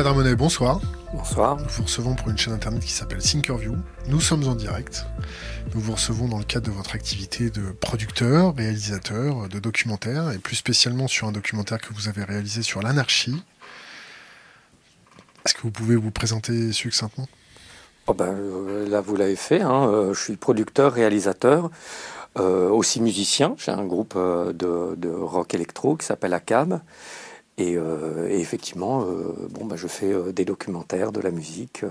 Bonsoir. Bonsoir. Nous vous recevons pour une chaîne internet qui s'appelle Thinkerview. Nous sommes en direct. Nous vous recevons dans le cadre de votre activité de producteur, réalisateur de documentaires, et plus spécialement sur un documentaire que vous avez réalisé sur l'anarchie. Est-ce que vous pouvez vous présenter succinctement? Oh ben, euh, Là, vous l'avez fait. Hein. Euh, je suis producteur, réalisateur, euh, aussi musicien. J'ai un groupe de, de rock électro qui s'appelle ACAB. Euh, et, effectivement, euh, bon, bah, je fais euh, des documentaires, de la musique,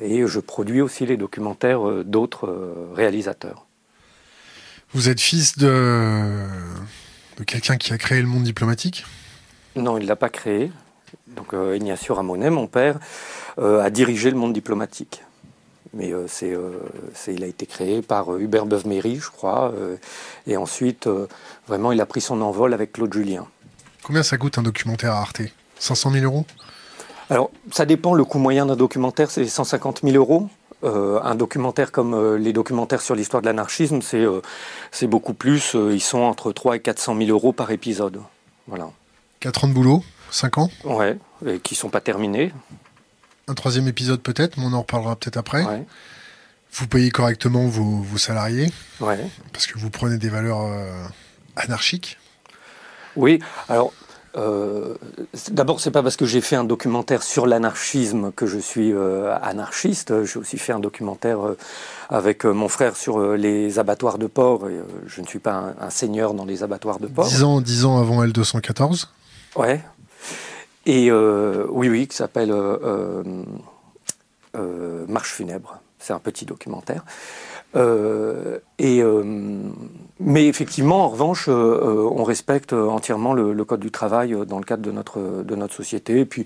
et je produis aussi les documentaires d'autres réalisateurs. Vous êtes fils de, de quelqu'un qui a créé le monde diplomatique? Non, il ne l'a pas créé. Donc Ignacio Ramonet, mon père, a dirigé le monde diplomatique. Mais c'est, il a été créé par Hubert Beuve-Méry, je crois. et ensuite, vraiment, il a pris son envol avec Claude Julien. Combien ça coûte un documentaire à Arte? 500 000 euros? Alors, ça dépend. Le coût moyen d'un documentaire, c'est 150 000 euros. Euh, un documentaire comme euh, les documentaires sur l'histoire de l'anarchisme, c'est euh, beaucoup plus. ils sont entre 3 et 400 000 euros par épisode. Voilà. 4 ans de boulot? 5 ans? Ouais, et qui ne sont pas terminés. Un troisième épisode peut-être, mais on en reparlera peut-être après. Ouais. Vous payez correctement vos, vos salariés Ouais. Parce que vous prenez des valeurs anarchiques oui, alors euh, D'abord, c'est pas parce que j'ai fait un documentaire sur l'anarchisme que je suis euh, anarchiste. J'ai aussi fait un documentaire euh, avec euh, mon frère sur les abattoirs de porc. Et, je ne suis pas un, seigneur dans les abattoirs de porc. Dix ans, dix ans avant L214 Ouais. Et oui, oui, qui s'appelle Marche funèbre. C'est un petit documentaire. Euh, et, euh, mais effectivement, en revanche, euh, on respecte entièrement le, code du travail dans le cadre de notre, de notre société. Et puis,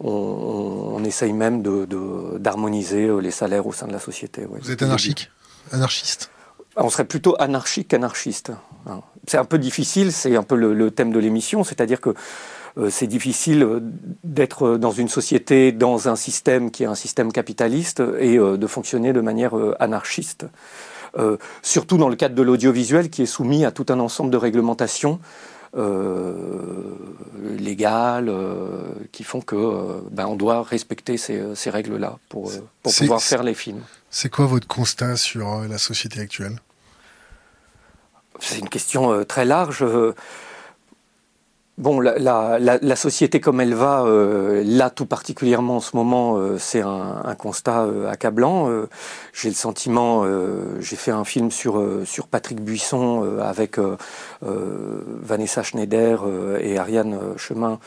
on, essaye même d'harmoniser de, les salaires au sein de la société. Vous êtes anarchique Anarchiste? On serait plutôt anarchique qu'anarchiste. Hein. C'est un peu difficile, c'est un peu le thème de l'émission, c'est-à-dire que c'est difficile euh, d'être dans une société, dans un système qui est un système capitaliste et euh, de fonctionner de manière anarchiste. surtout dans le cadre de l'audiovisuel qui est soumis à tout un ensemble de réglementations légales qui font que ben, on doit respecter ces, règles-là pour, pour pouvoir faire les films. C'est quoi votre constat sur la société actuelle? C'est une question très large. Bon, la, société comme elle va, euh, là tout particulièrement en ce moment, euh, c'est un, constat euh, accablant. j'ai le sentiment, j'ai fait un film sur, sur Patrick Buisson avec Vanessa Schneider et Ariane Chemin.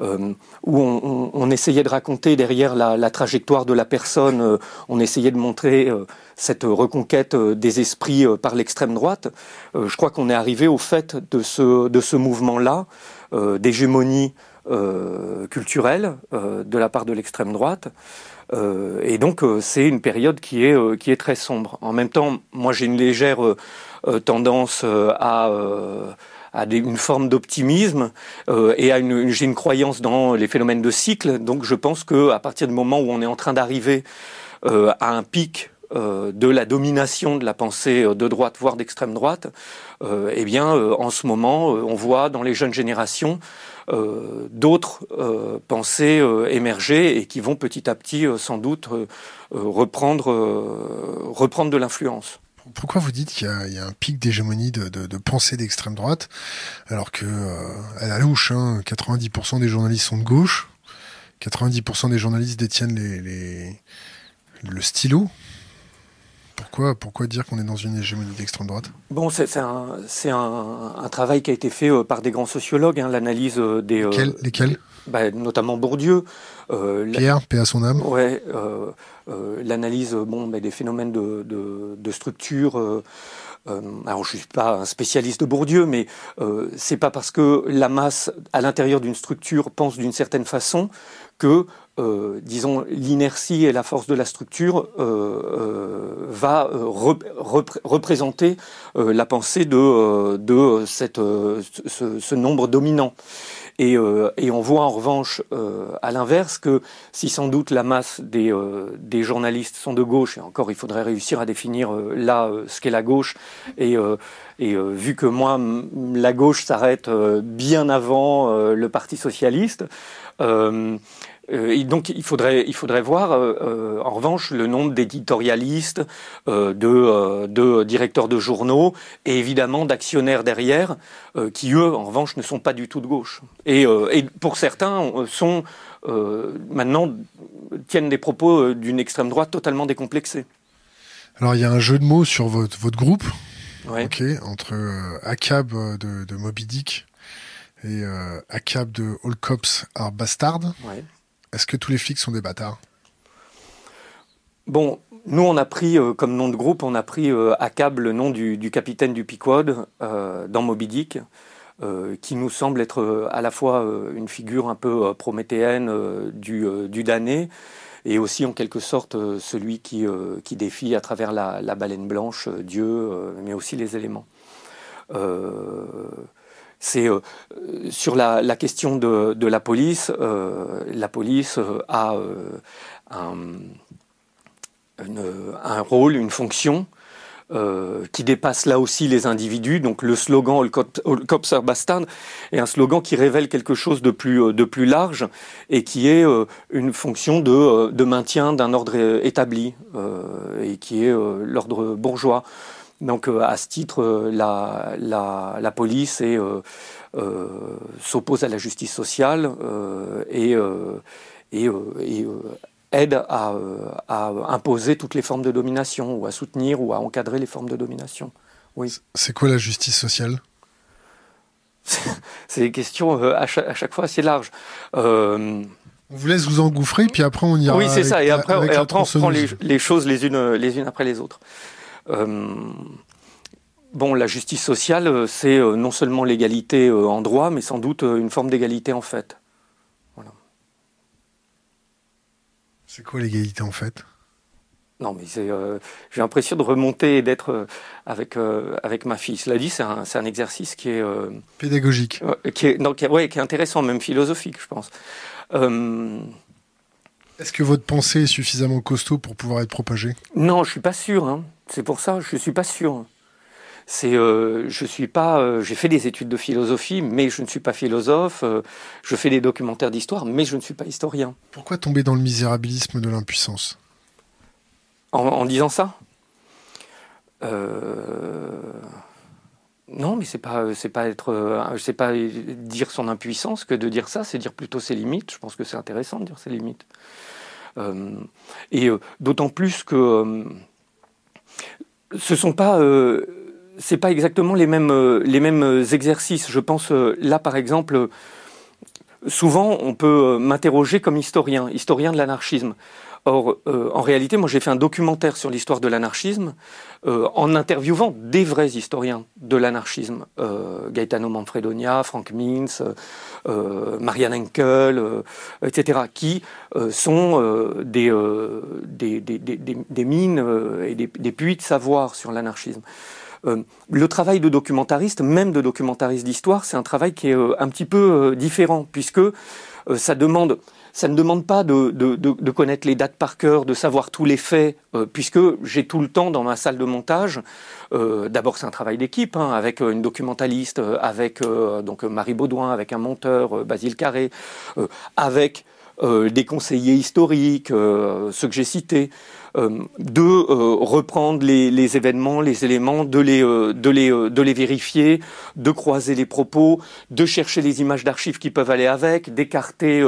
où on, essayait de raconter derrière la, trajectoire de la personne, on essayait de montrer cette reconquête des esprits par l'extrême droite. je crois qu'on est arrivé au fait de ce, de ce mouvement-là. Euh, d'hégémonie euh, culturelle euh, de la part de l'extrême droite. et donc c'est une période qui est, qui est très sombre. En même temps, moi j'ai une légère tendance à à une forme d'optimisme et à une, j'ai une croyance dans les phénomènes de cycle. Donc je pense que à partir du moment où on est en train d'arriver à un pic de la domination de la pensée de droite, voire d'extrême droite, euh, eh bien, euh, en ce moment, euh, on voit dans les jeunes générations d'autres pensées émerger et qui vont petit à petit, sans doute, reprendre, de l'influence. Pourquoi vous dites qu'il y, a un pic d'hégémonie de, pensée d'extrême droite, alors que à la louche, 90% hein, des journalistes sont de gauche, 90% des journalistes détiennent le stylo pourquoi, pourquoi dire qu'on est dans une hégémonie d'extrême droite? Bon, c'est un, un, un, travail qui a été fait euh, par des grands sociologues, hein, l'analyse euh, des... Euh, lesquels? Bah, Notamment Bourdieu. Pierre, paix à son âme? Ouais, l'analyse bon, bah, des phénomènes de, de, de structure. alors je ne suis pas un spécialiste de Bourdieu, mais c'est pas parce que la masse à l'intérieur d'une structure pense d'une certaine façon que euh, disons, l'inertie et la force de la structure euh, euh, va représenter la pensée de, de cette, ce, nombre dominant. Et, et, on voit en revanche à l'inverse que si sans doute la masse des, des, journalistes sont de gauche, et encore il faudrait réussir à définir là ce qu'est la gauche, et, et vu que moi la gauche s'arrête bien avant le Parti socialiste, et donc il faudrait, il faudrait voir en revanche le nombre d'éditorialistes, de, de, directeurs de journaux et évidemment d'actionnaires derrière qui eux en revanche ne sont pas du tout de gauche. Et, et pour certains sont maintenant tiennent des propos d'une extrême droite totalement décomplexée. Alors il y a un jeu de mots sur votre, votre groupe, entre euh, ACAB de, de Moby Dick et euh, ACAB de All Cops Are Bastard. Est-ce que tous les flics sont des bâtards? Bon, nous on a pris euh, comme nom de groupe, on a pris euh, ACAB, le nom du, capitaine du Pequod dans Moby Dick. qui nous semble être à la fois une figure un peu prométhéenne du, damné, et aussi en quelque sorte euh, celui qui, euh, défie à travers la, baleine blanche euh, Dieu, mais aussi les éléments. C'est sur la, question de, la police. la police a un, rôle, une fonction euh, qui dépasse là aussi les individus. Donc le slogan All est un slogan qui révèle quelque chose de plus, euh, large et qui est euh, une fonction de maintien d'un ordre établi et qui est l'ordre bourgeois. Donc à ce titre, la, la, la police s'oppose à la justice sociale et, et, et aide euh, à, imposer toutes les formes de domination, ou à soutenir ou à encadrer les formes de domination. Oui. C'est quoi la justice sociale? C'est des questions euh, à, chaque, fois assez larges. Euh, on vous laisse vous engouffrer, puis après on ira. Oui, c'est ça, et après, on prend les, choses les unes, les unes après les autres. Bon, la justice sociale, c'est non seulement l'égalité en droit, mais sans doute une forme d'égalité en fait. C'est quoi l'égalité en fait? Non, mais euh, j'ai l'impression de remonter et d'être euh, avec, euh, avec ma fille. Cela dit, c'est un, un, exercice qui est. Pédagogique. qui, est, donc, ouais, qui est intéressant, même philosophique, je pense. Est-ce que votre pensée est suffisamment costaud pour pouvoir être propagée? Non, je suis pas sûr. Hein. C'est pour ça, je suis pas sûr. C'est euh, je suis pas euh, j'ai fait des études de philosophie mais je ne suis pas philosophe euh, je fais des documentaires d'histoire mais je ne suis pas historien. Pourquoi tomber dans le misérabilisme de l'impuissance? En, disant ça? Non mais c'est pas c'est pas être c'est pas dire son impuissance que de dire ça c'est dire plutôt ses limites. Je pense que c'est intéressant de dire ses limites. Et d'autant plus que ce sont pas c'est pas exactement les mêmes, euh, les mêmes euh, exercices. Je pense euh, là, par exemple, souvent on peut m'interroger comme historien, historien de l'anarchisme. Or, en réalité, moi j'ai fait un documentaire sur l'histoire de l'anarchisme en interviewant des vrais historiens de l'anarchisme. Gaetano Manfredonia, Frank Mintz, Marianne Henkel, etc., qui sont des, des, mines et des, puits de savoir sur l'anarchisme. Euh, le travail de documentariste, même de documentariste d'histoire, c'est un travail qui est euh, un petit peu euh, différent, puisque ça demande ça ne demande pas de, connaître les dates par cœur, de savoir tous les faits, puisque j'ai tout le temps dans ma salle de montage. Euh, D'abord, c'est un travail d'équipe, hein, avec une documentaliste, avec donc Marie Baudouin, avec un monteur, Basile Carré, avec des conseillers historiques, ceux que j'ai cités. Euh, de euh, reprendre les, événements, les éléments, de les, euh, de, les, de les vérifier, de croiser les propos, de chercher les images d'archives qui peuvent aller avec, d'écarter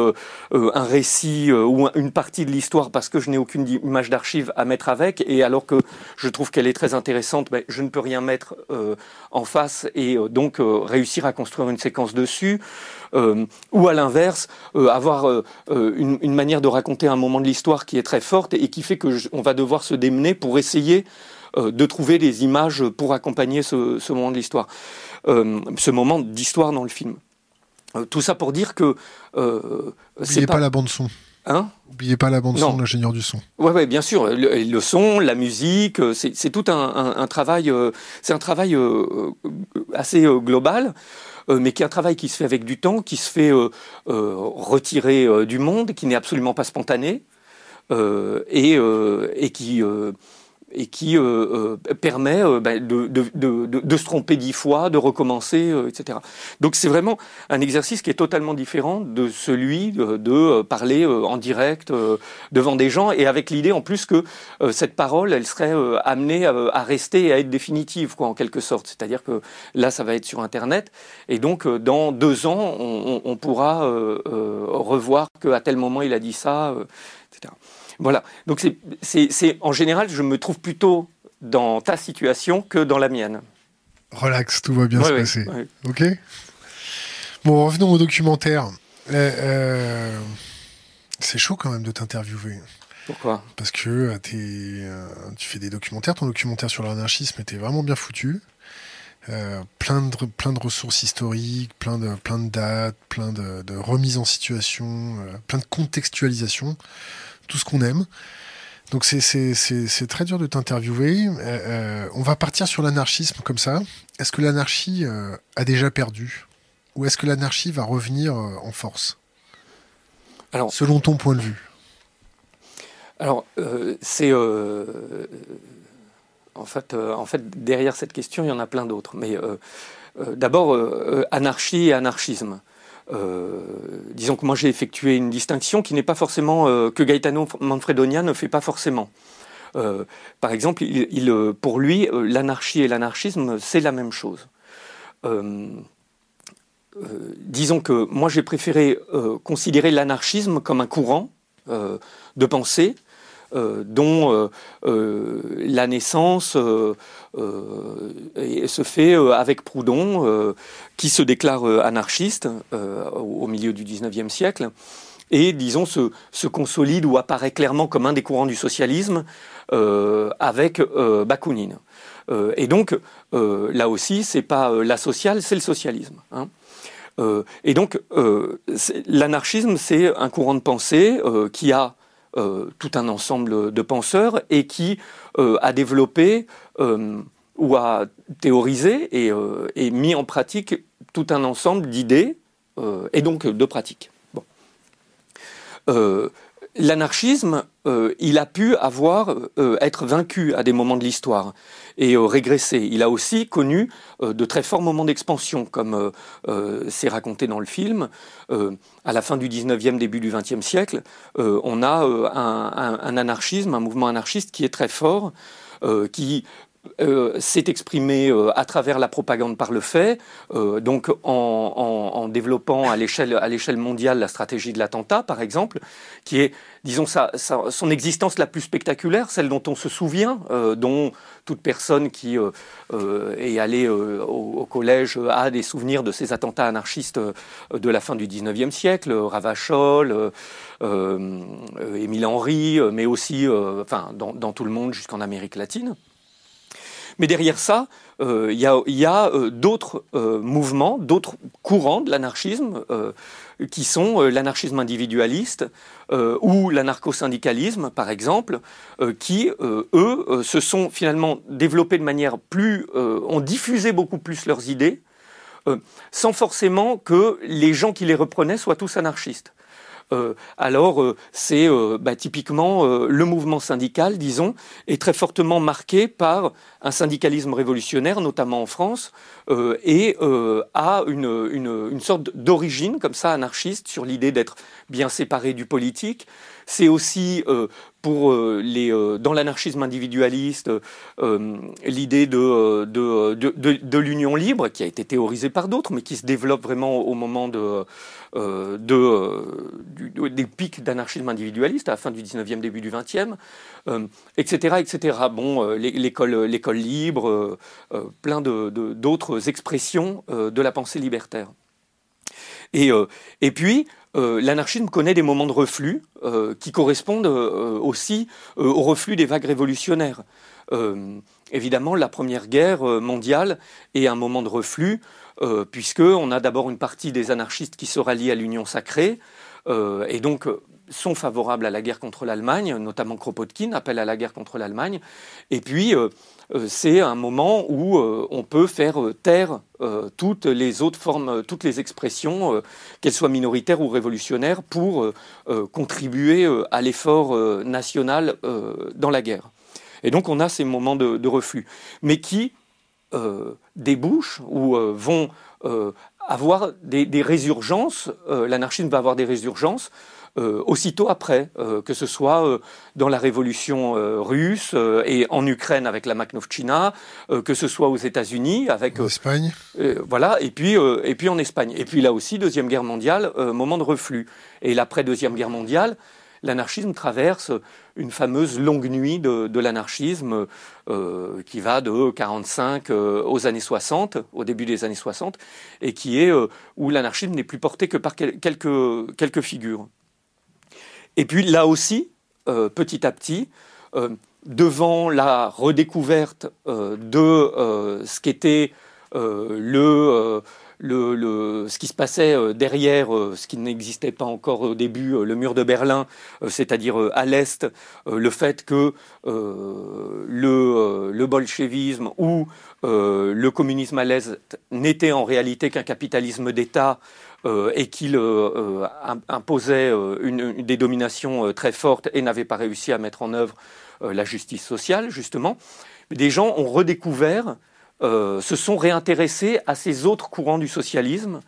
un récit ou une partie de l'histoire parce que je n'ai aucune image d'archive à mettre avec, et alors que je trouve qu'elle est très intéressante, ben, je ne peux rien mettre en face et donc réussir à construire une séquence dessus. Euh, ou à l'inverse, euh, avoir euh, une, une, manière de raconter un moment de l'histoire qui est très forte et qui fait que on va devoir se démener pour essayer de trouver des images pour accompagner ce, ce moment de l'histoire, ce moment d'histoire dans le film. tout ça pour dire que c'est pas... la bande son. Hein N'oubliez pas la bande son, l'ingénieur du son. Oui, ouais, bien sûr. Le, son, la musique, c'est tout un, un, un travail, c'est un travail assez global. Euh, mais qui est un travail qui se fait avec du temps, qui se fait euh, euh, retirer du monde, qui n'est absolument pas spontané, et, et, qui et qui permet bah, de, de, se tromper dix fois, de recommencer, etc. Donc c'est vraiment un exercice qui est totalement différent de celui de, parler en direct devant des gens et avec l'idée en plus que cette parole, elle serait amenée à, rester et à être définitive, quoi, en quelque sorte. C'est-à-dire que là, ça va être sur Internet et donc dans deux ans, on, on pourra revoir qu'à tel moment il a dit ça, etc. Voilà. Donc c'est, en général, je me trouve plutôt dans ta situation que dans la mienne. Relax, tout va bien se passer. Ok. Bon, revenons au documentaire. Euh, euh, c'est chaud quand même de t'interviewer. Pourquoi? Parce que euh, tu fais des documentaires. Ton documentaire sur l'anarchisme était vraiment bien foutu. plein, de, plein de ressources historiques, plein de, plein de dates, plein de, de remises en situation, plein de contextualisation tout ce qu'on aime. Donc c'est très dur de t'interviewer. Euh, euh, on va partir sur l'anarchisme comme ça. Est-ce que l'anarchie euh, a déjà perdu? Ou est-ce que l'anarchie va revenir en force? Alors, Selon ton point de vue. Alors, c'est... en, fait, en fait, derrière cette question, il y en a plein d'autres. Mais d'abord, anarchie et anarchisme. Euh, disons que moi j'ai effectué une distinction qui n'est pas forcément euh, que Gaetano Manfredonia ne fait pas forcément. Euh, par exemple, pour lui, l'anarchie et l'anarchisme, c'est la même chose. disons que moi j'ai préféré considérer l'anarchisme comme un courant de pensée dont euh, euh, la naissance se fait avec Proudhon, qui se déclare anarchiste au milieu du XIXe siècle et, disons, se, consolide ou apparaît clairement comme un des courants du socialisme avec Bakounine. et donc, là aussi, c'est pas la sociale, c'est le socialisme. Hein. et donc, l'anarchisme, c'est un courant de pensée qui a euh, tout un ensemble de penseurs et qui euh, a développé euh, ou a théorisé et, mis en pratique tout un ensemble d'idées et donc de pratiques. L'anarchisme, il a pu avoir, être vaincu à des moments de l'histoire et régresser. Il a aussi connu de très forts moments d'expansion, comme c'est raconté dans le film à la fin du 19e, début du 20e siècle, euh, on a euh, un, anarchisme, un mouvement anarchiste qui est très fort, euh, qui s'est exprimé à travers la propagande par le fait, donc en, développant à l'échelle mondiale la stratégie de l'attentat, par exemple, qui est, disons, son existence la plus spectaculaire, celle dont on se souvient, dont toute personne qui euh, euh, est allée euh, au, collège a des souvenirs de ces attentats anarchistes de la fin du 19e siècle, Ravachol, Émile Henry, mais aussi enfin, dans, tout le monde jusqu'en Amérique latine. Mais derrière ça, il y a, d'autres mouvements, d'autres courants de l'anarchisme qui sont euh, l'anarchisme individualiste euh, ou l'anarcho-syndicalisme, par exemple, euh, qui, eux, se sont finalement développés de manière plus... ont diffusé beaucoup plus leurs idées, sans forcément que les gens qui les reprenaient soient tous anarchistes. Euh, alors euh, c'est euh, bah, typiquement le mouvement syndical, disons, est très fortement marqué par un syndicalisme révolutionnaire, notamment en France, et a une sorte d'origine comme ça anarchiste sur l'idée d'être bien séparé du politique, c'est aussi euh, pour euh, les, euh, dans l'anarchisme individualiste l'idée de, de, de, l'union libre qui a été théorisée par d'autres, mais qui se développe vraiment au moment de, de, des pics d'anarchisme individualiste à la fin du 19e, début du 20e, etc., etc. Bon, l'école, l'école libre, plein d'autres expressions de la pensée libertaire. Et, et puis, euh, l'anarchisme connaît des moments de reflux euh, qui correspondent euh, aussi au reflux des vagues révolutionnaires. évidemment, la Première Guerre mondiale est un moment de reflux, puisqu'on a d'abord une partie des anarchistes qui se rallient à l'Union sacrée, et donc sont favorables à la guerre contre l'Allemagne, notamment Kropotkin appelle à la guerre contre l'Allemagne, et puis euh, c'est un moment où euh, on peut faire euh, taire toutes les autres formes, toutes les expressions, qu'elles soient minoritaires ou révolutionnaires, pour contribuer à l'effort national dans la guerre. Et donc on a ces moments de, reflux, mais qui débouchent ou vont avoir des résurgences, l'anarchisme va avoir des résurgences euh, aussitôt après, euh, que ce soit euh, dans la révolution russe et en Ukraine avec la Makhnovchina, que ce soit aux États-Unis avec en Espagne, voilà, et puis et puis en Espagne, et puis là aussi deuxième guerre mondiale, moment de reflux, et l'après deuxième guerre mondiale, l'anarchisme traverse une fameuse longue nuit de, l'anarchisme qui va de 45 aux années 60, au début des années 60, et qui est où l'anarchisme n'est plus porté que par quelques, quelques figures. Et puis là aussi, euh, petit à petit, euh, devant la redécouverte euh, de ce qu'était le, ce qui se passait derrière ce qui n'existait pas encore au début, le mur de Berlin, c'est-à-dire à l'Est, le fait que le, le bolchevisme ou le communisme à l'Est n'était en réalité qu'un capitalisme d'État euh, et qu'il euh, euh, imposait une, des dominations très fortes et n'avait pas réussi à mettre en œuvre la justice sociale, justement, des gens ont redécouvert, se sont réintéressés à ces autres courants du socialisme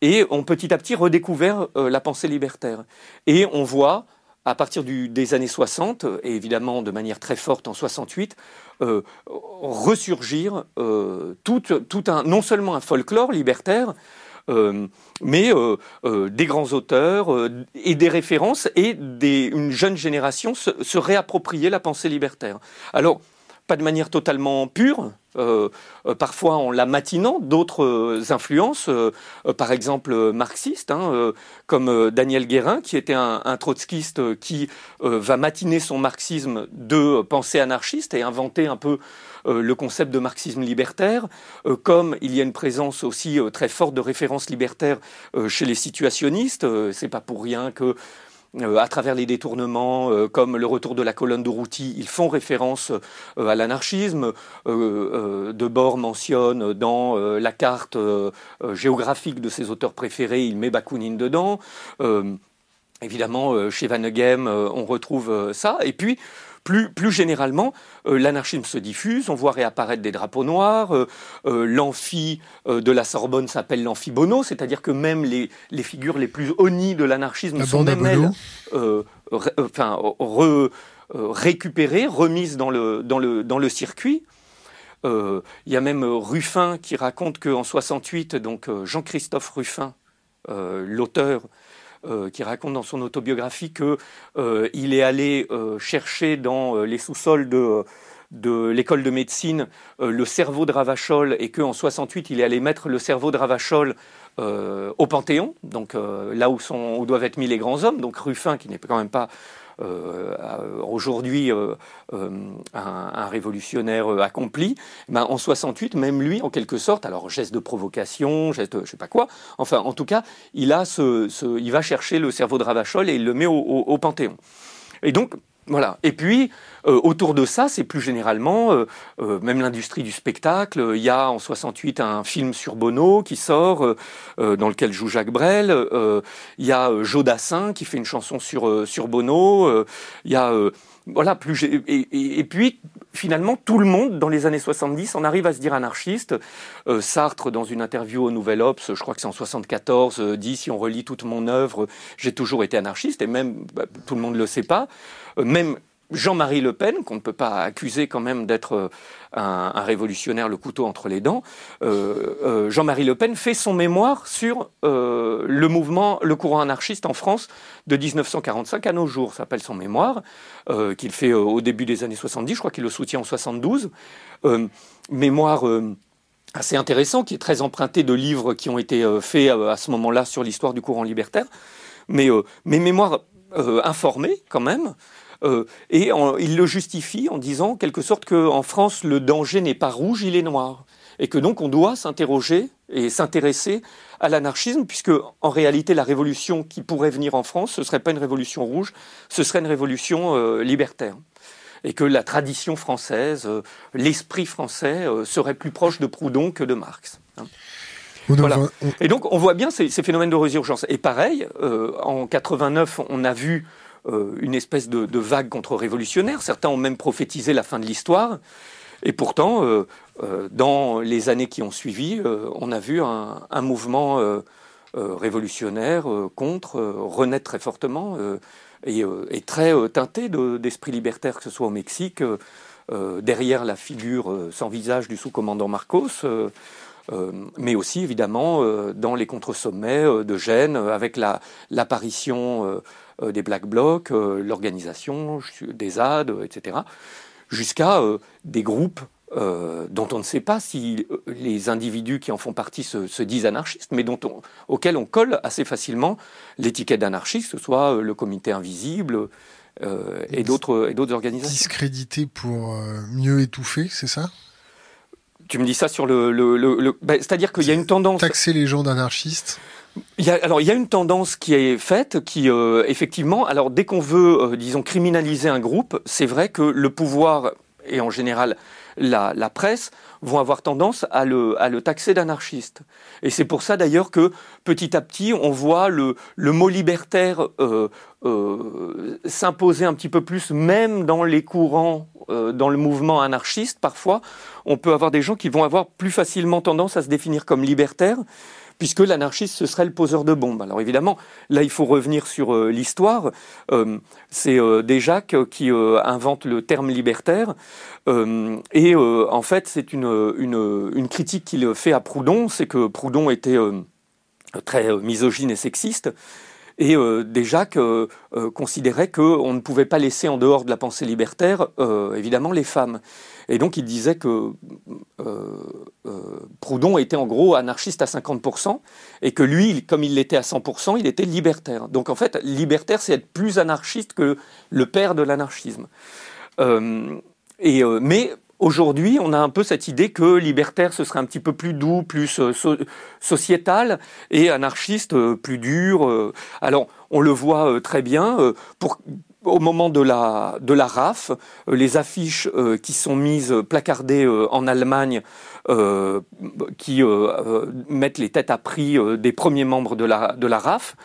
et ont petit à petit redécouvert la pensée libertaire. Et on voit, à partir des années 60, et évidemment de manière très forte en 68, ressurgir tout, un, non seulement un folklore libertaire, euh, mais euh, euh, des grands auteurs et des références et une jeune génération se, réapproprier la pensée libertaire. Alors, pas de manière totalement pure, parfois en la matinant d'autres influences, par exemple marxistes, hein, comme Daniel Guérin, qui était un, un trotskiste qui va matiner son marxisme de pensée anarchiste et inventer un peu euh, le concept de marxisme libertaire, euh, comme il y a une présence aussi euh, très forte de références libertaires chez les situationnistes. C'est pas pour rien que à travers les détournements, comme le retour de la colonne de Routy, ils font référence à l'anarchisme. Debord mentionne dans la carte géographique de ses auteurs préférés, il met Bakounine dedans. Évidemment, chez Van Ghem, on retrouve ça. Et puis, plus, plus généralement, euh, l'anarchisme se diffuse, on voit réapparaître des drapeaux noirs, euh, euh, l'amphi de la Sorbonne s'appelle l'amphibono, c'est-à-dire que même les, les, figures les plus honnies de l'anarchisme sont même elles enfin, récupérées, remises dans le, dans le, dans le circuit. Il y a même Ruffin qui raconte qu'en 68, donc Jean-Christophe Ruffin, l'auteur euh, qui raconte dans son autobiographie qu'il euh, est allé euh, chercher dans les sous-sols de l'école de médecine le cerveau de Ravachol et qu'en 68 il est allé mettre le cerveau de Ravachol au Panthéon, donc là où, doivent être mis les grands hommes, donc Ruffin qui n'est quand même pas aujourd'hui euh, euh, un, révolutionnaire accompli, ben, en 68, même lui, en quelque sorte, alors geste de provocation, geste je sais pas quoi, enfin en tout cas, il, a ce, il va chercher le cerveau de Ravachol et il le met au Panthéon. Et donc, voilà. Et puis, euh, autour de ça, c'est plus généralement, euh, euh, même l'industrie du spectacle. Il y a en 68 un film sur Bono qui sort, dans lequel joue Jacques Brel. il y a Jodassin qui fait une chanson sur, sur Bono. il y a voilà, plus et, puis finalement tout le monde dans les années 70 en arrive à se dire anarchiste. Sartre dans une interview au Nouvel Obs, je crois que c'est en 74, dit si on relit toute mon œuvre, j'ai toujours été anarchiste et même bah, tout le monde le sait pas. Même Jean-Marie Le Pen, qu'on ne peut pas accuser quand même d'être euh, un, révolutionnaire le couteau entre les dents, euh, euh, Jean-Marie Le Pen fait son mémoire sur le mouvement, le courant anarchiste en France de 1945 à nos jours. Ça s'appelle son mémoire, qu'il fait au début des années 70, je crois qu'il le soutient en 72. mémoire assez intéressant, qui est très emprunté de livres qui ont été faits à ce moment-là sur l'histoire du courant libertaire, mais, mais mémoire informée quand même. Euh, et il le justifie en disant, en quelque sorte, qu'en France, le danger n'est pas rouge, il est noir. Et que donc on doit s'interroger et s'intéresser à l'anarchisme, puisque en réalité, la révolution qui pourrait venir en France, ce ne serait pas une révolution rouge, ce serait une révolution euh, libertaire et que la tradition française, euh, l'esprit français serait plus proche de Proudhon que de Marx. Hein. Voilà. Et donc on voit bien ces, phénomènes de résurgence. Et pareil, en 89, on a vu une espèce de, vague contre-révolutionnaire. Certains ont même prophétisé la fin de l'histoire. Et pourtant, dans les années qui ont suivi, on a vu un, mouvement révolutionnaire contre renaître très fortement et, très teinté d'esprit libertaire, que ce soit au Mexique, derrière la figure sans visage du sous-commandant Marcos. Euh, mais aussi évidemment euh, dans les contre-sommets euh, de Gênes, avec l'apparition des Black Blocs, l'organisation des ZAD, etc., jusqu'à des groupes dont on ne sait pas si les individus qui en font partie se, disent anarchistes, mais dont auxquels on colle assez facilement l'étiquette d'anarchiste, soit le comité invisible et d'autres organisations. Discrédité pour mieux étouffer, c'est ça? Tu me dis ça sur le. le, ben, C'est-à-dire qu'il y a une tendance. Taxer les gens d'anarchistes il y a, alors il y a une tendance qui est faite, qui euh, effectivement, alors dès qu'on veut, euh, disons, criminaliser un groupe, c'est vrai que le pouvoir et en général la, la presse vont avoir tendance à le, à le taxer d'anarchiste. Et c'est pour ça d'ailleurs que petit à petit on voit le, le mot libertaire euh, euh, s'imposer un petit peu plus, même dans les courants, euh, dans le mouvement anarchiste. Parfois, on peut avoir des gens qui vont avoir plus facilement tendance à se définir comme libertaires puisque l'anarchiste, ce serait le poseur de bombes. Alors évidemment, là, il faut revenir sur euh, l'histoire. Euh, c'est euh, Desjacques qui invente le terme libertaire. et en fait, c'est une, critique qu'il fait à Proudhon, c'est que Proudhon était très misogyne et sexiste. Et euh, déjà que euh, considérait qu'on ne pouvait pas laisser en dehors de la pensée libertaire, euh, évidemment, les femmes. Et donc il disait que Proudhon était en gros anarchiste à 50%, et que lui, comme il l'était à 100%, il était libertaire. Donc en fait, libertaire, c'est être plus anarchiste que le père de l'anarchisme. et, mais Aujourd'hui, on a un peu cette idée que libertaire, ce serait un petit peu plus doux, plus euh, sociétal, et anarchiste, euh, plus dur. Euh. Alors, on le voit très bien. Pour, au moment de la, de la RAF, les affiches qui sont mises, placardées en Allemagne, qui mettent les têtes à prix des premiers membres de la, de la RAF,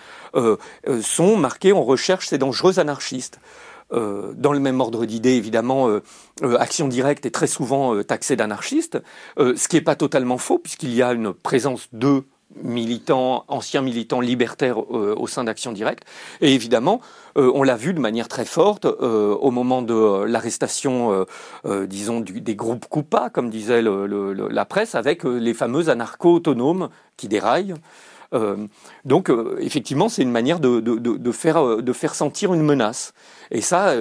sont marquées On recherche ces dangereux anarchistes. Euh, dans le même ordre d'idée, évidemment, euh, euh, Action Directe est très souvent taxée d'anarchiste, ce qui n'est pas totalement faux, puisqu'il y a une présence de militants, anciens militants libertaires au sein d'Action Directe. Et évidemment, on l'a vu de manière très forte au moment de l'arrestation, disons, des groupes Coupa, comme disait la presse, avec les fameux anarcho-autonomes qui déraillent. Euh, donc, euh, effectivement, c'est une manière de, de, faire, euh, de faire sentir une menace. Et ça,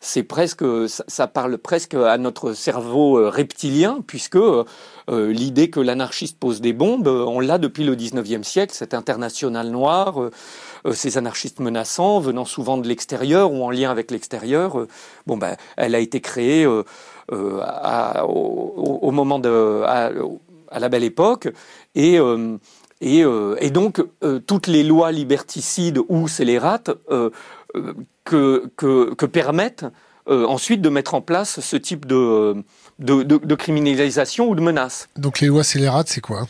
c'est presque, ça, parle presque à notre cerveau reptilien, puisque l'idée que l'anarchiste pose des bombes, on l'a depuis le 19e siècle, cette internationale noire, ces anarchistes menaçants venant souvent de l'extérieur ou en lien avec l'extérieur. bon, ben, elle a été créée à, au, moment de, à, la belle époque et et, donc, euh, toutes les lois liberticides ou scélérates euh, que, que, permettent ensuite de mettre en place ce type de, de, criminalisation ou de menace. Donc, les lois scélérates, c'est quoi?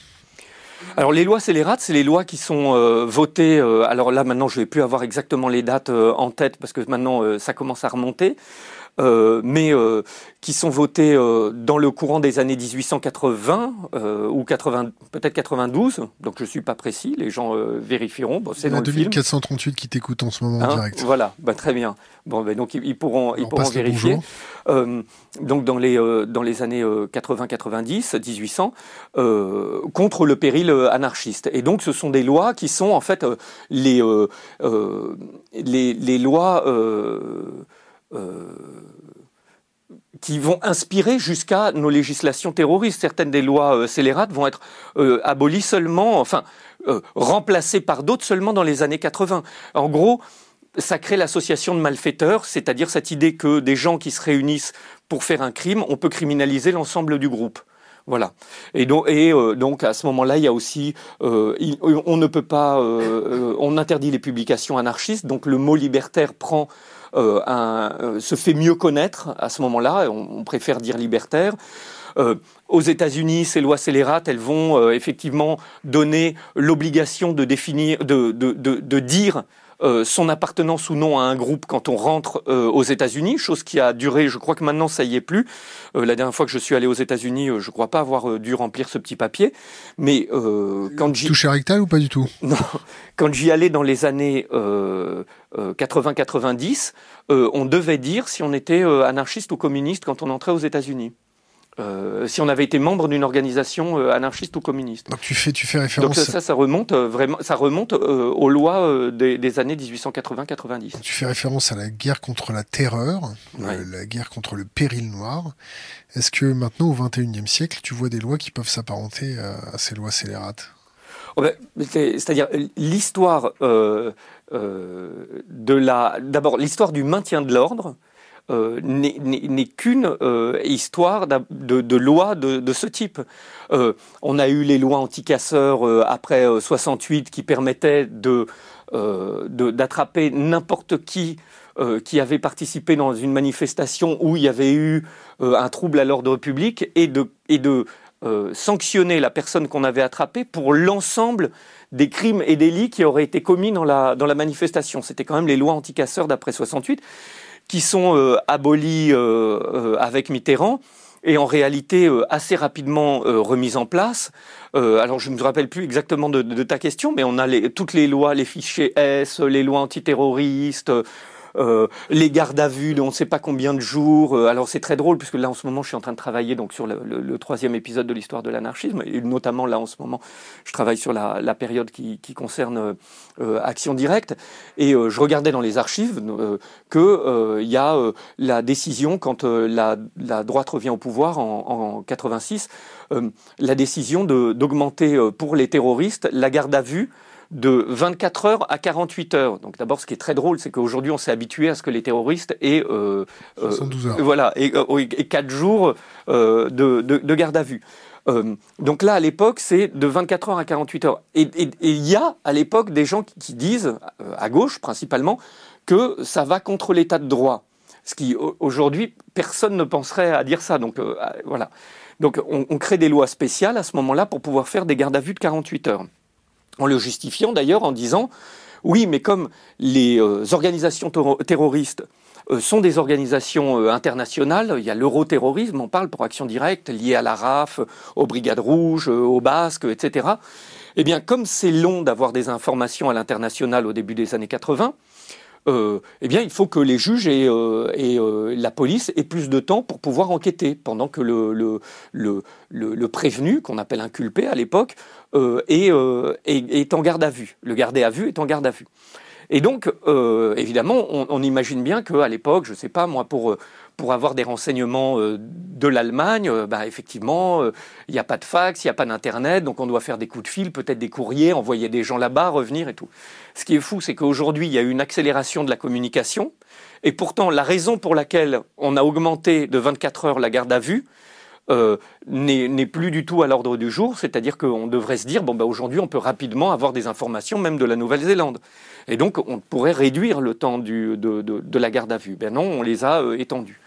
Alors les lois scélérates, c'est les lois qui sont votées. alors là maintenant, je vais plus avoir exactement les dates en tête parce que maintenant ça commence à remonter. Euh, mais euh, qui sont votés euh, dans le courant des années 1880 ou 80, peut-être 92. Donc je suis pas précis, les gens vérifieront. Bon, c'est dans 2438 qui t'écoutent en ce moment en hein direct. Voilà, bah, très bien. Bon, ben donc ils, pourront, ils pourront vérifier. donc dans les dans les années 80-90, 1800, contre le péril anarchiste. Et donc ce sont des lois qui sont en fait les les, les lois euh, qui vont inspirer jusqu'à nos législations terroristes. Certaines des lois euh, scélérates vont être euh, abolies seulement, enfin, remplacées par d'autres seulement dans les années 80. En gros, ça crée l'association de malfaiteurs, c'est-à-dire cette idée que des gens qui se réunissent pour faire un crime, on peut criminaliser l'ensemble du groupe. Voilà. Et donc à ce moment-là, il y a aussi, on ne peut pas, on interdit les publications anarchistes. Donc le mot libertaire prend euh, euh, se fait mieux connaître à ce moment-là. On, préfère dire libertaire. Euh, aux États-Unis, ces lois scélérates, elles vont effectivement donner l'obligation de définir, de, de, de, dire euh, son appartenance ou non à un groupe quand on rentre euh, aux États-Unis, chose qui a duré, je crois que maintenant ça y est plus. Euh, la dernière fois que je suis allé aux États-Unis, je crois pas avoir dû remplir ce petit papier. Mais quand j'y touché rectal ou pas du tout? Non, quand j'y allais dans les années 80-90, on devait dire si on était anarchiste ou communiste quand on entrait aux États-Unis. Euh, si on avait été membre d'une organisation euh, anarchiste ou communiste. Donc tu fais, tu fais référence. Donc ça, ça remonte euh, vraiment, ça remonte aux lois des, années 1880-90. Tu fais référence à la guerre contre la terreur, la guerre contre le péril noir. Est-ce que maintenant, au XXIe siècle, tu vois des lois qui peuvent s'apparenter à, ces lois scélérates? Oh ben, C'est-à-dire l'histoire de la, d'abord l'histoire du maintien de l'ordre euh, n'est qu'une euh, histoire de, loi de, ce type. Euh, on a eu les lois anti-casseurs après 68 qui permettaient d'attraper n'importe qui qui avait participé dans une manifestation où il y avait eu un trouble à l'ordre public et de, et de sanctionner la personne qu'on avait attrapée pour l'ensemble des crimes et délits qui auraient été commis dans la, dans la manifestation. C'était quand même les lois anti-casseurs d'après 68 qui sont euh, abolis euh, euh, avec Mitterrand et en réalité assez rapidement remises en place. alors je ne me rappelle plus exactement de, de, ta question, mais on a les, toutes les lois, les fichiers S, les lois antiterroristes, euh, les gardes à vue on ne sait pas combien de jours. Euh, alors c'est très drôle puisque là en ce moment je suis en train de travailler donc sur le, troisième épisode de l'histoire de l'anarchisme et notamment là en ce moment je travaille sur la, période qui, concerne euh, Action Directe et je regardais dans les archives que il y a la décision quand la, droite revient au pouvoir en, en 86 la décision d'augmenter pour les terroristes la garde à vue de 24 heures à 48 heures. Donc d'abord, ce qui est très drôle, c'est qu'aujourd'hui, on s'est habitué à ce que les terroristes aient euh, euh heures. voilà et, euh, et 4 jours euh, de, de, garde à vue. donc là, à l'époque, c'est de 24 heures à 48 heures. Et il y a à l'époque des gens qui, disent, à gauche principalement, que ça va contre l'état de droit. Ce qui, aujourd'hui, personne ne penserait à dire ça. Donc voilà. Donc on, on crée des lois spéciales à ce moment-là pour pouvoir faire des gardes à vue de 48 heures en le justifiant d'ailleurs en disant oui, mais comme les euh, organisations terroristes euh, sont des organisations euh, internationales, il y a l'euroterrorisme, on parle pour action directe, lié à la RAF, aux Brigades Rouges, aux Basques, etc. Eh bien, comme c'est long d'avoir des informations à l'international au début des années 80, euh, eh bien, il faut que les juges et, euh, euh, la police aient plus de temps pour pouvoir enquêter, pendant que le, le, le, le prévenu, qu'on appelle inculpé à l'époque, est, est, en garde à vue. Le gardé à vue est en garde à vue. Et donc, évidemment, on, on, imagine bien qu'à l'époque, je ne sais pas, moi, pour pour avoir des renseignements euh, de l'Allemagne, euh, bah, effectivement, il euh, n'y a pas de fax, il n'y a pas d'Internet, donc on doit faire des coups de fil, peut-être des courriers, envoyer des gens là-bas, revenir et tout. Ce qui est fou, c'est qu'aujourd'hui, il y a eu une accélération de la communication, et pourtant, la raison pour laquelle on a augmenté de 24 heures la garde à vue, euh, n'est plus du tout à l'ordre du jour, c'est-à-dire qu'on devrait se dire, bon, bah, aujourd'hui, on peut rapidement avoir des informations, même de la Nouvelle-Zélande. Et donc, on pourrait réduire le temps du, de, de, de, la garde à vue. Ben non, on les a euh, étendus.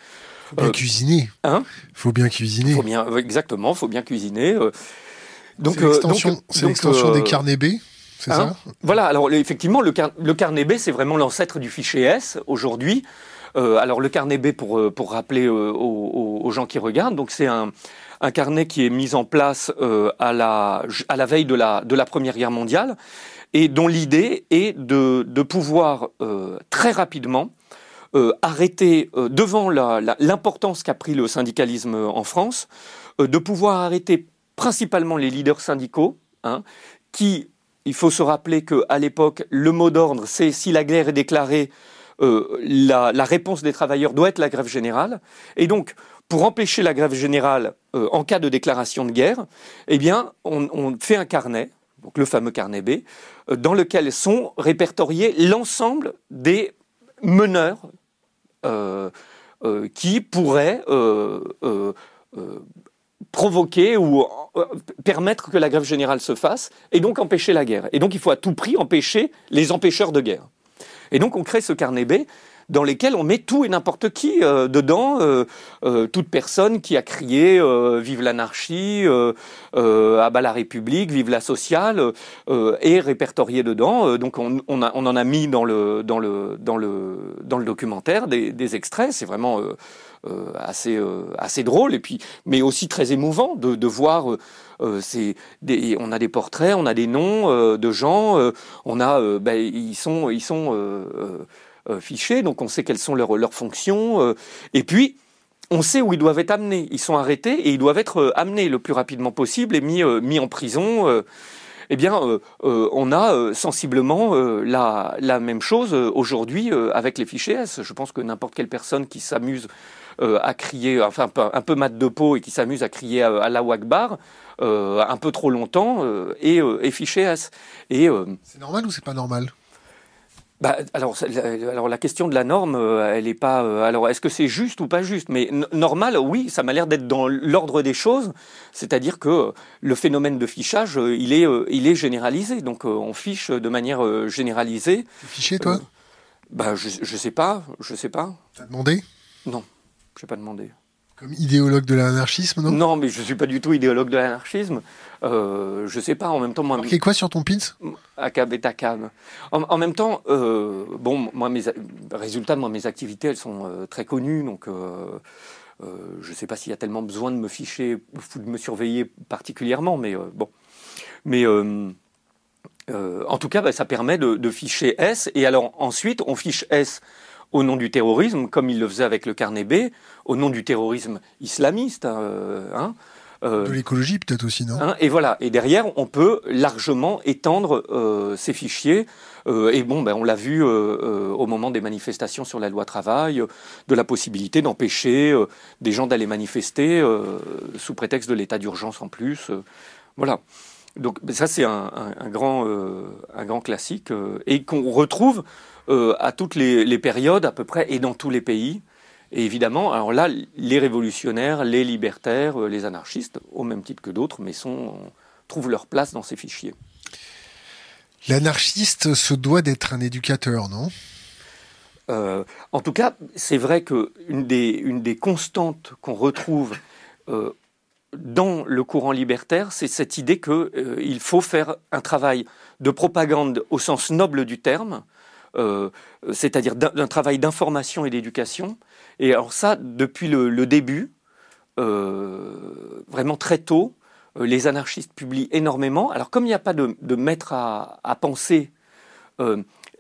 Faut bien euh, cuisiner. Hein Faut bien cuisiner. Faut bien, exactement, faut bien cuisiner. donc, c'est l'extension des carnets B c'est hein ça? Voilà, alors effectivement, le, le carnet B, c'est vraiment l'ancêtre du fichier S aujourd'hui. Euh, alors le carnet B, pour, euh, pour rappeler euh, aux, gens qui regardent, donc c'est un, un, carnet qui est mis en place à, la, à la veille de la, de la Première Guerre mondiale et dont l'idée est de, pouvoir très rapidement arrêter, devant l'importance qu'a pris le syndicalisme en France, de pouvoir arrêter principalement les leaders syndicaux, hein, qui, il faut se rappeler qu'à l'époque, le mot d'ordre, c'est si la guerre est déclarée, euh, la, réponse des travailleurs doit être la grève générale. Et donc, pour empêcher la grève générale euh, en cas de déclaration de guerre, eh bien, on, fait un carnet, donc le fameux carnet B, euh, dans lequel sont répertoriés l'ensemble des meneurs qui pourraient provoquer ou permettre que la grève générale se fasse et donc empêcher la guerre. Et donc il faut à tout prix empêcher les empêcheurs de guerre. Et donc on crée ce carnet B dans lesquels on met tout et n'importe qui dedans, toute personne qui a crié vive l'anarchie, abat la République, vive la sociale, est répertoriée dedans. donc on, on, a, on, en a mis dans le dans le dans le dans le documentaire des, des extraits. C'est vraiment euh, assez euh, assez drôle et puis mais aussi très émouvant de, de voir euh, c'est on a des portraits, on a des noms de gens, on a ben, ils sont ils sont fichés donc on sait quelles sont leurs fonctions et puis on sait où ils doivent être amenés. Ils sont arrêtés et ils doivent être amenés le plus rapidement possible et mis, en prison. eh bien, on a sensiblement la, même chose aujourd'hui avec les fichiers S. Je pense que n'importe quelle personne qui s'amuse euh, à crier, enfin un peu, mat de peau et qui s'amuse à crier à, la Wagbar euh, un peu trop longtemps et, et fiché S. C'est normal ou c'est pas normal? Bah, alors, alors la question de la norme, elle est pas. alors, est-ce que c'est juste ou pas juste? Mais normal, oui, ça m'a l'air d'être dans l'ordre des choses. C'est-à-dire que le phénomène de fichage, il est, il est généralisé. Donc, on fiche de manière généralisée. Tu fiché toi? Bah, je, je sais pas, je sais pas. T'as demandé? Non. Je n'ai pas demandé. Comme idéologue de l'anarchisme, non? Non, mais je ne suis pas du tout idéologue de l'anarchisme. Euh, je sais pas, en même temps... Moi, Marqué quoi sur ton pins? Akab et. En, en, même temps, euh, bon, moi, mes résultats de moi, mes activités, elles sont euh, très connues, donc euh, je ne sais pas s'il y a tellement besoin de me ficher, ou de me surveiller particulièrement, mais bon. Mais... en tout cas, bah, ça permet de, de ficher S, et alors ensuite, on fiche S au nom du terrorisme, comme il le faisait avec le carnet B, au nom du terrorisme islamiste. Euh, hein, euh, de l'écologie peut-être aussi, non hein, Et voilà. Et derrière, on peut largement étendre euh, ces fichiers. et bon, ben, on l'a vu au moment des manifestations sur la loi travail, de la possibilité d'empêcher des gens d'aller manifester sous prétexte de l'état d'urgence en plus. voilà. Donc ça, c'est un, un, grand, un grand classique et qu'on retrouve euh, à toutes les, périodes à peu près et dans tous les pays. Et évidemment, alors là, les révolutionnaires, les libertaires, euh, les anarchistes, au même titre que d'autres, mais sont, trouvent leur place dans ces fichiers. L'anarchiste se doit d'être un éducateur, non? Euh, En tout cas, c'est vrai qu'une des, une des constantes qu'on retrouve dans le courant libertaire, c'est cette idée qu'il faut faire un travail de propagande au sens noble du terme, euh, c'est-à-dire d'un travail d'information et d'éducation. Et alors ça, depuis le, début, euh, vraiment très tôt, euh, les anarchistes publient énormément. Alors comme il n'y a pas de, maître à, penser,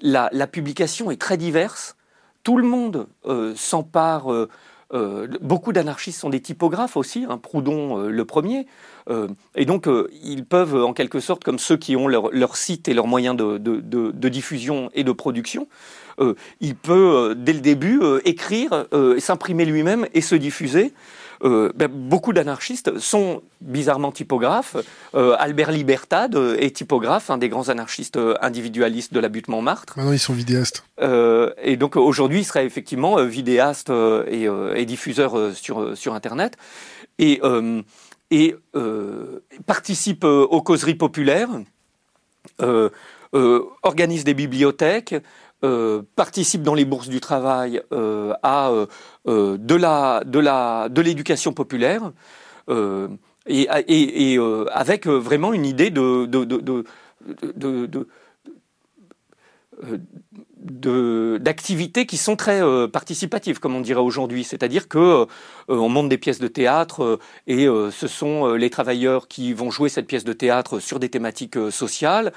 la, publication est très diverse. Tout le monde s'empare euh, beaucoup d'anarchistes sont des typographes aussi, hein, Proudhon le premier, euh, et donc ils peuvent en quelque sorte, comme ceux qui ont leur, site et leurs moyens de, de, diffusion et de production, il peut dès le début écrire, s'imprimer lui-même et se diffuser. Euh, ben, beaucoup d'anarchistes sont bizarrement typographes. Euh, Albert Libertad est typographe, un des grands anarchistes individualistes de la butte Montmartre. Maintenant, ils sont vidéastes. Euh, et donc aujourd'hui, il serait effectivement vidéaste et, et, diffuseur sur, sur Internet. Et, et participe aux causeries populaires. organise des bibliothèques, euh, participe dans les bourses du travail euh, à euh, de l'éducation populaire et, avec vraiment une idée de, de d'activités qui sont très participatives, comme on dirait aujourd'hui. C'est-à-dire que on monte des pièces de théâtre et ce sont les travailleurs qui vont jouer cette pièce de théâtre sur des thématiques sociales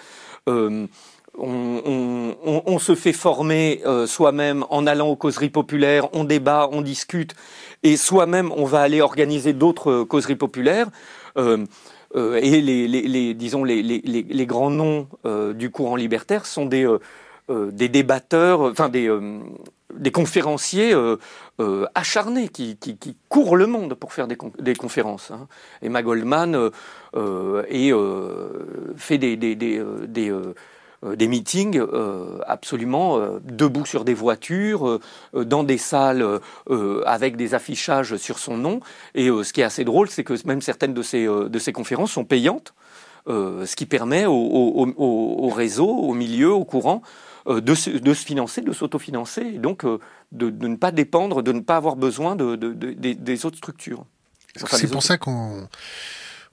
on, se fait former euh, soi-même en allant aux causeries populaires, on débat, on discute, et soi-même on va aller organiser d'autres euh, causeries populaires. Euh, et les, disons les, grands noms du courant libertaire sont des, des débatteurs, enfin des, des conférenciers acharnés qui, courent le monde pour faire des, conférences. Hein. Emma Goldman fait des, des des meetings euh, absolument euh, debout sur des voitures, dans des salles avec des affichages sur son nom. Et ce qui est assez drôle, c'est que même certaines de ces, de ces conférences sont payantes. ce qui permet au, réseau, au milieu, au courant, de se, de, se, financer, de s'autofinancer, et donc de, ne pas dépendre, de ne pas avoir besoin de, des autres structures. c'est pour ça qu'on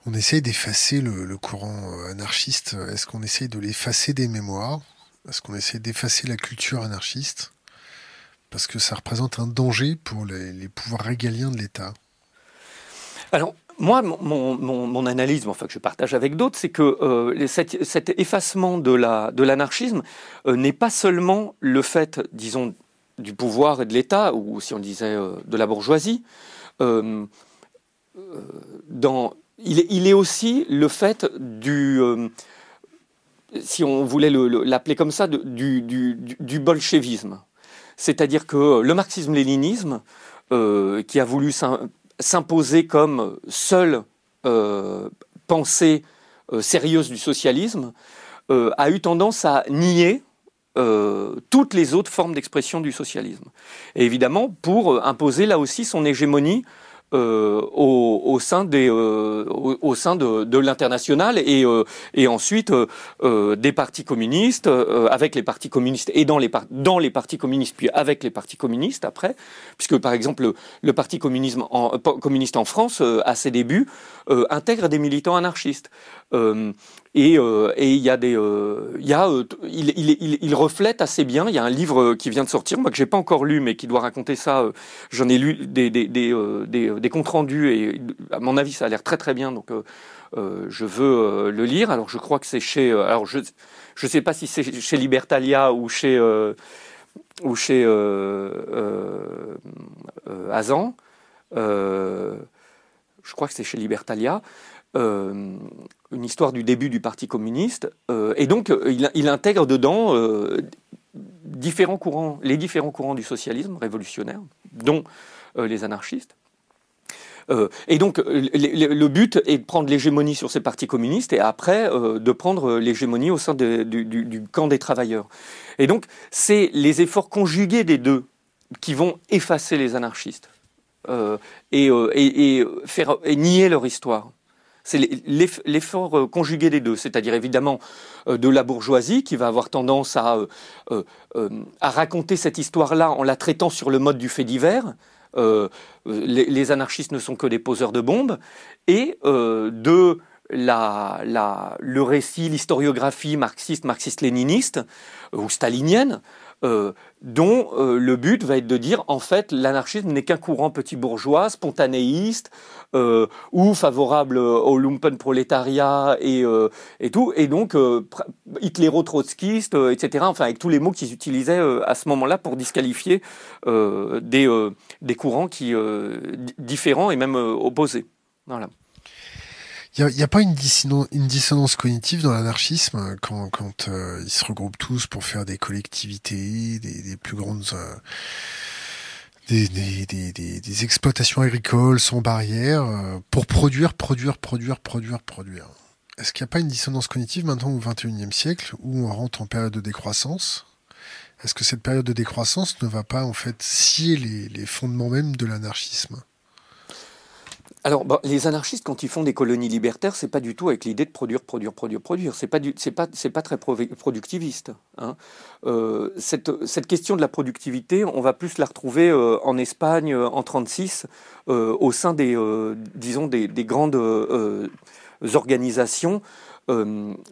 on essaye d'effacer le, courant anarchiste. Est-ce qu'on essaye de l'effacer des mémoires? Est-ce qu'on essaie d'effacer la culture anarchiste? Parce que ça représente un danger pour les, pouvoirs régaliens de l'État. Alors, moi, mon, analyse, enfin que je partage avec d'autres, c'est que euh, cet, effacement de l'anarchisme euh, n'est pas seulement le fait, disons, du pouvoir et de l'État, ou si on disait euh, de la bourgeoisie. dans, il est, aussi le fait du, euh, si on voulait l'appeler comme ça, du, bolchevisme. C'est-à-dire que le marxisme-léninisme, euh, qui a voulu s'imposer comme seule euh, pensée sérieuse du socialisme, a eu tendance à nier toutes les autres formes d'expression du socialisme. Et évidemment, pour imposer là aussi son hégémonie euh, au, sein des euh, au, sein de, de l'international et euh, ensuite des partis communistes avec les partis communistes et dans les partis communistes puis avec les partis communistes après. Puisque par exemple le, parti communiste en France à ses débuts intègre des militants anarchistes et, et il y a des reflète assez bien il y a un livre qui vient de sortir moi que j'ai pas encore lu mais qui doit raconter ça j'en ai lu des comptes rendus et à mon avis ça a l'air très très bien donc euh, euh, je veux euh, le lire. Alors je crois que c'est chez alors je je sais pas si c'est chez Libertalia ou chez ou chez Azan. je crois que c'est chez Libertalia. Une histoire du début du Parti communiste, et donc il, il intègre dedans différents courants, les différents courants du socialisme révolutionnaire, dont les anarchistes, euh, et donc, euh, le, but est de prendre l'hégémonie sur ces partis communistes et après euh, de prendre l'hégémonie au sein du, camp des travailleurs. Et donc, c'est les efforts conjugués des deux qui vont effacer les anarchistes et nier leur histoire. C'est l'effort conjugué des deux, c'est-à-dire évidemment de la bourgeoisie qui va avoir tendance à, à raconter cette histoire-là en la traitant sur le mode du fait divers, euh, les, anarchistes ne sont que des poseurs de bombes, et euh, de le récit, l'historiographie marxiste, marxiste-léniniste ou stalinienne, euh, dont euh, le but va être de dire en fait l'anarchisme n'est qu'un courant petit bourgeois, spontanéiste euh, ou favorable au lumpen prolétariat et, et tout, et donc hitléro-trotskiste, etc. Enfin avec tous les mots qu'ils utilisaient à ce moment-là pour disqualifier des, des courants qui différents et même opposés. Voilà. Il n'y a, pas une, dissonance, cognitive dans l'anarchisme quand, quand euh, ils se regroupent tous pour faire des collectivités, des, plus grandes... Euh, des, des, exploitations agricoles sans barrière euh, pour produire, produire, produire, produire, produire. Est-ce qu'il n'y a pas une dissonance cognitive maintenant au XXIe siècle où on rentre en période de décroissance? Est-ce que cette période de décroissance ne va pas en fait scier les fondements même de l'anarchisme? Alors, les anarchistes, quand ils font des colonies libertaires, c'est pas du tout avec l'idée de produire, produire, produire, produire. C'est pas pas, pas très productiviste. Hein. Euh, cette, cette, question de la productivité, on va plus la retrouver euh, en Espagne euh, en 36, au sein des, disons, des grandes organisations.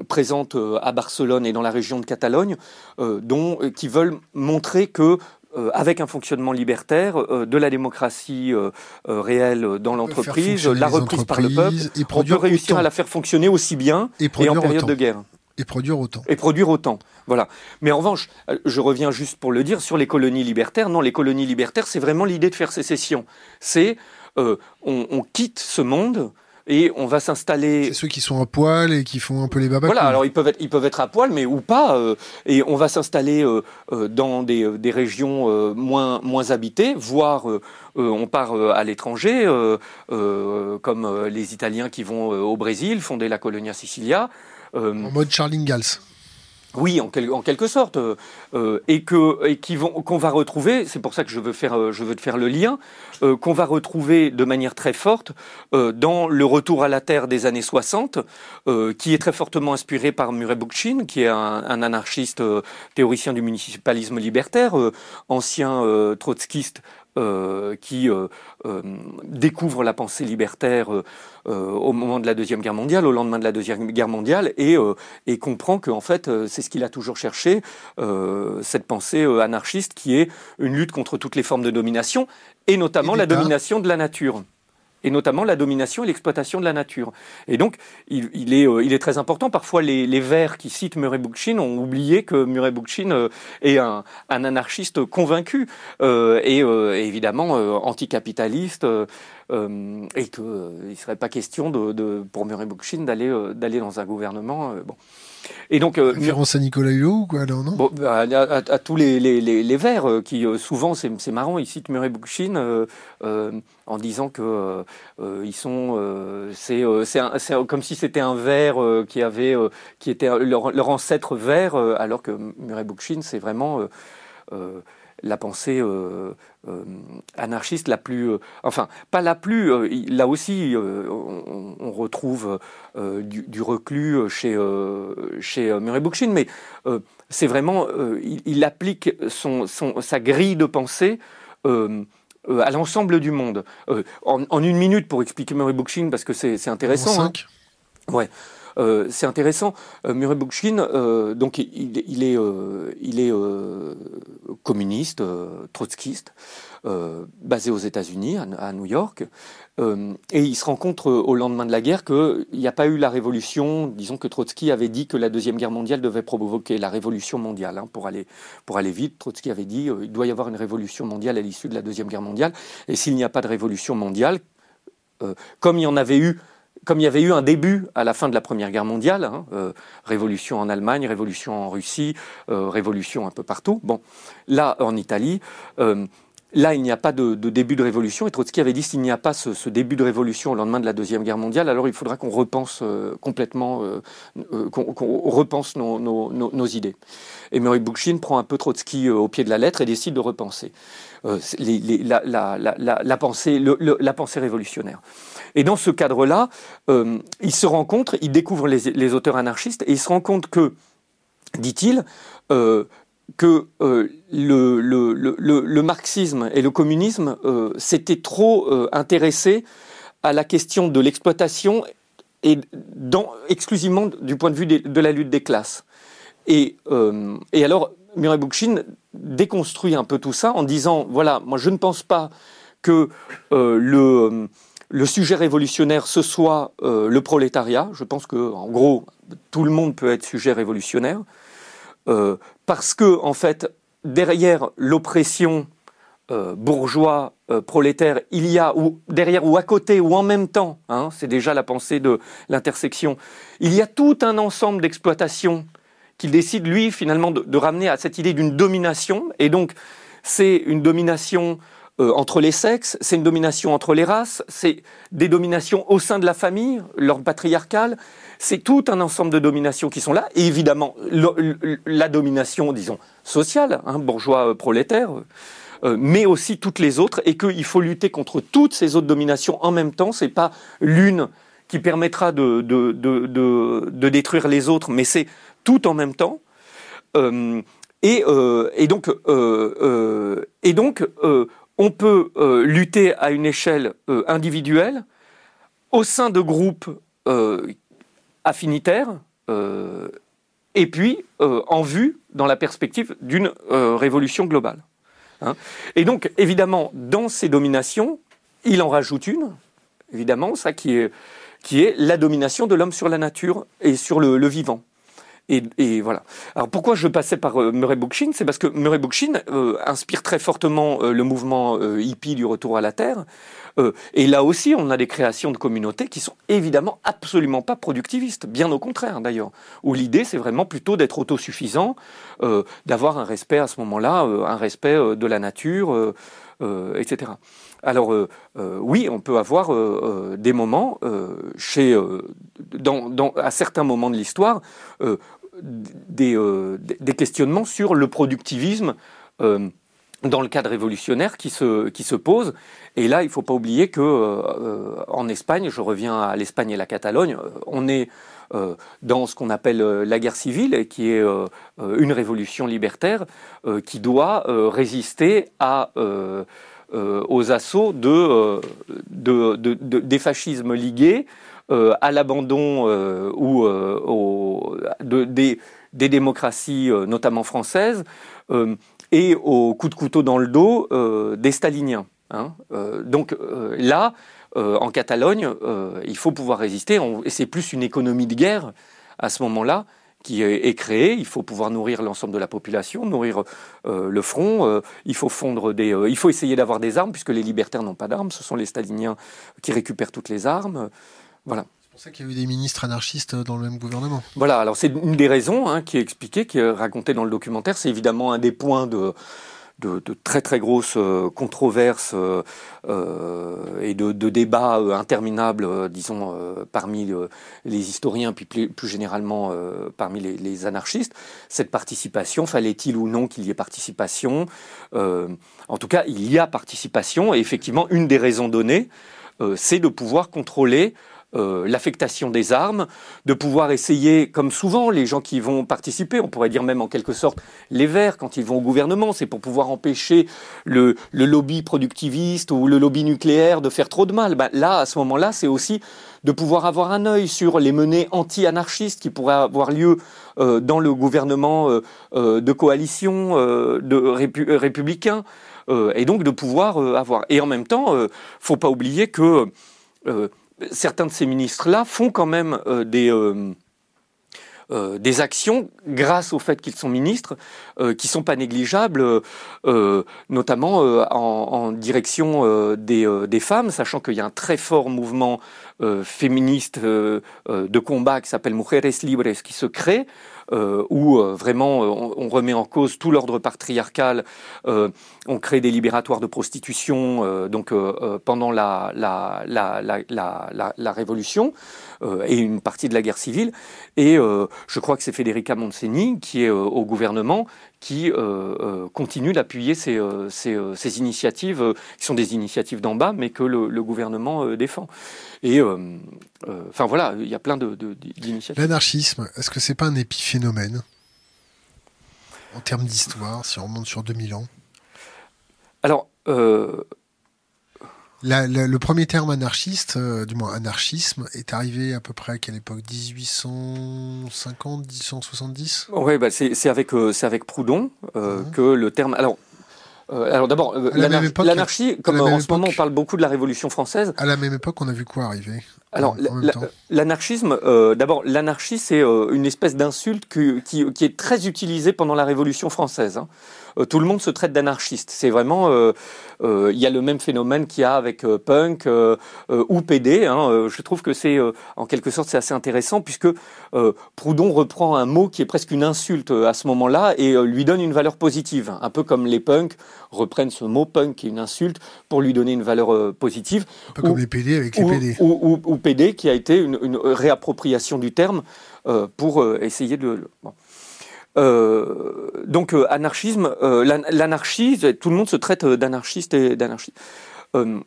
présentes à Barcelone et dans la région de Catalogne, dont, qui veulent montrer que euh, avec un fonctionnement libertaire, euh, de la démocratie euh, réelle dans l'entreprise, la reprise par le peuple, et on peut réussir à la faire fonctionner aussi bien et, en période de guerre. Et produire autant. Et produire autant. Voilà. Mais en revanche, je reviens juste pour le dire, sur les colonies libertaires, non, les colonies libertaires, c'est vraiment l'idée de faire sécession. C'est, on, on, quitte ce monde et on va s'installer. C'est ceux qui sont à poil et qui font un peu les babas. Voilà, alors ils peuvent être, ils peuvent être à poil, mais ou pas. Euh, et on va s'installer euh, euh, dans des, des régions moins moins habitées, voire on part à l'étranger, comme les Italiens qui vont au Brésil fonder la Colonia Sicilia. en mode Charles Ingalls. Oui, en, quelque sorte, euh, et que et qu'on va retrouver. C'est pour ça que je veux euh, te faire le lien euh, qu'on va retrouver de manière très forte euh, dans le retour à la terre des années 60, qui est très fortement inspiré par Murray Bookchin, qui est un, anarchiste théoricien du municipalisme libertaire, ancien trotskiste euh, qui euh, euh, découvre la pensée libertaire au moment de la Deuxième Guerre mondiale, au lendemain de la Deuxième Guerre mondiale, et, et comprend que en fait c'est ce qu'il a toujours cherché, cette pensée anarchiste qui est une lutte contre toutes les formes de domination, et notamment la domination de la nature et notamment la domination et l'exploitation de la nature. Et donc, il, est, euh, est, très important. Parfois, les, les Verts qui citent Murray Bookchin ont oublié que Murray Bookchin euh, est un, anarchiste convaincu euh, et, évidemment anticapitaliste et qu'il ne serait pas question pour Murray Bookchin d'aller dans un gouvernement. Et donc, euh, référence à Nicolas Hulot ou quoi non bon, bah, à, tous les, les, les, les Verts euh, qui euh, souvent c'est marrant ils citent Murray Bookchin euh, en disant que ils sont c'est c'est comme si c'était un Vert qui avait qui était leur, leur ancêtre Vert alors que Murray Bookchin c'est vraiment la pensée euh, euh, anarchiste la plus, euh, enfin pas la plus, là aussi on, retrouve du, reclus chez chez Murray Bookchin, mais c'est vraiment, il, applique son, sa grille de pensée. à l'ensemble du monde. En, une minute pour expliquer Murray Bookchin parce que c'est intéressant. Hein. Ouais. Euh, c'est intéressant. Euh, Murray Bookchin, euh, donc il, est communiste, trotskiste, basé aux États-Unis, à, New York, et il se rend compte au lendemain de la guerre qu'il n'y a pas eu la révolution. Disons que Trotsky avait dit que la deuxième guerre mondiale devait provoquer la révolution mondiale. Hein, pour aller pour aller vite, Trotsky avait dit il doit y avoir une révolution mondiale à l'issue de la deuxième guerre mondiale. Et s'il n'y a pas de révolution mondiale, comme il y en avait eu comme il y avait eu un début à la fin de la Première Guerre mondiale, hein, euh, révolution en Allemagne, révolution en Russie, euh, révolution un peu partout. Bon, là en Italie, euh, là il n'y a pas de, début de révolution. Et Trotsky avait dit s'il n'y a pas ce, début de révolution au lendemain de la Deuxième Guerre mondiale, alors il faudra qu'on repense complètement, qu'on repense nos, idées. Et Murray Bookchin prend un peu Trotsky au pied de la lettre et décide de repenser la, pensée, révolutionnaire. Et dans ce cadre-là, euh, il se rencontre, il découvre les, auteurs anarchistes et il se rend compte que, dit-il, euh, que euh, le, marxisme et le communisme s'étaient trop intéressés à la question de l'exploitation et exclusivement du point de vue de, la lutte des classes. Et, alors, Murray Bookchin déconstruit un peu tout ça en disant, voilà, moi je ne pense pas que le sujet révolutionnaire ce soit euh, le prolétariat. Je pense que, en gros, tout le monde peut être sujet révolutionnaire, euh, parce que, en fait, derrière l'oppression euh, bourgeois prolétaire, il y a ou derrière ou à côté ou en même temps, hein, c'est déjà la pensée de l'intersection, il y a tout un ensemble d'exploitations qu'il décide lui finalement de, ramener à cette idée d'une domination, et donc c'est une domination euh, entre les sexes, c'est une domination entre les races, c'est des dominations au sein de la famille, l'ordre patriarcal, c'est tout un ensemble de dominations qui sont là, et évidemment la domination, disons, sociale, hein, bourgeois euh, prolétaire, euh, mais aussi toutes les autres, et qu'il faut lutter contre toutes ces autres dominations en même temps, c'est pas l'une qui permettra de, de, de, de, détruire les autres, mais c'est tout en même temps. et, et, donc, et donc on peut euh, lutter à une échelle euh, individuelle au sein de groupes euh, affinitaires et puis en vue dans la perspective d'une révolution globale. Hein. Et donc, évidemment, dans ces dominations, il en rajoute une, évidemment, ça qui est, qui est la domination de l'homme sur la nature et sur le vivant. Et, voilà. Alors pourquoi je passais par euh, Murray Bookchin? C'est parce que Murray Bookchin euh, inspire très fortement euh, le mouvement hippie du retour à la Terre. et là aussi, on a des créations de communautés qui sont évidemment absolument pas productivistes, bien au contraire d'ailleurs. Où l'idée, c'est vraiment plutôt d'être autosuffisant, d'avoir un respect à ce moment-là, un respect de la nature, etc. Alors oui, on peut avoir des moments chez, à certains moments de l'histoire des, questionnements sur le productivisme dans le cadre révolutionnaire qui se, qui se pose. Et là, il ne faut pas oublier que en Espagne, je reviens à l'Espagne et la Catalogne, on est dans ce qu'on appelle la guerre civile, qui est une révolution libertaire qui doit résister à euh, aux assauts de, euh, des fascismes ligués euh, à l'abandon ou des, démocraties, notamment françaises, et au coup de couteau dans le dos des staliniens. Hein. donc là, en Catalogne, il faut pouvoir résister, et c'est plus une économie de guerre à ce moment-là qui est créé. Il faut pouvoir nourrir l'ensemble de la population, nourrir euh, le front. Euh, il faut fondre des. Euh, il faut essayer d'avoir des armes puisque les libertaires n'ont pas d'armes. Ce sont les staliniens qui récupèrent toutes les armes. Voilà. C'est pour ça qu'il y a eu des ministres anarchistes dans le même gouvernement. Voilà. Alors c'est une des raisons hein, qui est expliquée, qui est racontée dans le documentaire. C'est évidemment un des points de de, très très grosses euh, controverses euh, euh, et de, débats interminables, disons, parmi les historiens, puis plus, généralement parmi les, anarchistes. Cette participation, fallait-il ou non qu'il y ait participation En tout cas, il y a participation, et effectivement, une des raisons données, c'est de pouvoir contrôler euh, l'affectation des armes, de pouvoir essayer, comme souvent les gens qui vont participer, on pourrait dire même en quelque sorte les Verts quand ils vont au gouvernement, c'est pour pouvoir empêcher le, lobby productiviste ou le lobby nucléaire de faire trop de mal. Ben, là, à ce moment-là, c'est aussi de pouvoir avoir un œil sur les menées anti-anarchistes qui pourraient avoir lieu euh, dans le gouvernement euh, de coalition de républicains, et donc de pouvoir avoir. Et en même temps, faut pas oublier que certains de ces ministres-là font quand même euh, des, euh, euh, des actions grâce au fait qu'ils sont ministres qui sont pas négligeables, notamment en, direction des, des, femmes, sachant qu'il y a un très fort mouvement féministe de combat qui s'appelle Mujeres Libres qui se crée. Euh, où euh, vraiment euh, on, remet en cause tout l'ordre patriarcal, on crée des libératoires de prostitution donc pendant la, la, la, la Révolution et une partie de la guerre civile. Et je crois que c'est Federica Monseni qui est au gouvernement qui continue d'appuyer ces, ces, ces, initiatives, qui sont des initiatives d'en bas, mais que le, le gouvernement défend. Et enfin voilà, il y a plein d'initiatives. De, L'anarchisme, est-ce que c'est pas un épiphénomène? Phénomène en termes d'histoire, si on remonte sur 2000 ans? Alors, euh, le premier terme anarchiste, euh, du moins anarchisme, est arrivé à peu près à quelle époque? 1850, 1870 Oui, bah c'est avec, euh, avec Proudhon mhm. que le terme. Alors, euh, alors d'abord, euh, l'anarchie, comme en ce moment on parle beaucoup de la Révolution française. À la même époque, on a vu quoi arriver? Alors l'anarchisme, euh, d'abord l'anarchie c'est une espèce d'insulte qui, qui, est très utilisée pendant la Révolution française. Hein. Euh, tout le monde se traite d'anarchiste. C'est vraiment, euh, euh, il y a le même phénomène qu'il y a avec punk ou PD. Hein. Je trouve que c'est, en quelque sorte, c'est assez intéressant puisque Proudhon reprend un mot qui est presque une insulte à ce moment-là et lui donne une valeur positive, un peu comme les punks reprennent ce mot punk qui est une insulte pour lui donner une valeur positive. Un peu comme les PD avec les PD. Ou, PD qui a été une, réappropriation du terme pour essayer de... donc euh, anarchisme, euh, l'anarchie, tout le monde se traite d'anarchiste et d'anarchiste.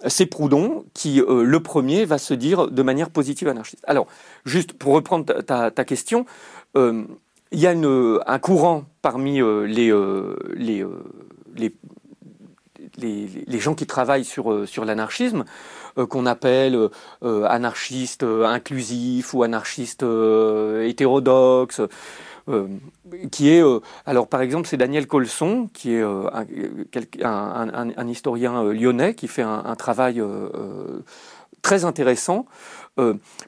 c'est Proudhon qui, le premier, va se dire de manière positive anarchiste. Alors, juste pour reprendre ta, question, il y a un courant parmi les, les, les, gens qui travaillent sur, sur l'anarchisme, qu'on appelle anarchiste inclusif ou anarchiste hétérodoxe. Euh, qui est, euh, alors par exemple, c'est Daniel Colson, qui est euh, un, historien lyonnais, qui fait un, travail très intéressant,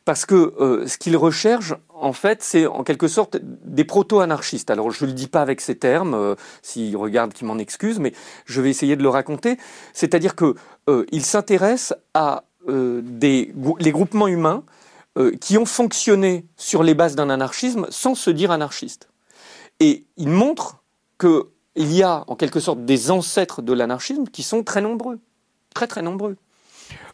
parce que ce qu'il recherche, en fait, c'est en quelque sorte des proto-anarchistes. Alors, je ne le dis pas avec ces termes, s'il regarde, qu'il m'en excuse, mais je vais essayer de le raconter. C'est-à-dire que il s'intéresse à des, les groupements humains euh, qui ont fonctionné sur les bases d'un anarchisme sans se dire anarchistes. Et il montre qu'il y a en quelque sorte des ancêtres de l'anarchisme qui sont très nombreux, très très nombreux.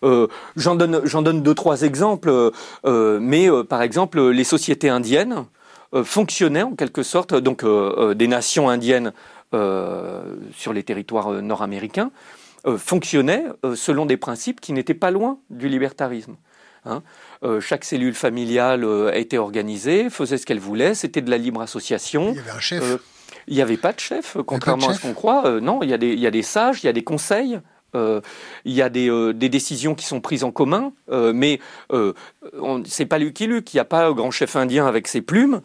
Euh, J'en donne, deux, trois exemples, euh, mais par exemple les sociétés indiennes, fonctionnaient en quelque sorte, donc des nations indiennes sur les territoires nord-américains, fonctionnaient selon des principes qui n'étaient pas loin du libertarisme. Hein. chaque cellule familiale était organisée, faisait ce qu'elle voulait, c'était de la libre association. Il y avait un chef. il n'y avait pas de chef, contrairement à ce qu'on croit. non, il y, a des, il y, a des, sages, il y a des conseils. Euh, il y a des, euh, des, décisions qui sont prises en commun, euh, mais c'est pas Lucky Luke. Il n'y a pas un grand chef indien avec ses plumes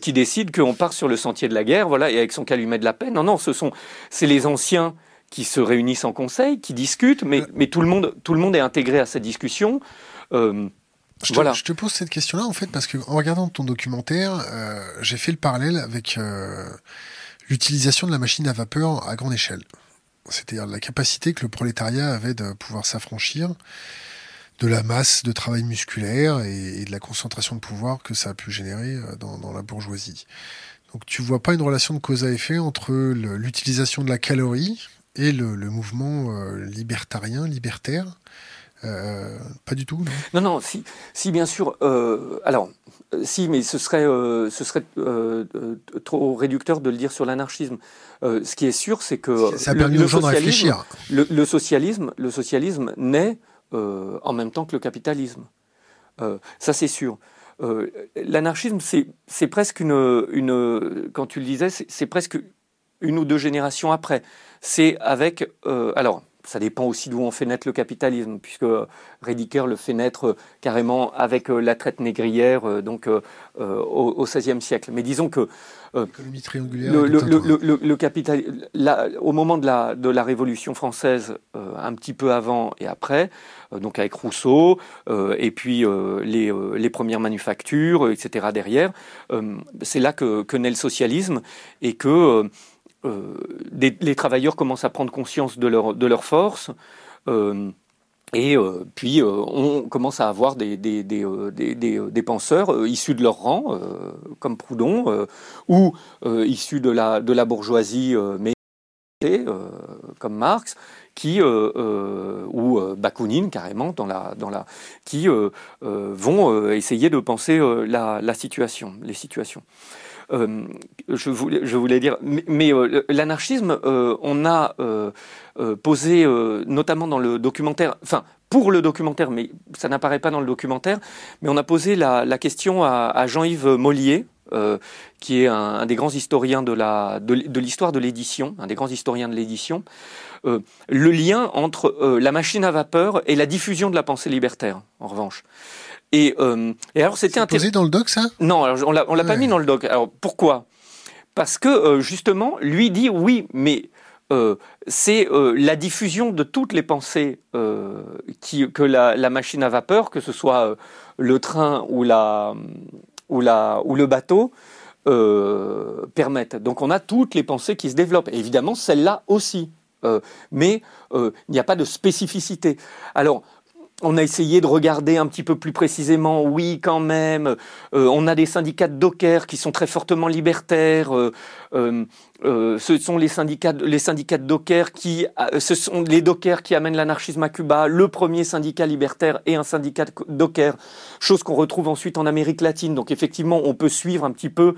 qui décide qu'on part sur le sentier de la guerre, voilà, et avec son calumet de la paix. Non, non, ce sont c'est les anciens qui se réunissent en conseil, qui discutent, mais, mais tout, le monde, tout le monde est intégré à cette discussion. Je te, voilà. je te, pose cette question-là en fait parce que en regardant ton documentaire, j'ai fait le parallèle avec l'utilisation de la machine à vapeur à grande échelle c'est-à-dire la capacité que le prolétariat avait de pouvoir s'affranchir de la masse de travail musculaire et, de la concentration de pouvoir que ça a pu générer euh, dans, la bourgeoisie. Donc tu vois pas une relation de cause à effet entre l'utilisation de la calorie et le, mouvement euh, libertarien, libertaire euh, pas du tout. Non, non, non si, si, bien sûr. Euh, alors, si, mais ce serait, euh, ce serait trop réducteur de le dire sur l'anarchisme. ce qui est sûr, c'est que ça le, aux gens de réfléchir. Le, socialisme, le socialisme naît en même temps que le capitalisme. ça, c'est sûr. L'anarchisme, c'est presque une, une, quand tu le disais, c'est presque une ou deux générations après. C'est avec, alors ça dépend aussi d'où on fait naître le capitalisme, puisque Rediker le fait naître carrément avec euh, la traite négrière, euh, donc euh, au XVIe siècle. Mais disons que le, le, capital, au moment de la, de la Révolution française, un petit peu avant et après, donc avec Rousseau, et puis les, les, premières manufactures, etc. derrière, c'est là que, que, naît le socialisme et que euh, les travailleurs commencent à prendre conscience de leur, de leur force. Euh, et euh, puis, on commence à avoir des, des, des, penseurs issus de leur rang, comme Proudhon, ou issus de la, de la bourgeoisie, mais comme Marx, qui, ou Bakounine carrément, dans la, dans la, qui vont essayer de penser la, la situation, les situations. Euh, je, voulais, dire, mais, euh, l'anarchisme, euh, on a posé, notamment dans le documentaire, enfin, pour le documentaire, mais ça n'apparaît pas dans le documentaire, mais on a posé la, question à, Jean-Yves Mollier, qui est un, des grands historiens de, l'histoire de l'édition, un des grands historiens de l'édition, le lien entre la machine à vapeur et la diffusion de la pensée libertaire, en revanche. Et, euh, et alors c'était posé dans le doc ça? Non, alors on l'a, l'a pas mis dans le doc. Alors pourquoi? Parce que euh, justement, lui dit oui, mais euh, c'est la diffusion de toutes les pensées qui, que la, machine à vapeur, que ce soit le train ou, la, ou, la, ou le bateau, permettent. Donc on a toutes les pensées qui se développent. Et évidemment, celle-là aussi. Mais il n'y a pas de spécificité. Alors, on a essayé de regarder un petit peu plus précisément, oui quand même, euh, on a des syndicats de dockers qui sont très fortement libertaires, euh, euh, ce sont les syndicats, les syndicats de dockers qui, les dockers qui amènent l'anarchisme à Cuba, le premier syndicat libertaire et un syndicat de dockers, chose qu'on retrouve ensuite en Amérique latine. Donc effectivement, on peut suivre un petit peu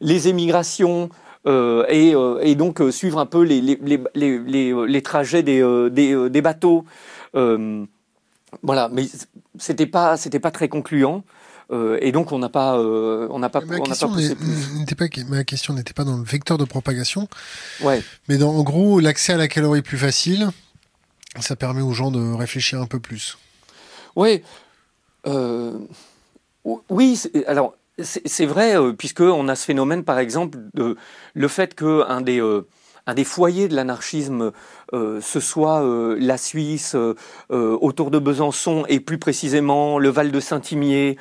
les émigrations, et, donc suivre un peu les, les, trajets des, des bateaux. Voilà, mais c'était pas c'était pas très concluant. Euh, et donc on n'a pas euh, on n'a pas ma question n'était pas ma question n'était pas dans le vecteur de propagation. Ouais. Mais dans, en gros l'accès à la calorie plus facile, ça permet aux gens de réfléchir un peu plus. Ouais. Euh, oui, alors c'est vrai puisque on a ce phénomène par exemple de le fait que un des un des foyers de l'anarchisme, euh, ce soit euh, la Suisse, euh, autour de Besançon, et plus précisément le Val de Saint-Imier,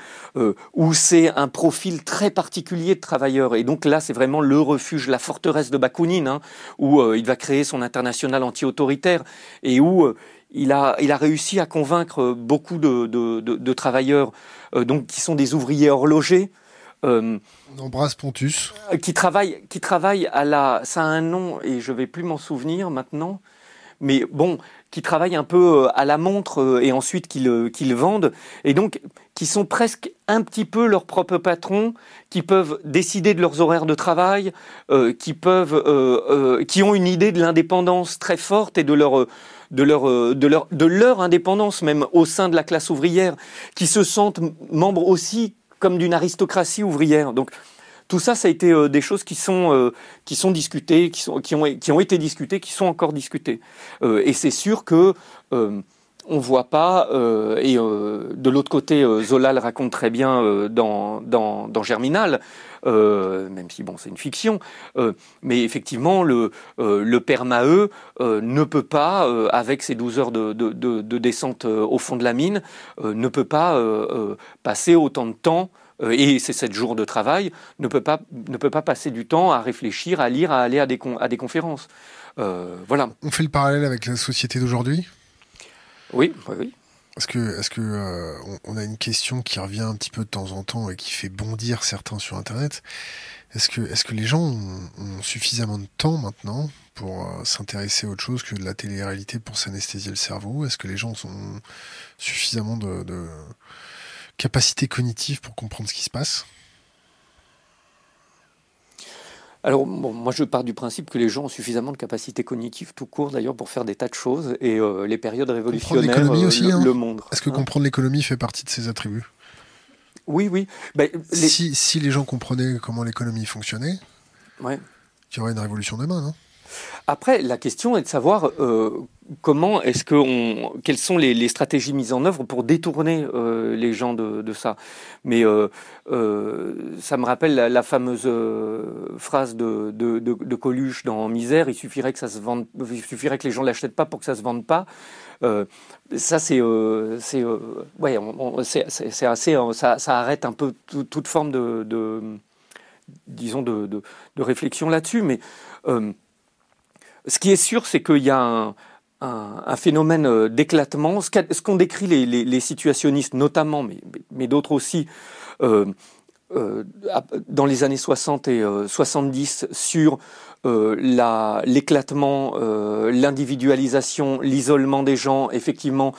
où c'est un profil très particulier de travailleurs. Et donc là, c'est vraiment le refuge, la forteresse de Bakounine, hein, où il va créer son international anti-autoritaire, et où il a, réussi à convaincre beaucoup de, de, travailleurs, donc qui sont des ouvriers horlogers, euh, on embrasse Pontus. Qui travaille, qui travaille à la. Ça a un nom et je vais plus m'en souvenir maintenant. Mais bon, qui travaille un peu euh, à la montre euh, et ensuite qu'ils vendent. Et donc, qui sont presque un petit peu leurs propres patrons, qui peuvent décider de leurs horaires de travail, euh, qui peuvent, euh, euh, qui ont une idée de l'indépendance très forte et de leur de leur, de, leur, de leur indépendance même au sein de la classe ouvrière, qui se sentent membres aussi comme d'une aristocratie ouvrière. Donc tout ça, ça a été des choses qui sont, qui sont discutées, qui, sont, qui, ont, qui ont été discutées, qui sont encore discutées. et c'est sûr que on voit pas, euh, et euh, de l'autre côté, euh, Zola le raconte très bien dans, dans, Germinal, même si bon, c'est une fiction, mais effectivement, le, le père Maheu ne peut pas, avec ses 12 heures de, de, descente au fond de la mine, ne peut pas passer autant de temps et ces 7 jours de travail, ne peut, pas, ne peut pas passer du temps à réfléchir, à lire, à aller à des, à des conférences. voilà. On fait le parallèle avec la société d'aujourd'hui? Oui, oui, Est-ce que, est-ce que euh, on, a une question qui revient un petit peu de temps en temps et qui fait bondir certains sur Internet? Est-ce que, est-ce que les gens ont, suffisamment de temps maintenant pour euh, s'intéresser à autre chose que de la télé-réalité pour s'anesthésier le cerveau? Est-ce que les gens ont suffisamment de, de capacité cognitive pour comprendre ce qui se passe? Alors, moi, je pars du principe que les gens ont suffisamment de capacités cognitives tout court, d'ailleurs, pour faire des tas de choses. Et euh, les périodes révolutionnaires euh, aussi, le, hein. le montrent. Est-ce que comprendre l'économie fait partie de ces attributs? Oui, oui. Ben, si, si, les gens comprenaient comment l'économie fonctionnait, ouais. il y aurait une révolution demain, non? Après, la question est de savoir euh, comment est-ce que on, quelles sont les, stratégies mises en œuvre pour détourner euh, les gens de, ça. Mais euh, ça me rappelle la, fameuse phrase de, Coluche dans Misère il suffirait que ça se vende, il suffirait que les gens l'achètent pas pour que ça se vende pas. ça c'est c'est ouais, c'est assez ça, ça, arrête un peu toute forme de, disons de, réflexion là-dessus, mais ce qui est sûr, c'est qu'il y a un, phénomène euh, d'éclatement. Ce qu'ont décrit les, situationnistes, notamment, mais, d'autres aussi, euh, euh, dans les années 60 et 70, sur l'éclatement, l'individualisation, l'isolement des gens, effectivement,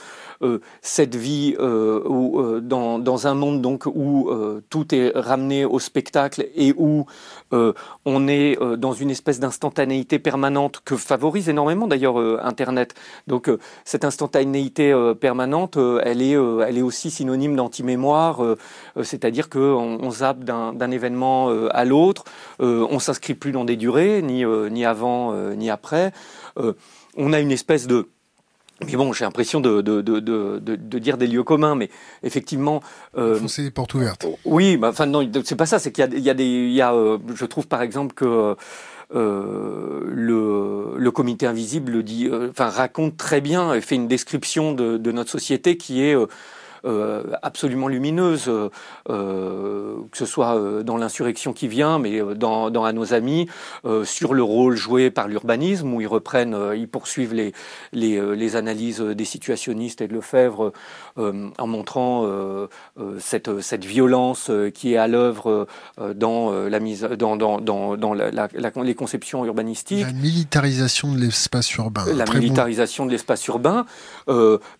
cette vie euh, euh, dans, dans, un monde donc où tout est ramené au spectacle et où on est dans une espèce d'instantanéité permanente que favorise énormément d'ailleurs Internet. Donc cette instantanéité permanente, elle est, elle est aussi synonyme d'anti-mémoire, c'est-à-dire qu'on on zappe d'un événement à l'autre, on s'inscrit plus dans des durées, ni, ni avant ni après. on a une espèce de mais bon, j'ai l'impression de, de, de, de, dire des lieux communs, mais effectivement. Euh, Foncer les portes ouvertes. Oui, bah, enfin non, c'est pas ça. C'est qu'il y a, il y a des, il y a, euh, je trouve par exemple que euh, le, le comité invisible dit, euh, enfin raconte très bien, fait une description de, de notre société qui est euh, absolument lumineuse, euh, euh, que ce soit dans l'insurrection qui vient, mais dans, dans À nos amis, sur le rôle joué par l'urbanisme, où ils reprennent, ils poursuivent les, les, les, analyses des situationnistes et de Lefebvre en montrant cette, cette violence qui est à l'œuvre dans, la mise, dans, dans, dans, dans la, les conceptions urbanistiques. La militarisation de l'espace urbain. La militarisation de l'espace urbain,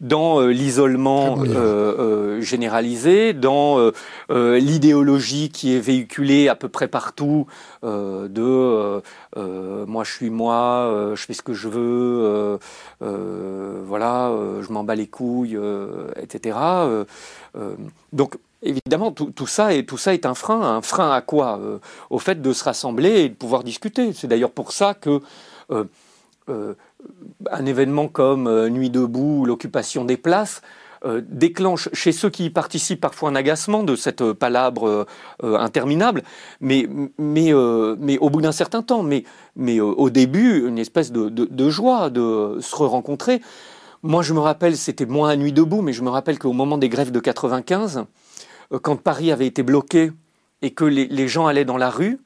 dans l'isolement euh, généralisé, dans euh, euh, l'idéologie qui est véhiculée à peu près partout de moi je suis moi, je fais ce que je veux, voilà, je m'en bats les couilles, etc. donc évidemment, tout, ça est, tout ça est un frein. Un frein à quoi Au fait de se rassembler et de pouvoir discuter. C'est d'ailleurs pour ça que un événement comme Nuit debout, l'occupation des places, euh, déclenche chez ceux qui y participent parfois un agacement de cette euh, palabre euh, interminable, mais, mais, mais au bout d'un certain temps, mais, mais au début, une espèce de, de, joie de se rencontrer. Moi, je me rappelle, c'était moins à nuit debout, mais je me rappelle qu'au moment des grèves de 95, quand Paris avait été bloqué et que les, les gens allaient dans la rue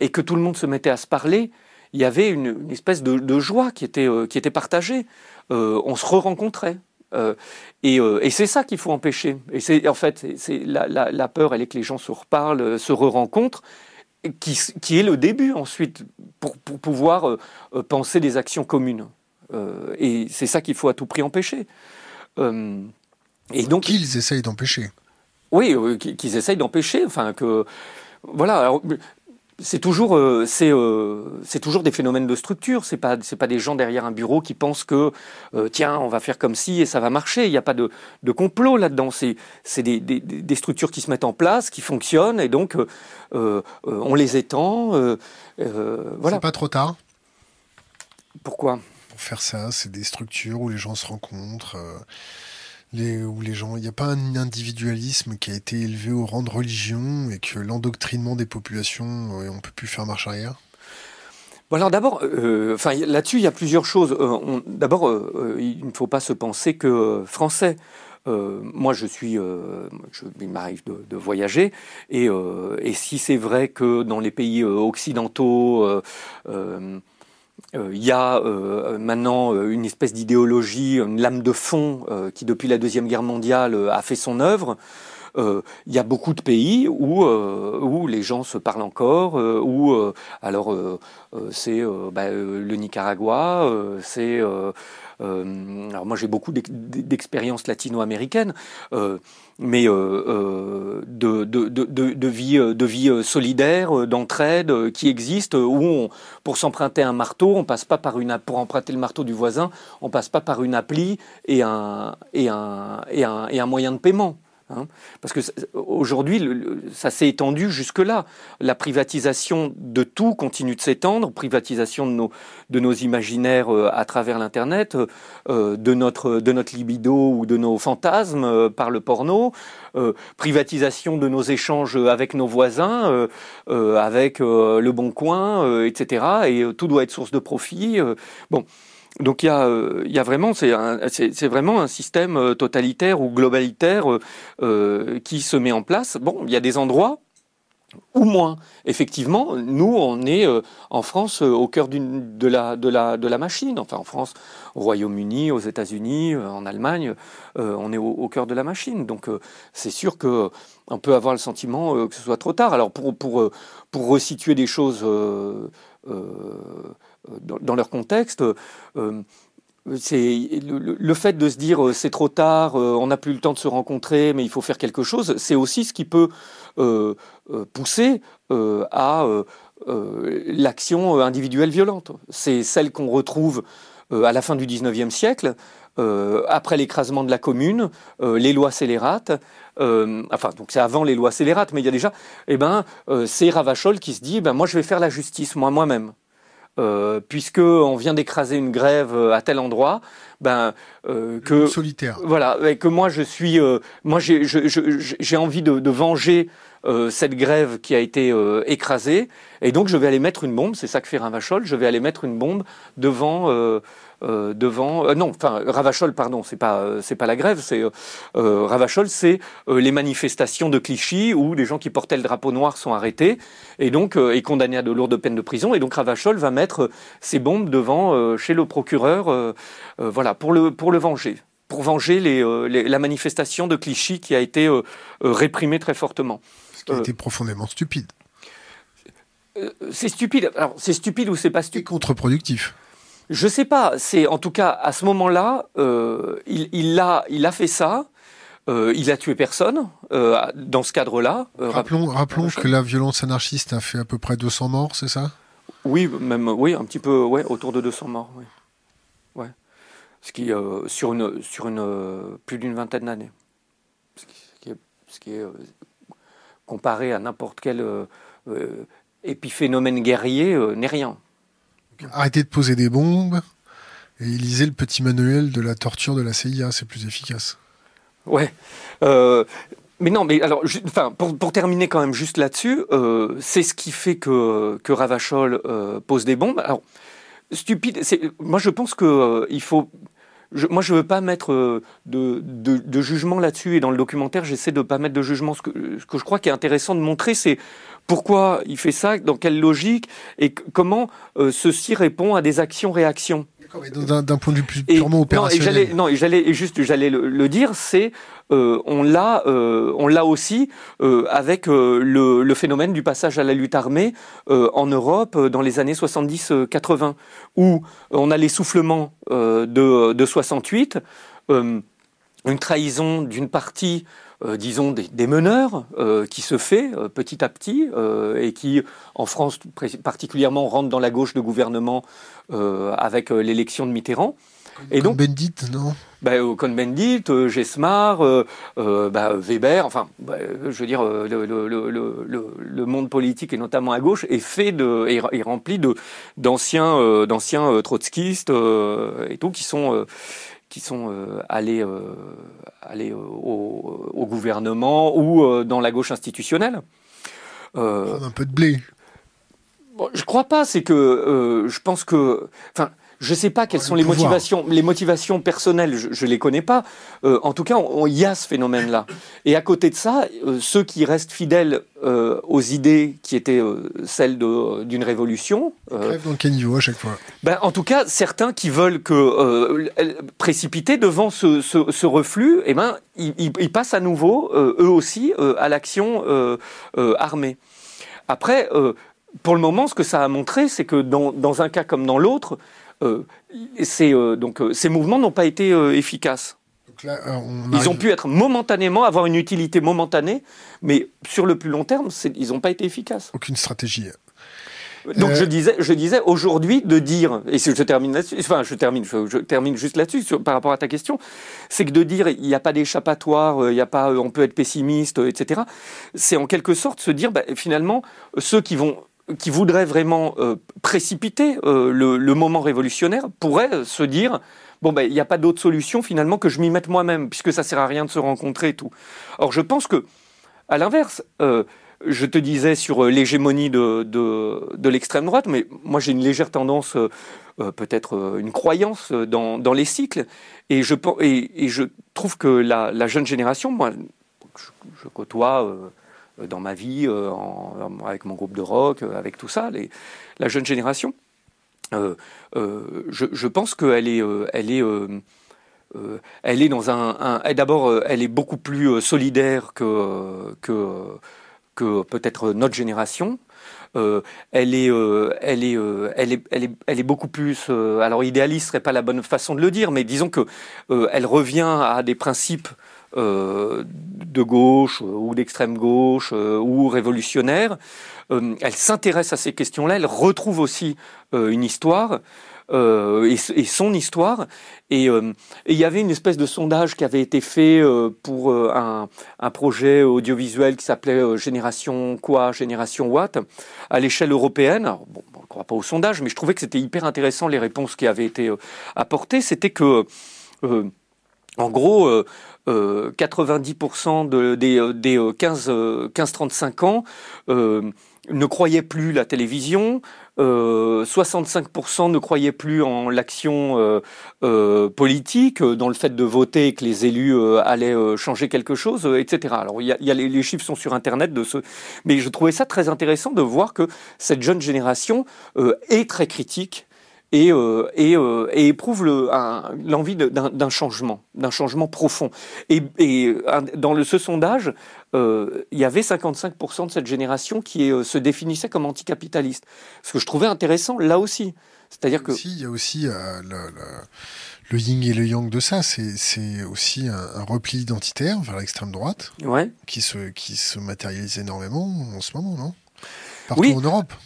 et que tout le monde se mettait à se parler, il y avait une, espèce de, de, joie qui était, qui était partagée. on se re-rencontrait. Euh, euh, et, c'est ça qu'il faut empêcher. Et c'est en fait, c'est la, peur, elle est que les gens se reparlent, euh, se re-rencontrent, qui, qui, est le début ensuite pour, pour pouvoir penser des actions communes. et c'est ça qu'il faut à tout prix empêcher. et donc qu'ils essayent d'empêcher. Oui, qu'ils essayent d'empêcher, enfin que voilà c'est toujours euh, c'est euh, c'est toujours des phénomènes de structure. C'est pas c'est pas des gens derrière un bureau qui pensent que euh, tiens on va faire comme si et ça va marcher. Il n'y a pas de, de complot là-dedans. C'est c'est des, des, des, structures qui se mettent en place qui fonctionnent et donc on les étend voilà. C'est pas trop tard? Pourquoi? Pour faire ça c'est des structures où les gens se rencontrent les, où les gens, il n'y a pas un individualisme qui a été élevé au rang de religion et que l'endoctrinement des populations, euh, on peut plus faire marche arrière? Bon alors d'abord, euh, enfin là-dessus il y a plusieurs choses. Euh, d'abord, il ne faut pas se penser que français. moi, je suis, je, il m'arrive de, voyager, et, si c'est vrai que dans les pays occidentaux euh, il y a euh, maintenant euh, une espèce d'idéologie, une lame de fond qui, depuis la Deuxième Guerre mondiale, a fait son œuvre. Il y a beaucoup de pays où, où les gens se parlent encore, où alors c'est bah, le Nicaragua, c'est alors moi j'ai beaucoup d'expériences latino-américaines mais euh, euh, de, de, de, de, vie, de vie euh, solidaire, d'entraide, qui existe, où on, pour s'emprunter un marteau, on passe pas par une pour emprunter le marteau du voisin, on passe pas par une appli et un et un et un, et un moyen de paiement. Hein. Parce que aujourd'hui, ça s'est étendu jusque-là. La privatisation de tout continue de s'étendre, privatisation de nos, de nos imaginaires euh, à travers l'Internet, euh, de, notre, de notre libido ou de nos fantasmes euh, par le porno, privatisation de nos échanges avec nos voisins, avec le bon coin, etc. Et tout doit être source de profit. bon. Donc il y a, euh, il y a vraiment, c'est, c'est, vraiment un système euh, totalitaire ou globalitaire euh, qui se met en place. Bon, il y a des endroits ou moins. Effectivement, nous, on est en France au cœur de, la, de, la, de la machine. Enfin, en France, au Royaume-Uni, aux États-Unis, en Allemagne, on est au, cœur de la machine. Donc, c'est sûr que on peut avoir le sentiment que ce soit trop tard. Alors, pour, pour, pour resituer des choses dans, leur contexte. Euh, c'est le, fait de se dire euh, c'est trop tard, euh, on n'a plus le temps de se rencontrer, mais il faut faire quelque chose. C'est aussi ce qui peut pousser à l'action individuelle violente. C'est celle qu'on retrouve à la fin du 19e siècle, après l'écrasement de la commune, les lois scélérates. enfin, donc c'est avant les lois scélérates, mais il y a déjà, eh ben, c'est Ravachol qui se dit, ben moi je vais faire la justice moi moi-même. Euh, puisque on vient d'écraser une grève euh, à tel endroit, ben euh, que solitaire. Voilà, et que moi je suis, euh, moi j'ai j'ai envie de, de venger cette grève qui a été écrasée, et donc je vais aller mettre une bombe. C'est ça que fait Ravachol. Je vais aller mettre une bombe devant euh, devant. Euh, non, enfin Ravachol, pardon, c'est pas euh, c'est pas la grève, c'est Ravachol, c'est les manifestations de Clichy où des gens qui portaient le drapeau noir sont arrêtés et donc et condamnés à de lourdes peines de prison. Et donc Ravachol va mettre ses bombes devant chez le procureur, voilà, pour le pour le venger pour venger les, la manifestation de Clichy qui a été réprimée très fortement. Ce qui a été profondément stupide. c'est stupide. Alors, c'est stupide ou c'est pas stupide? contre-productif. Je sais pas. C'est en tout cas à ce moment-là, euh, il, il, a, il a fait ça. Euh, il a tué personne euh, dans ce cadre-là. Rappelons, rappelons que la violence anarchiste a fait à peu près 200 morts, c'est ça? Oui, même oui, un petit peu, ouais, autour de 200 morts, oui. Ouais. Ce qui sur une sur une plus d'une vingtaine d'années. Ce qui, ce qui est, comparé à n'importe quel épiphénomène guerrier n'est rien. Arrêtez de poser des bombes et lisez le petit manuel de la torture de la CIA, c'est plus efficace. Ouais. Euh, mais non, mais alors, enfin, pour, pour, terminer quand même juste là-dessus, euh, c'est ce qui fait que, que Ravachol euh, pose des bombes. Alors, stupide, moi je pense que il faut. Moi, je veux pas mettre de, de, jugement là-dessus, et dans le documentaire, j'essaie de pas mettre de jugement. Ce que, ce que je crois qui est intéressant de montrer, c'est pourquoi il fait ça, dans quelle logique, et comment euh, ceci répond à des actions-réactions? D'un point de vue purement opérationnel. Non, et j'allais juste, j'allais le, dire, c'est euh, on l'a, euh, on l'a aussi euh, avec euh, le, le, phénomène du passage à la lutte armée euh, en Europe dans les années 70-80, où on a l'essoufflement de, de 68, une trahison d'une partie disons, des, meneurs qui se fait petit à petit et qui, en France particulièrement, rentre dans la gauche de gouvernement avec l'élection de Mitterrand. Et donc, Bendit, non? Bah, Cohn-Bendit, euh, Gesmar, euh, euh, bah, Weber, enfin, bah, je veux dire, le, monde politique et notamment à gauche est fait de, est, rempli de d'anciens, d'anciens trotskistes et tout qui sont qui sont allés, allés au, gouvernement ou dans la gauche institutionnelle. un peu de blé. Bon, je crois pas, c'est que je pense que, enfin je ne sais pas quelles sont les motivations, les motivations personnelles, je ne les connais pas. Euh, en tout cas, il y a ce phénomène-là. Et à côté de ça, euh, ceux qui restent fidèles euh, aux idées qui étaient celles d'une révolution. Dans le caniveau à chaque fois. Ben, en tout cas, certains qui veulent que précipiter devant ce, ce, reflux, eh ben, ils, ils, passent à nouveau, eux aussi, à l'action armée. Après, pour le moment, ce que ça a montré, c'est que dans, dans un cas comme dans l'autre, ces, euh, donc, euh, ces mouvements n'ont pas été efficaces. Ils ont pu être momentanément, avoir une utilité momentanée, mais sur le plus long terme, ils n'ont pas été efficaces. Aucune stratégie. Donc je disais, je disais aujourd'hui de dire, et je termine là-dessus, enfin je termine, je, termine juste là-dessus par rapport à ta question, c'est que de dire il n'y a pas d'échappatoire, il y a pas, on peut être pessimiste, etc. C'est en quelque sorte se dire bah, finalement ceux qui vont qui voudrait vraiment euh, précipiter euh, le, moment révolutionnaire pourrait se dire bon ben il n'y a pas d'autre solution finalement que je m'y mette moi-même puisque ça sert à rien de se rencontrer et tout. Or je pense que à l'inverse, euh, je te disais sur l'hégémonie de, de, l'extrême droite, mais moi j'ai une légère tendance, peut-être une croyance dans, dans, les cycles, et je, et, et je trouve que la, jeune génération, moi je, côtoie euh, dans ma vie, euh, avec mon groupe de rock, euh, avec tout ça, la jeune génération. je, pense qu'elle est, elle est, elle est dans un. D'abord, elle est beaucoup plus solidaire que, que, peut-être notre génération. elle, est, elle, est, elle, est, elle, est, elle est beaucoup plus. alors, idéaliste serait pas la bonne façon de le dire, mais disons que elle revient à des principes euh, de gauche ou d'extrême gauche euh, ou révolutionnaire. Euh, elle s'intéresse à ces questions-là, elle retrouve aussi une histoire. et, son histoire. Et il y avait une espèce de sondage qui avait été fait pour un, projet audiovisuel qui s'appelait Génération quoi, Génération Watt, à l'échelle européenne. bon, on ne croit pas au sondage, mais je trouvais que c'était hyper intéressant les réponses qui avaient été apportées. C'était que, en gros, 90% euh, des, euh, des 15-35 euh, ans ne croyaient plus la télévision, 65% ne croyaient plus en l'action politique, dans le fait de voter que les élus allaient changer quelque chose, etc. Alors y a, y a les, les, chiffres sont sur Internet de ce, mais je trouvais ça très intéressant de voir que cette jeune génération est très critique et, euh, et, euh, et éprouve l'envie d'un changement, d'un changement profond. Et, et dans le, ce sondage, euh, il y avait 55% de cette génération qui se définissait comme anticapitaliste. Ce que je trouvais intéressant là aussi. C'est-à-dire que. il y a aussi le, le, yin et le yang de ça. C'est aussi un, repli identitaire vers l'extrême droite ouais. qui, se, qui se matérialise énormément en ce moment, non? Oui.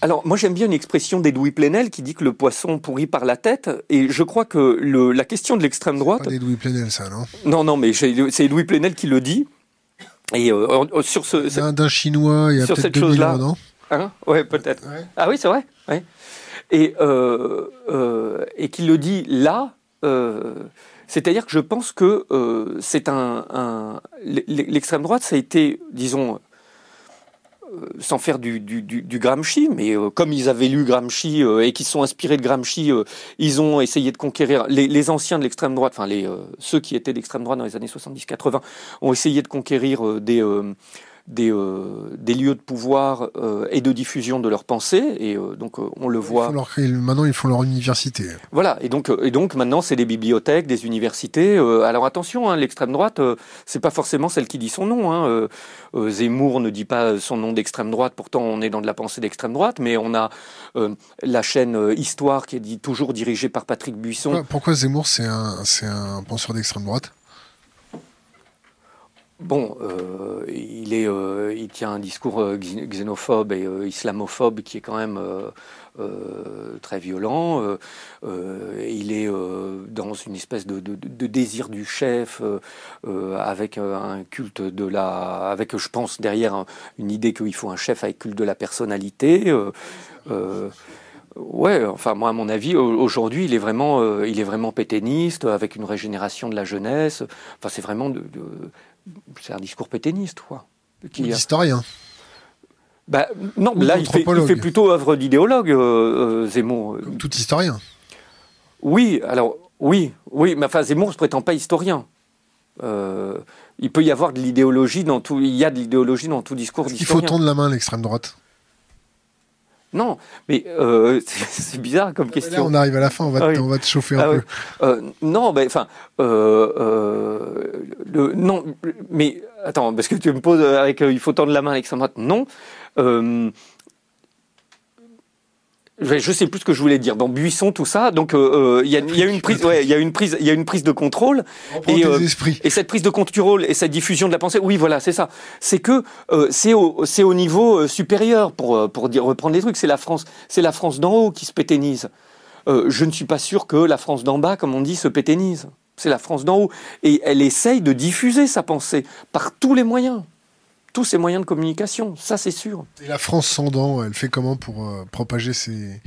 Alors, moi, j'aime bien une expression d'Edoui Plenel qui dit que le poisson pourrit par la tête. Et je crois que le, la question de l'extrême droite. C'est pas Plenel, ça, non? Non, non, mais c'est Edoui Plenel qui le dit. Et euh, sur ce. D'un chinois, il y a peut-être 2000 ans, non? Hein? Ouais, peut-être. Ah oui, c'est vrai. Ouais. Et, euh, euh, et qu'il le dit là. Euh, c'est-à-dire que je pense que euh, c'est un, un l'extrême droite, ça a été, disons, euh, sans faire du, Gramsci, mais euh, comme ils avaient lu Gramsci euh, et qu'ils sont inspirés de Gramsci, ils ont essayé de conquérir les, les anciens de l'extrême droite, enfin les ceux qui étaient d'extrême droite dans les années 70-80, ont essayé de conquérir des des, euh, des lieux de pouvoir euh, et de diffusion de leurs pensées. Et euh, donc, on le voit. maintenant, ils font leur université. Voilà. Et donc, et donc maintenant, c'est des bibliothèques, des universités. alors, attention, hein, l'extrême droite, c'est pas forcément celle qui dit son nom. Hein. Zemmour ne dit pas son nom d'extrême droite. Pourtant, on est dans de la pensée d'extrême droite. Mais on a la chaîne Histoire qui est dit, toujours dirigée par Patrick Buisson. Pourquoi, pourquoi Zemmour, c'est un, c'est un penseur d'extrême droite? Bon, euh, il, est, euh, il tient un discours euh, xénophobe et islamophobe qui est quand même très violent. il est dans une espèce de, désir du chef, avec un culte de la, avec, je pense, derrière une idée qu'il faut un chef avec culte de la personnalité. Ouais, enfin moi à mon avis aujourd'hui il est vraiment il est vraiment pétainiste avec une régénération de la jeunesse. Enfin c'est vraiment de, c'est un discours pétainiste, quoi. Qui, historien. Bah, non, là, il fait, plutôt œuvre d'idéologue, euh, euh, Zemmour. tout historien. Oui, alors, oui, oui, mais enfin, Zemmour ne se prétend pas historien. Euh, il peut y avoir de l'idéologie dans tout, il y a de l'idéologie dans tout discours Il faut tendre la main à l'extrême droite. Non, mais euh, c'est bizarre comme question. on arrive à la fin, on va, ah te, on va te chauffer un ah peu. Euh, non, mais enfin, euh, le, non, mais attends, parce que tu me poses avec il faut tendre la main droite. Non, je sais plus ce que je voulais dire. Dans Buisson, tout ça. Donc, euh, euh, il y, a, une prise, il y a une prise, il y a une prise de contrôle. Et, euh, et, cette prise de contrôle et cette diffusion de la pensée, oui, voilà, c'est ça. C'est que c'est au, c'est au niveau supérieur pour pour dire reprendre les trucs. C'est la France, c'est la France d'en haut qui se péténise. je ne suis pas sûr que la France d'en bas, comme on dit, se péténise. C'est la France d'en haut, et elle essaye de diffuser sa pensée par tous les moyens tous ces moyens de communication, ça c'est sûr. Et la France sans dents, elle fait comment pour euh, propager ses...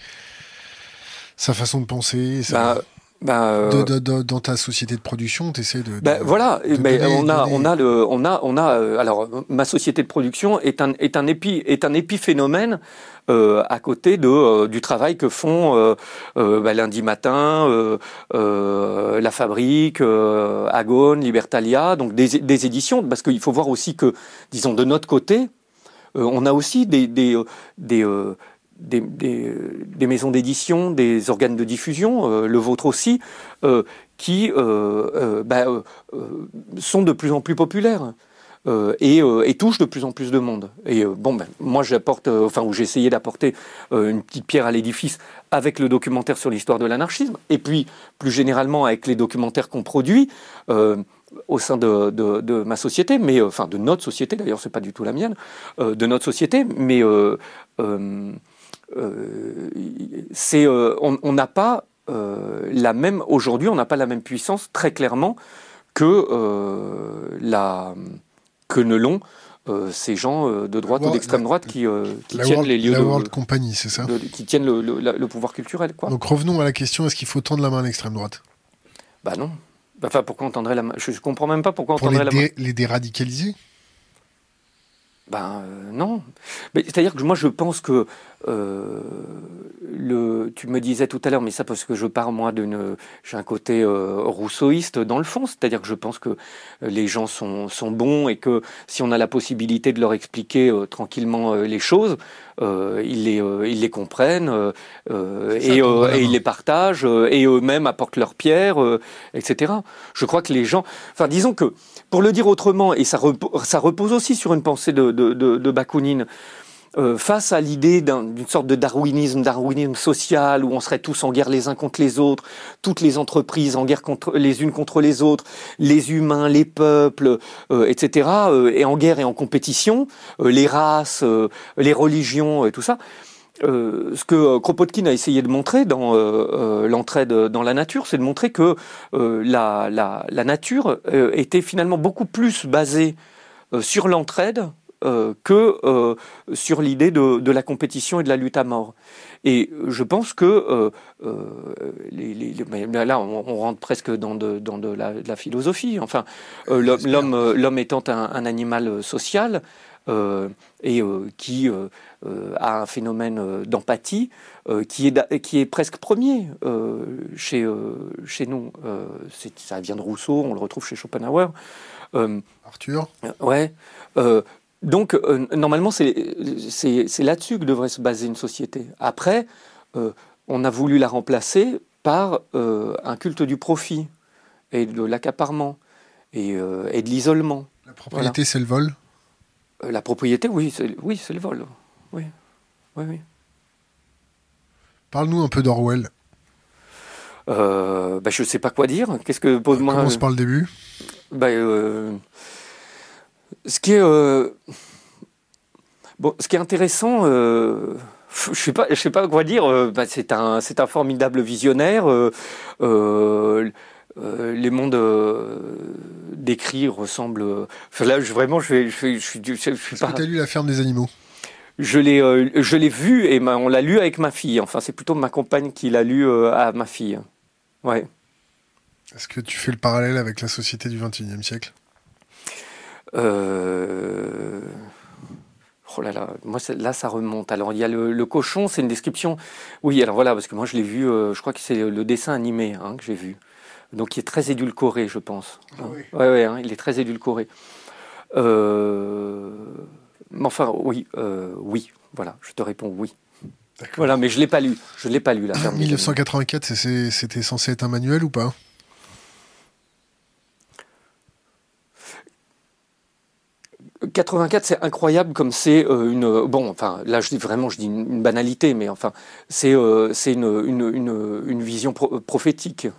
sa façon de penser bah, bah, euh, dans ta société de production, tu essaies de, bah, voilà, mais on a, on a le, on a, on a. Euh, alors, ma société de production est un, est un épi, est un épiphénomène euh, à côté de, euh, du travail que font euh, bah, lundi matin La Fabrique, Agone, Libertalia, donc des, des éditions, parce qu'il faut voir aussi que, disons, de notre côté, on a aussi des, des, des des, des, maisons d'édition, des organes de diffusion, le vôtre aussi, qui bah, sont de plus en plus populaires. Euh, et, euh, et, touche de plus en plus de monde. Et euh, bon, ben, moi j'apporte, enfin, où j'ai essayé d'apporter une petite pierre à l'édifice avec le documentaire sur l'histoire de l'anarchisme, et puis plus généralement avec les documentaires qu'on produit au sein de, de, de, ma société, mais enfin de notre société. D'ailleurs, c'est pas du tout la mienne, de notre société, mais c'est, on n'a pas la même aujourd'hui, on n'a pas la même puissance très clairement que la que ne l'ont euh, ces gens euh, de droite ou d'extrême droite qui, euh, tiennent les lieux la World Company, c'est ça Qui tiennent le, pouvoir culturel. Quoi. Donc revenons à la question est-ce qu'il faut tendre la main à l'extrême droite? Bah non. Enfin, pourquoi on tendrait la main? Je ne comprends même pas pourquoi on Pour tendrait la main. les déradicaliser? Ben non. C'est-à-dire que moi je pense que euh, le, tu me disais tout à l'heure, mais ça parce que je pars moi d'une, j'ai un côté euh, rousseauiste dans le fond, c'est-à-dire que je pense que les gens sont, sont bons et que si on a la possibilité de leur expliquer euh, tranquillement les choses, ils les, ils les comprennent et, et, ils les partagent et eux-mêmes apportent leur pierre, etc. Je crois que les gens, enfin disons que pour le dire autrement, et ça, repose aussi sur une pensée de Bakounine, euh, face à l'idée d'une sorte de darwinisme, darwinisme social, où on serait tous en guerre les uns contre les autres, toutes les entreprises en guerre contre, les unes contre les autres, les humains, les peuples, euh, etc., euh, et en guerre et en compétition, les races, les religions, et tout ça. Ce que Kropotkin a essayé de montrer dans l'entraide dans la nature, c'est de montrer que la, la, la, nature était finalement beaucoup plus basée sur l'entraide euh, que euh, sur l'idée de, de, la compétition et de la lutte à mort. Et je pense que euh, les, les, là, on, rentre presque dans de, dans de, la, de la, philosophie. Enfin, l'homme, l'homme étant un, un, animal social et qui a un phénomène d'empathie qui, est, qui est presque premier chez, chez nous. ça vient de Rousseau, on le retrouve chez Schopenhauer. Arthur? Ouais. Donc, euh, normalement, c'est là-dessus que devrait se baser une société. Après, euh, on a voulu la remplacer par euh, un culte du profit et de l'accaparement et, et, de l'isolement. La propriété, c'est le vol? La propriété, oui, c'est oui, le vol. Oui, oui, oui. Parle-nous un peu d'Orwell. Bah, je ne sais pas quoi dire. Qu'est-ce que pose-moi Commence par le début. Bah, ce qui est bon, ce qui est intéressant je sais pas, je sais pas quoi dire. Bah, c'est un, c'est un formidable visionnaire. Les mondes décrits ressemblent. Enfin, là, je, vraiment, je, je, je, je, je suis pas. Tu as lu La ferme des animaux? Je l'ai, euh, je l'ai vu et on l'a lu avec ma fille. Enfin, c'est plutôt ma compagne qui l'a lu euh, à ma fille. Ouais. Est-ce que tu fais le parallèle avec la société du XXIe siècle? Euh... Oh là là, moi là ça remonte. Alors il y a le, cochon, c'est une description. Oui, alors voilà, parce que moi je l'ai vu, euh, je crois que c'est le, dessin animé hein, que j'ai vu. Donc il est très édulcoré, je pense. Ah oui. Ouais, ouais, hein, il est très édulcoré. Euh enfin, oui, euh, oui, voilà, je te réponds oui. Voilà, mais je l'ai pas lu. Je l'ai pas lu la 1984, c'était censé être un manuel ou pas « 84, c'est incroyable comme c'est euh, une bon enfin là je dis vraiment je dis une, banalité mais enfin c'est euh, c'est une, une, une, vision prophétique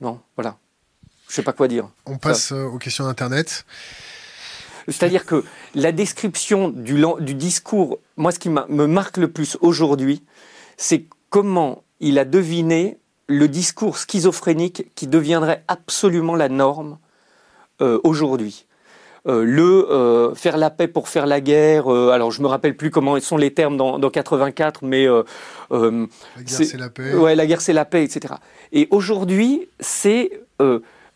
non voilà. Je sais pas quoi dire. On passe aux questions d'internet. C'est-à-dire que la description du, du discours, moi ce qui me marque le plus aujourd'hui, c'est comment il a deviné le discours schizophrénique qui deviendrait absolument la norme euh, aujourd'hui. Euh, le euh, faire la paix pour faire la guerre. alors je me rappelle plus comment sont les termes dans, dans 84, mais la guerre c'est la paix. Ouais, la guerre c'est la paix, etc. Et aujourd'hui, c'est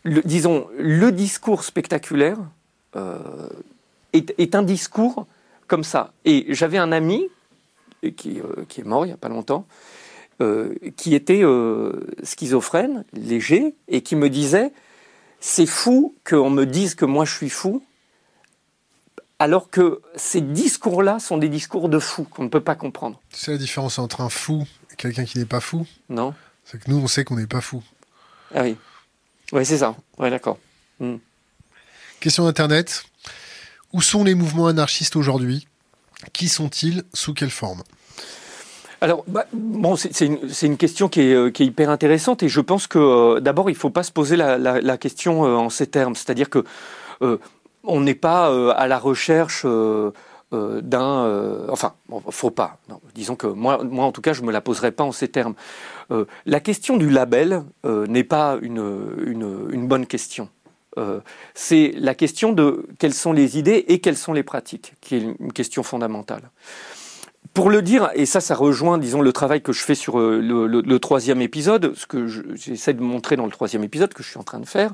disons le discours spectaculaire euh, est, un discours comme ça. Et j'avais un ami qui, euh, qui, est mort il n'y a pas longtemps, euh, qui était schizophrène, léger, et qui me disait c'est fou qu'on me dise que moi je suis fou, alors que ces discours-là sont des discours de fou qu'on ne peut pas comprendre. C'est la différence entre un fou et quelqu'un qui n'est pas fou? Non. C'est que nous, on sait qu'on n'est pas fou. Ah oui. Oui, c'est ça. Oui, d'accord. Hmm. Question d'Internet. Où sont les mouvements anarchistes aujourd'hui? Qui sont-ils? Sous quelle forme? Alors, bah, bon, c'est une, une, question qui est, euh, qui est, hyper intéressante et je pense que euh, d'abord, il ne faut pas se poser la, la, la question euh, en ces termes. C'est-à-dire que on n'est pas à la recherche d'un... enfin, bon, faut pas. disons que moi, moi, en tout cas, je ne me la poserai pas en ces termes. la question du label n'est pas une, une, une bonne question. Euh, c'est la question de quelles sont les idées et quelles sont les pratiques, qui est une question fondamentale. Pour le dire, et ça, ça rejoint, disons, le travail que je fais sur euh, le, troisième épisode, ce que j'essaie de montrer dans le troisième épisode que je suis en train de faire.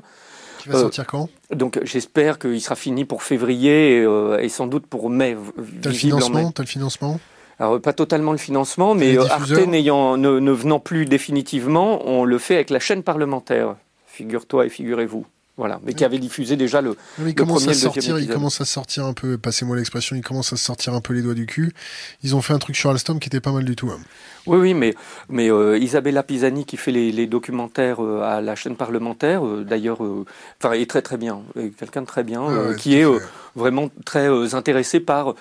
Qui va sortir quand? euh, Donc, j'espère qu'il sera fini pour février et, sans doute pour mai. T'as le financement? As le financement? Alors, pas totalement le financement, mais Arte n'ayant, ne venant plus définitivement, on le fait avec la chaîne parlementaire. Figure-toi et figurez-vous. Voilà, mais qui avait diffusé déjà le, commence à sortir, Il commence à sortir un peu, passez-moi l'expression, il commence à sortir un peu les doigts du cul. Ils ont fait un truc sur Alstom qui était pas mal du tout. Hein. Oui, oui, mais, mais euh, Isabella Pisani qui fait les, documentaires euh, à la chaîne parlementaire, euh, d'ailleurs, enfin, est très très bien, quelqu'un de très bien, qui est vraiment très intéressé par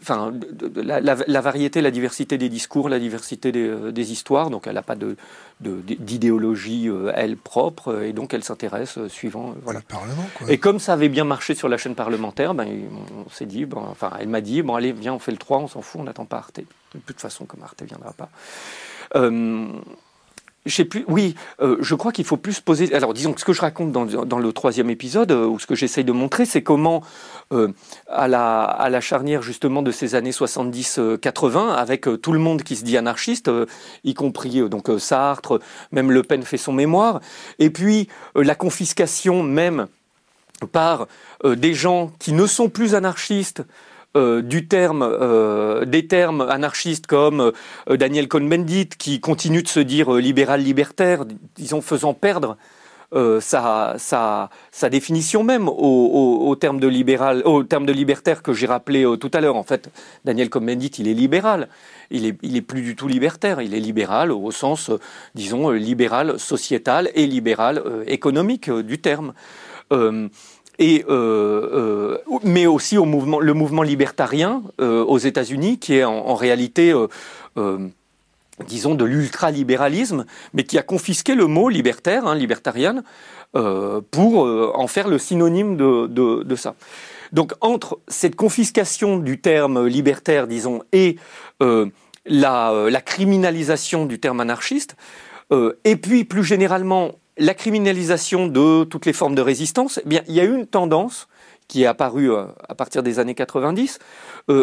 enfin, la, variété, la diversité des discours, la diversité des, euh, histoires. Donc, elle n'a pas de, d'idéologie, euh, elle, propre, et donc elle s'intéresse euh, suivant. voilà. Parlement, Et comme ça avait bien marché sur la chaîne parlementaire, ben, on, s'est dit, bon, enfin, elle m'a dit, bon, allez, viens, on fait le 3, on s'en fout, on n'attend pas Arte. De toute façon, comme Arte ne viendra pas. Je. Oui, euh, je crois qu'il faut plus poser. Alors, disons que ce que je raconte dans, dans le troisième épisode, euh, ou ce que j'essaye de montrer, c'est comment, euh, à, la, à la charnière justement de ces années 70-80, avec tout le monde qui se dit anarchiste, y compris donc Sartre, même Le Pen fait son mémoire, et puis la confiscation même par des gens qui ne sont plus anarchistes, euh, du terme, euh, des termes anarchistes comme euh, Daniel Cohn-Bendit, qui continue de se dire libéral-libertaire, disons faisant perdre sa, sa, sa, définition même au, au, terme de libéral, au terme de libertaire que j'ai rappelé tout à l'heure. En fait, Daniel Cohn-Bendit, il est libéral. Il est, il est plus du tout libertaire. Il est libéral au sens, disons, libéral sociétal et libéral économique du terme euh, euh, mais aussi au mouvement, le mouvement libertarien euh, aux États-Unis, qui est en, réalité, disons, de l'ultralibéralisme, mais qui a confisqué le mot libertaire, hein, libertarienne, pour en faire le synonyme de, ça. Donc entre cette confiscation du terme libertaire, disons, et la, criminalisation du terme anarchiste, et puis plus généralement la criminalisation de toutes les formes de résistance, eh bien, il y a eu une tendance qui est apparue à partir des années 90,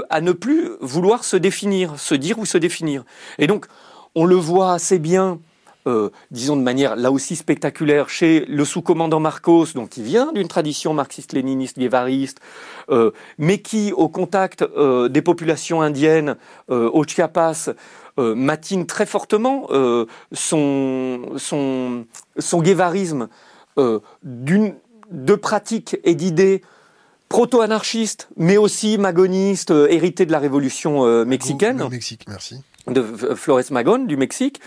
à ne plus vouloir se définir, se dire ou se définir. Et donc, on le voit assez bien euh, disons de manière là aussi spectaculaire, chez le sous-commandant Marcos, donc qui vient d'une tradition marxiste-léniniste, guévariste, euh, mais qui, au contact euh, des populations indiennes au Chiapas, matine très fortement son, son, son guévarisme de pratiques et d'idées proto-anarchistes, mais aussi magonistes, héritées de la révolution mexicaine. Le Mexique, merci de Flores Magón du Mexique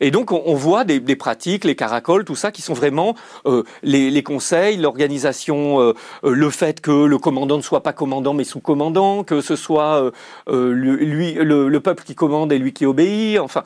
et donc, on, voit des, pratiques, les caracoles, tout ça, qui sont vraiment euh, les, conseils, l'organisation, euh, euh, le fait que le commandant ne soit pas commandant mais sous-commandant, que ce soit lui, le, le, peuple qui commande et lui qui obéit, enfin,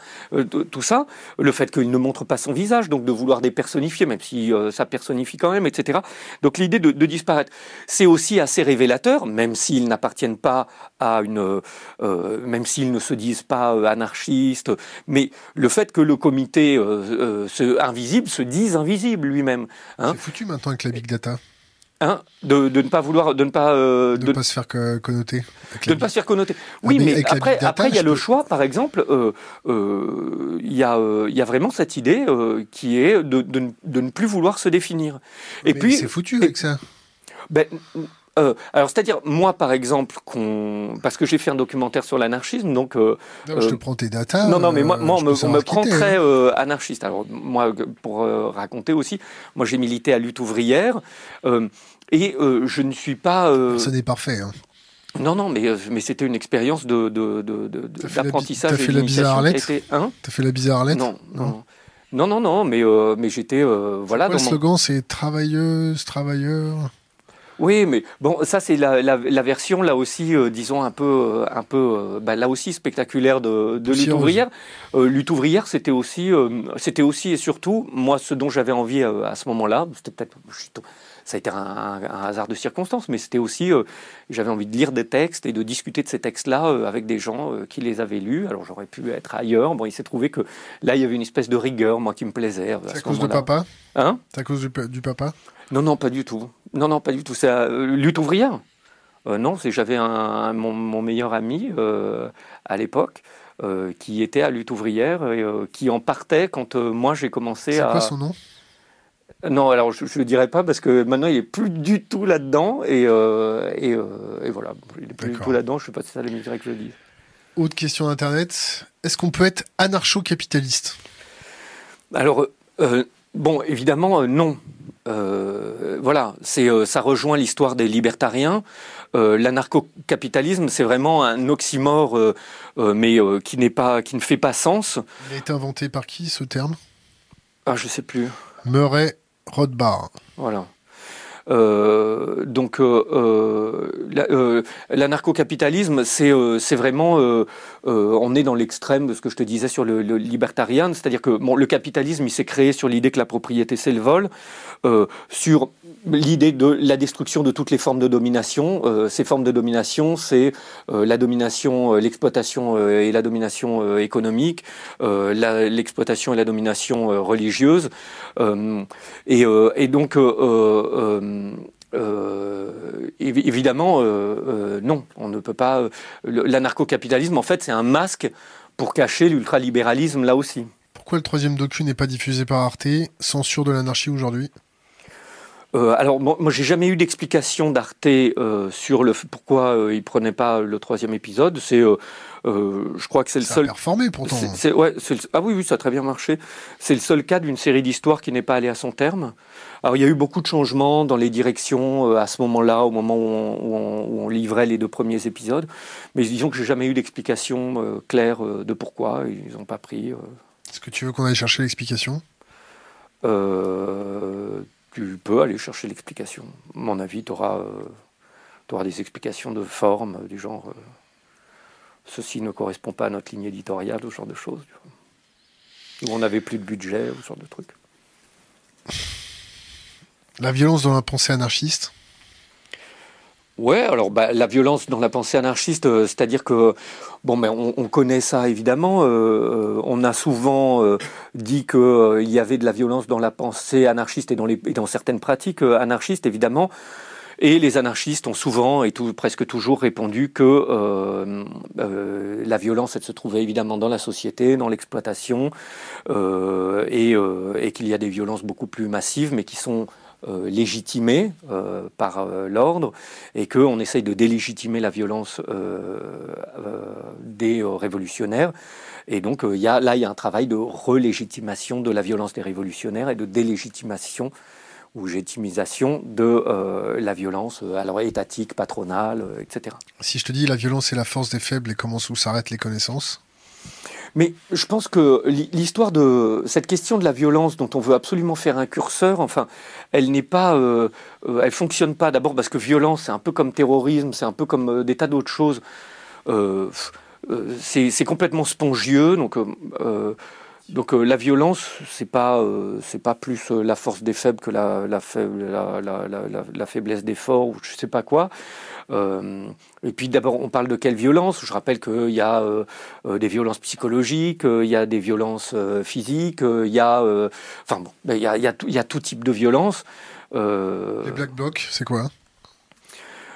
tout ça. Le fait qu'il ne montre pas son visage, donc de vouloir dépersonnifier, même si ça personnifie quand même, etc. Donc l'idée de, de, disparaître, c'est aussi assez révélateur, même s'ils n'appartiennent pas à une, même s'ils ne se disent pas anarchistes, mais le fait que le comité euh, euh, invisible se dise invisible lui-même. Hein. C'est foutu maintenant avec la big data. Hein de, de, ne pas vouloir, de ne pas, euh, de, ne pas se faire connoter. De ne pas se faire connoter. Oui, mais, après, après il y a le choix, par exemple, il y a, il y a vraiment cette idée qui est de, de, ne plus vouloir se définir. Et puis, c'est foutu avec ça. Ben, euh, alors, c'est-à-dire, moi, par exemple, qu'on... parce que j'ai fait un documentaire sur l'anarchisme, donc... Euh, non, je te euh, prends tes datas. Non, non, mais moi, moi on, me, on me, prend très hein. anarchiste. Alors, moi, pour raconter aussi, moi, j'ai milité à lutte ouvrière, et je ne suis pas... Ce n'est parfait, hein. Non, non, mais, mais c'était une expérience de, de, de, d'apprentissage. T'as fait, la bizarre hein? T'as fait la bizarre non, non, non, non, non, mais, mais j'étais... voilà, quoi, le slogan, c'est travailleuse, travailleur? Oui, mais bon, ça c'est la, la, la, version là aussi, euh, disons un peu, euh, un peu, euh, bah, là aussi spectaculaire de, de lutte ouvrière. lutte ouvrière, c'était aussi, c'était aussi et surtout moi ce dont j'avais envie à ce moment-là. C'était peut-être, ça a été un, un, hasard de circonstances, mais c'était aussi, j'avais envie de lire des textes et de discuter de ces textes-là avec des gens qui les avaient lus. Alors j'aurais pu être ailleurs. Bon, il s'est trouvé que là il y avait une espèce de rigueur, moi qui me plaisait. C'est à, cause du papa? Hein? C'est à cause du, du papa? Non, non, pas du tout. Non, non, pas du tout. C'est euh, lutte ouvrière. Euh, non, c'est j'avais un, mon, meilleur ami euh, à l'époque qui était à lutte ouvrière et qui en partait quand moi j'ai commencé à. C'est quoi son nom? Non, alors je ne le dirai pas parce que maintenant il est plus du tout là-dedans et, et, et, voilà, il est plus du tout là-dedans. Je ne sais pas si ça le mériterait que je le dise. Autre question d'internet est-ce qu'on peut être anarcho-capitaliste? Alors bon, évidemment non. Euh, voilà, c'est euh, ça rejoint l'histoire des libertariens. Euh, L'anarcho-capitalisme, c'est vraiment un oxymore, mais qui n'est pas, qui ne fait pas sens. Il a été inventé par qui ce terme? Ah, je sais plus. Murray Rothbard. Voilà. Euh, donc euh, euh, l'anarcho-capitalisme, c'est vraiment, on est dans l'extrême de ce que je te disais sur le, le libertarian, c'est-à-dire que le capitalisme, il s'est créé sur l'idée que la propriété c'est le vol, sur l'idée de la destruction de toutes les formes de domination. ces formes de domination, c'est la domination, l'exploitation et la domination économique, l'exploitation et la domination religieuse, et donc euh, évidemment, euh, euh, non, on ne peut pas. L'anarcho-capitalisme, en fait, c'est un masque pour cacher l'ultralibéralisme là aussi. Pourquoi le troisième docu n'est pas diffusé par Arte Censure de l'anarchie aujourd'hui? Alors moi, j'ai jamais eu d'explication d'Arte sur le pourquoi il prenait pas le troisième épisode. C'est je crois que c'est le seul. A performé pourtant. ouais, ah oui, oui, ça a très bien marché. C'est le seul cas d'une série d'histoires qui n'est pas allée à son terme. Alors il y a eu beaucoup de changements dans les directions euh, à ce moment-là, au moment où on, livrait les deux premiers épisodes. Mais disons que j'ai jamais eu d'explication euh, claire euh, de pourquoi ils n'ont pas pris. Est-ce que tu veux qu'on aille chercher l'explication? Tu peux aller chercher l'explication. À mon avis, tu auras, auras, des explications de forme, du genre ceci ne correspond pas à notre ligne éditoriale, ce genre de choses. Ou on n'avait plus de budget, ou ce genre de trucs. La violence dans la pensée anarchiste? Ouais, alors bah, la violence dans la pensée anarchiste, euh, c'est-à-dire que bon, mais on, connaît ça évidemment. Euh, euh, on a souvent dit qu'il y avait de la violence dans la pensée anarchiste et dans, les, et dans certaines pratiques anarchistes, évidemment. Et les anarchistes ont souvent et presque toujours répondu que la violence, se trouvait évidemment dans la société, dans l'exploitation, et, et qu'il y a des violences beaucoup plus massives, mais qui sont euh, légitimée euh, par euh, l'ordre et qu'on essaye de délégitimer la violence des révolutionnaires. Et donc là, il y a un travail de relégitimation de la violence des révolutionnaires et de délégitimation ou légitimisation de la violence alors étatique, patronale, etc. Si je te dis la violence est la force des faibles et comment s'arrêtent les connaissances? Mais je pense que l'histoire de cette question de la violence dont on veut absolument faire un curseur, enfin, elle n'est pas, euh, euh, elle fonctionne pas. D'abord parce que violence, c'est un peu comme terrorisme, c'est un peu comme euh, des tas d'autres choses. c'est complètement spongieux, donc. Donc la violence, c'est pas c'est pas plus la force des faibles que la la, la, la faiblesse des forts ou je sais pas quoi. Euh, et puis d'abord, on parle de quelle violence? Je rappelle qu'il y a euh, euh, des violences psychologiques, il y a des violences physiques, il y a, enfin bon, ben, il y a, il y, a y a tout type de violence. Les black blocs, c'est quoi?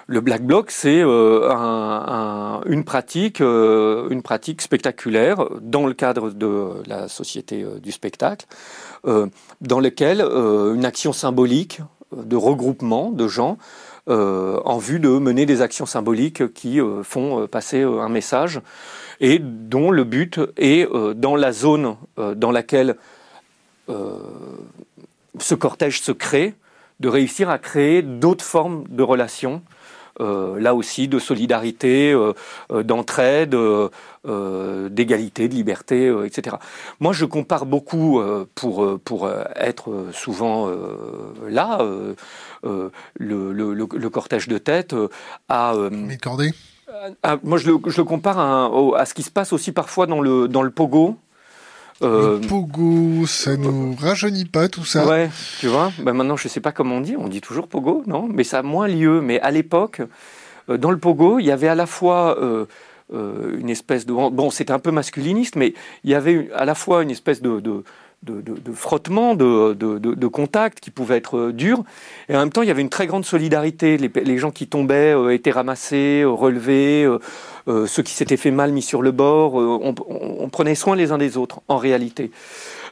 Le black bloc, c'est un, une pratique, une pratique spectaculaire dans le cadre de la société du spectacle, dans lequel une action symbolique de regroupement de gens euh, en vue de mener des actions symboliques qui euh, font euh, passer un message et dont le but est, dans la zone dans laquelle ce cortège se crée, de réussir à créer d'autres formes de relations là aussi de solidarité, d'entraide, d'égalité, de liberté, etc. Moi, je compare beaucoup, pour, pour être souvent là, euh, le, le, cortège de tête euh, à... Euh, moi, je le, je le compare à, à, ce qui se passe aussi parfois dans le, dans le pogo. Le pogo, ça nous rajeunit pas tout ça. Ouais, tu vois. Ben maintenant, je sais pas comment on dit. On dit toujours pogo, non Mais ça a moins lieu. Mais à l'époque, dans le pogo, il y avait à la fois une espèce de bon, c'était un peu masculiniste, mais il y avait à la fois une espèce de, de de, de, frottement, de, de, contact qui pouvait être euh, dur. Et en même temps, il y avait une très grande solidarité. Les, gens qui tombaient euh, étaient ramassés, euh, relevés. ceux qui s'étaient fait mal mis sur le bord. On, prenait soin les uns des autres, en réalité.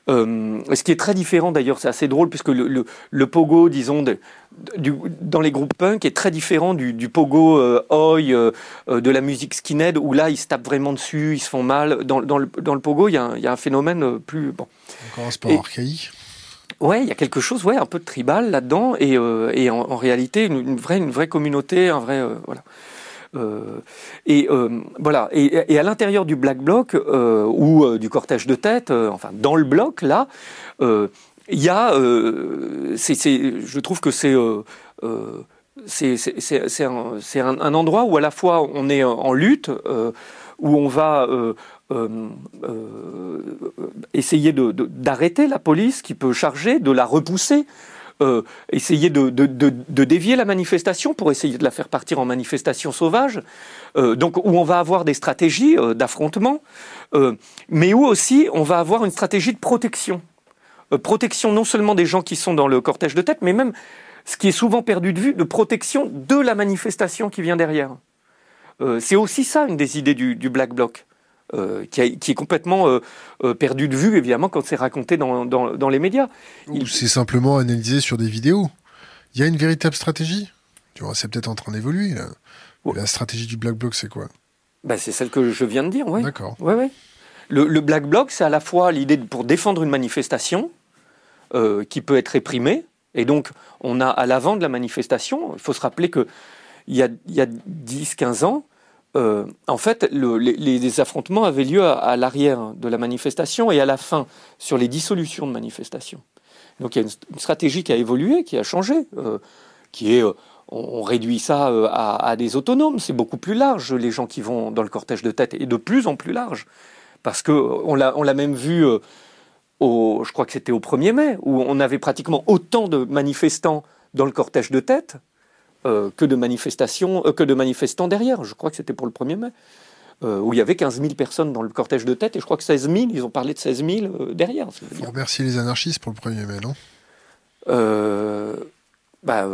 ce qui est très différent d'ailleurs, c'est assez drôle, puisque le, le, pogo, disons, dans les groupes punk est très différent du, du pogo oi de la musique skinhead, où là, ils se tapent vraiment dessus, ils se font mal. Dans, dans, le, dans le, pogo, il y, a un, il y, a un phénomène plus... Bon, encore un sport archaïque. Ouais, il y a quelque chose, ouais, un peu de tribal là-dedans, et, euh, et en, réalité une, vraie, une vraie communauté, un vrai, euh, voilà. Euh, et voilà. Et, à l'intérieur du black bloc ou du cortège de tête, enfin dans le bloc là, il y a, je trouve que c'est c'est un, un, endroit où à la fois on est en lutte, où on va euh, euh, essayer d'arrêter la police qui peut charger, de la repousser. Euh, essayer de, dévier la manifestation pour essayer de la faire partir en manifestation sauvage, donc où on va avoir des stratégies d'affrontement, mais où aussi on va avoir une stratégie de protection. protection non seulement des gens qui sont dans le cortège de tête, mais même, ce qui est souvent perdu de vue, de protection de la manifestation qui vient derrière. C'est aussi ça une des idées du, du Black Bloc. Euh, qui, est complètement euh, euh, perdu de vue, évidemment, quand c'est raconté dans, dans, les médias. Ou c'est simplement analysé sur des vidéos. Il y a une véritable stratégie Tu vois, c'est peut-être en train d'évoluer. La stratégie du Black Bloc, c'est quoi? Bah, C'est celle que je viens de dire, oui. D'accord. Ouais, ouais. Le, Black Bloc, c'est à la fois l'idée pour défendre une manifestation qui peut être réprimée. Et donc, on a à l'avant de la manifestation, il faut se rappeler qu'il y a, il y a 10-15 ans, euh, en fait, les, affrontements avaient lieu à, l'arrière de la manifestation et à la fin, sur les dissolutions de manifestations. Donc il y a une, stratégie qui a évolué, qui a changé, euh, qui est, euh, on, réduit ça à, des autonomes, c'est beaucoup plus large, les gens qui vont dans le cortège de tête, et de plus en plus large. Parce qu'on l'a même vu, je crois que c'était au 1er mai, où on avait pratiquement autant de manifestants dans le cortège de tête que de manifestations, que de manifestants derrière. Je crois que c'était pour le 1er mai. où il y avait 15 000 personnes dans le cortège de tête, et je crois que 16 000, ils ont parlé de 16 000 derrière. Il faut remercier les anarchistes pour le 1er mai, non? Bah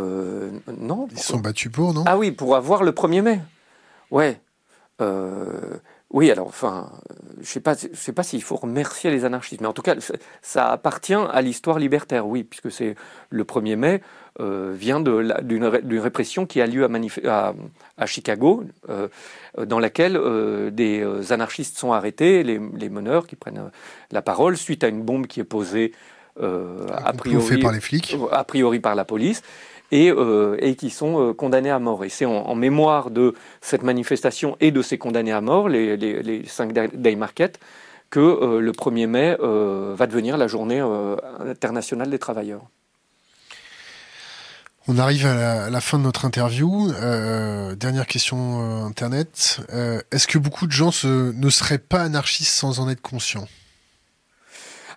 non. Ils sont battus pour, non? Ah oui, pour avoir le 1er mai. Ouais. Oui, alors, enfin, je sais pas, je sais pas s'il faut remercier les anarchistes, mais en tout cas, ça appartient à l'histoire libertaire, oui, puisque c'est le 1er mai euh, vient d'une répression qui a lieu à, à, Chicago, euh, dans laquelle euh, des anarchistes sont arrêtés, les, meneurs qui prennent la parole suite à une bombe qui est posée a priori par les flics, a priori par la police et, euh, et qui sont euh, condamnés à mort. Et c'est en, mémoire de cette manifestation et de ces condamnés à mort, les, les, les 5 Day Market, que euh, le 1er mai va devenir la journée internationale des travailleurs. On arrive à la, fin de notre interview. dernière question Internet. Est-ce que beaucoup de gens ne seraient pas anarchistes sans en être conscients?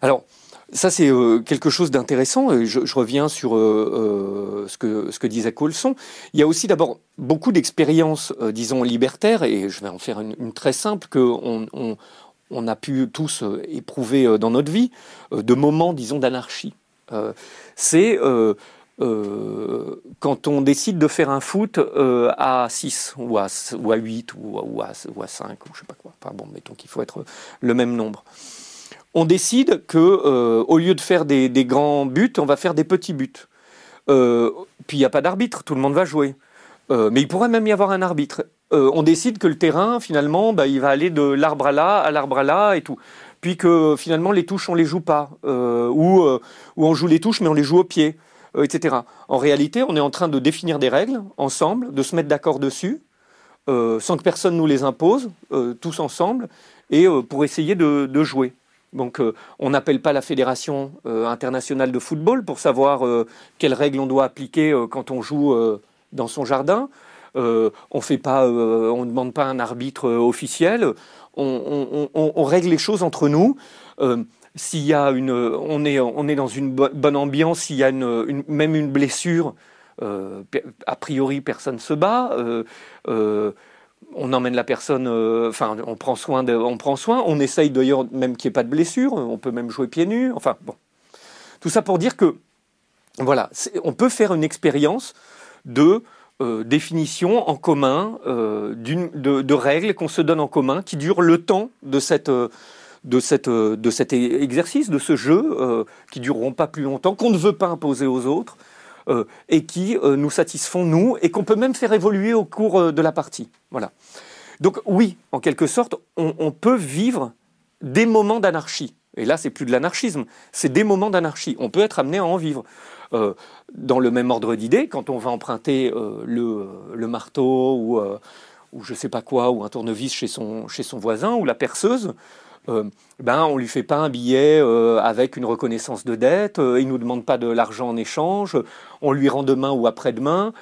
Alors, ça, c'est euh, quelque chose d'intéressant. Je, je, reviens sur euh, euh, ce, que, ce que disait Colson. Il y a aussi d'abord beaucoup d'expériences, disons, libertaires, et je vais en faire une, très simple, qu'on on, on, a pu tous éprouver dans notre vie, de moments, disons, d'anarchie. c'est quand on décide de faire un foot à 6 ou à, ou à 8 ou à, ou, à, ou à 5 ou je sais pas quoi. Enfin bon, mettons qu'il faut être le même nombre on décide que euh, au lieu de faire des, grands buts, on va faire des petits buts. Euh, puis il n'y a pas d'arbitre, tout le monde va jouer. Euh, mais il pourrait même y avoir un arbitre. on décide que le terrain, finalement, bah, il va aller de l'arbre à là, à l'arbre à là et tout. Puis que finalement, les touches, on les joue pas. ou on joue les touches, mais on les joue au pied, etc. En réalité, on est en train de définir des règles ensemble, de se mettre d'accord dessus, sans que personne nous les impose, tous ensemble, et pour essayer de jouer. Donc euh, on n'appelle pas la fédération euh, internationale de football pour savoir euh, quelles règles on doit appliquer quand on joue dans son jardin. on ne demande pas un arbitre officiel. On, règle les choses entre nous. S'il y a une, on est, dans une bonne ambiance. S'il y a une, même une blessure, a priori personne se bat on emmène la personne, euh, enfin, on prend soin, on prend essaye d'ailleurs même qu'il n'y ait pas de blessure, on peut même jouer pieds nus, enfin, bon. Tout ça pour dire que, voilà, on peut faire une expérience de euh, définition en commun, euh, de, de, règles qu'on se donne en commun, qui durent le temps de cette de, cette, de cet exercice, de ce jeu, qui dureront pas plus longtemps, qu'on ne veut pas imposer aux autres, euh, et qui euh, nous satisfont nous et qu'on peut même faire évoluer au cours euh, de la partie. Voilà. Donc oui, en quelque sorte, on, peut vivre des moments d'anarchie. Et là, c'est plus de l'anarchisme, c'est des moments d'anarchie. On peut être amené à en vivre. dans le même ordre d'idée, quand on va emprunter le, le, marteau ou, ou je sais pas quoi, ou un tournevis chez son, chez son voisin, ou la perceuse, euh, ben, on lui fait pas un billet euh, avec une reconnaissance de dette, euh, il nous demande pas de l'argent en échange, on lui rend demain ou après-demain,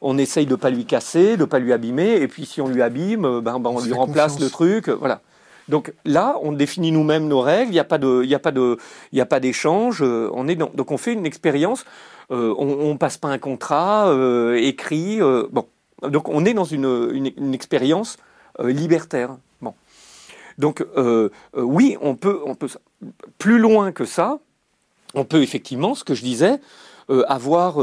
on essaye de pas lui casser, de pas lui abîmer, et puis si on lui abîme, ben, ben on, lui remplace le truc, voilà. Donc là, on définit nous-mêmes nos règles, il n'y a pas de, il a pas de, il a pas d'échange, on est donc on fait une expérience, on, on, passe pas un contrat écrit, bon, donc on est dans une, une expérience libertaire. Donc euh, euh, oui, on peut, plus loin que ça, on peut effectivement, ce que je disais, euh, avoir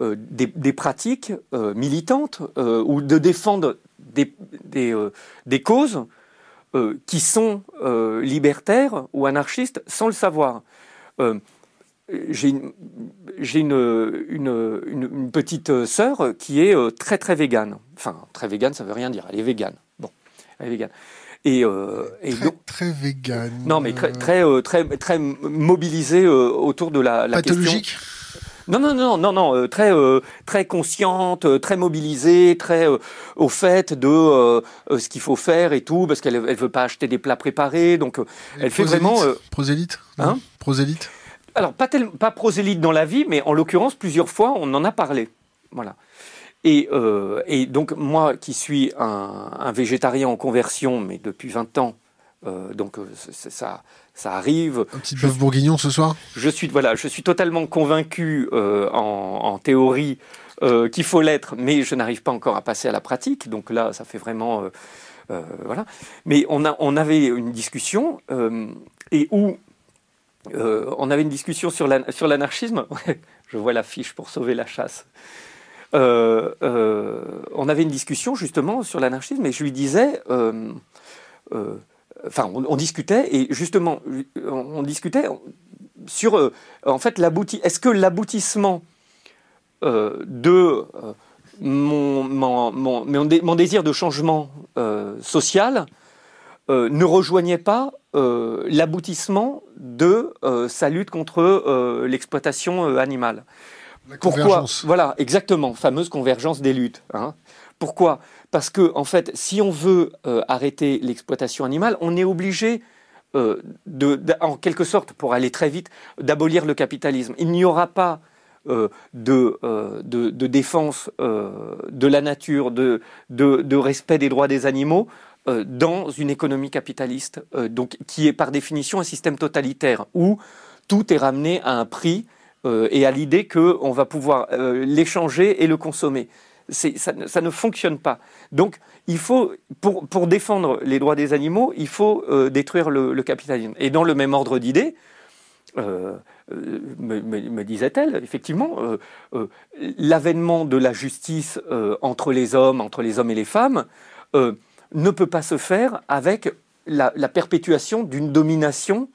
des, pratiques militantes ou de défendre des, causes qui sont libertaires ou anarchistes sans le savoir. j'ai une, petite sœur qui est très très végane. Enfin, très végane, ça veut rien dire. Elle est végane. Bon, elle est végane. Et, euh, et très, très vegan. Non, mais très, très, euh, très, très mobilisé euh, autour de la, la Pathologique? Question. Non, non, non, non, non, euh, très, euh, très consciente, très mobilisée, très au fait de ce qu'il faut faire et tout, parce qu'elle elle veut pas acheter des plats préparés, donc elle fait vraiment. prosélyte? Hein? Alors, pas, tel, pas prosélyte dans la vie, mais en l'occurrence, plusieurs fois, on en a parlé. Voilà. Et, euh, et, donc moi qui suis un, un, végétarien en conversion, mais depuis 20 ans, euh, donc euh, ça, ça arrive. Un petit bœuf bourguignon ce soir? Je suis, voilà, je suis totalement convaincu euh, en, en, théorie qu'il faut l'être, mais je n'arrive pas encore à passer à la pratique. Donc là, ça fait vraiment voilà. Mais on a, on avait une discussion et où on avait une discussion sur l'anarchisme. je vois l'affiche pour sauver la chasse. Euh, euh, on avait une discussion justement sur l'anarchisme et je lui disais, euh, enfin, on, discutait et justement, on, discutait sur, en fait, l'aboutissement. Est-ce que l'aboutissement de mon, désir de changement social ne rejoignait pas l'aboutissement de sa lutte contre l'exploitation animale? Pourquoi Voilà, exactement, fameuse convergence des luttes. Hein. Pourquoi? Parce que, en fait, si on veut euh, arrêter l'exploitation animale, on est obligé, euh, de, en quelque sorte, pour aller très vite, d'abolir le capitalisme. Il n'y aura pas euh, de, de, défense de la nature, de, de, respect des droits des animaux dans une économie capitaliste, donc qui est par définition un système totalitaire où tout est ramené à un prix euh, et à l'idée qu'on va pouvoir euh, l'échanger et le consommer. Ça, ne fonctionne pas. Donc, il faut, pour, défendre les droits des animaux, il faut euh, détruire le, capitalisme. Et dans le même ordre d'idée, me, disait-elle, effectivement, l'avènement de la justice entre les hommes, entre les hommes et les femmes, ne peut pas se faire avec la perpétuation d'une domination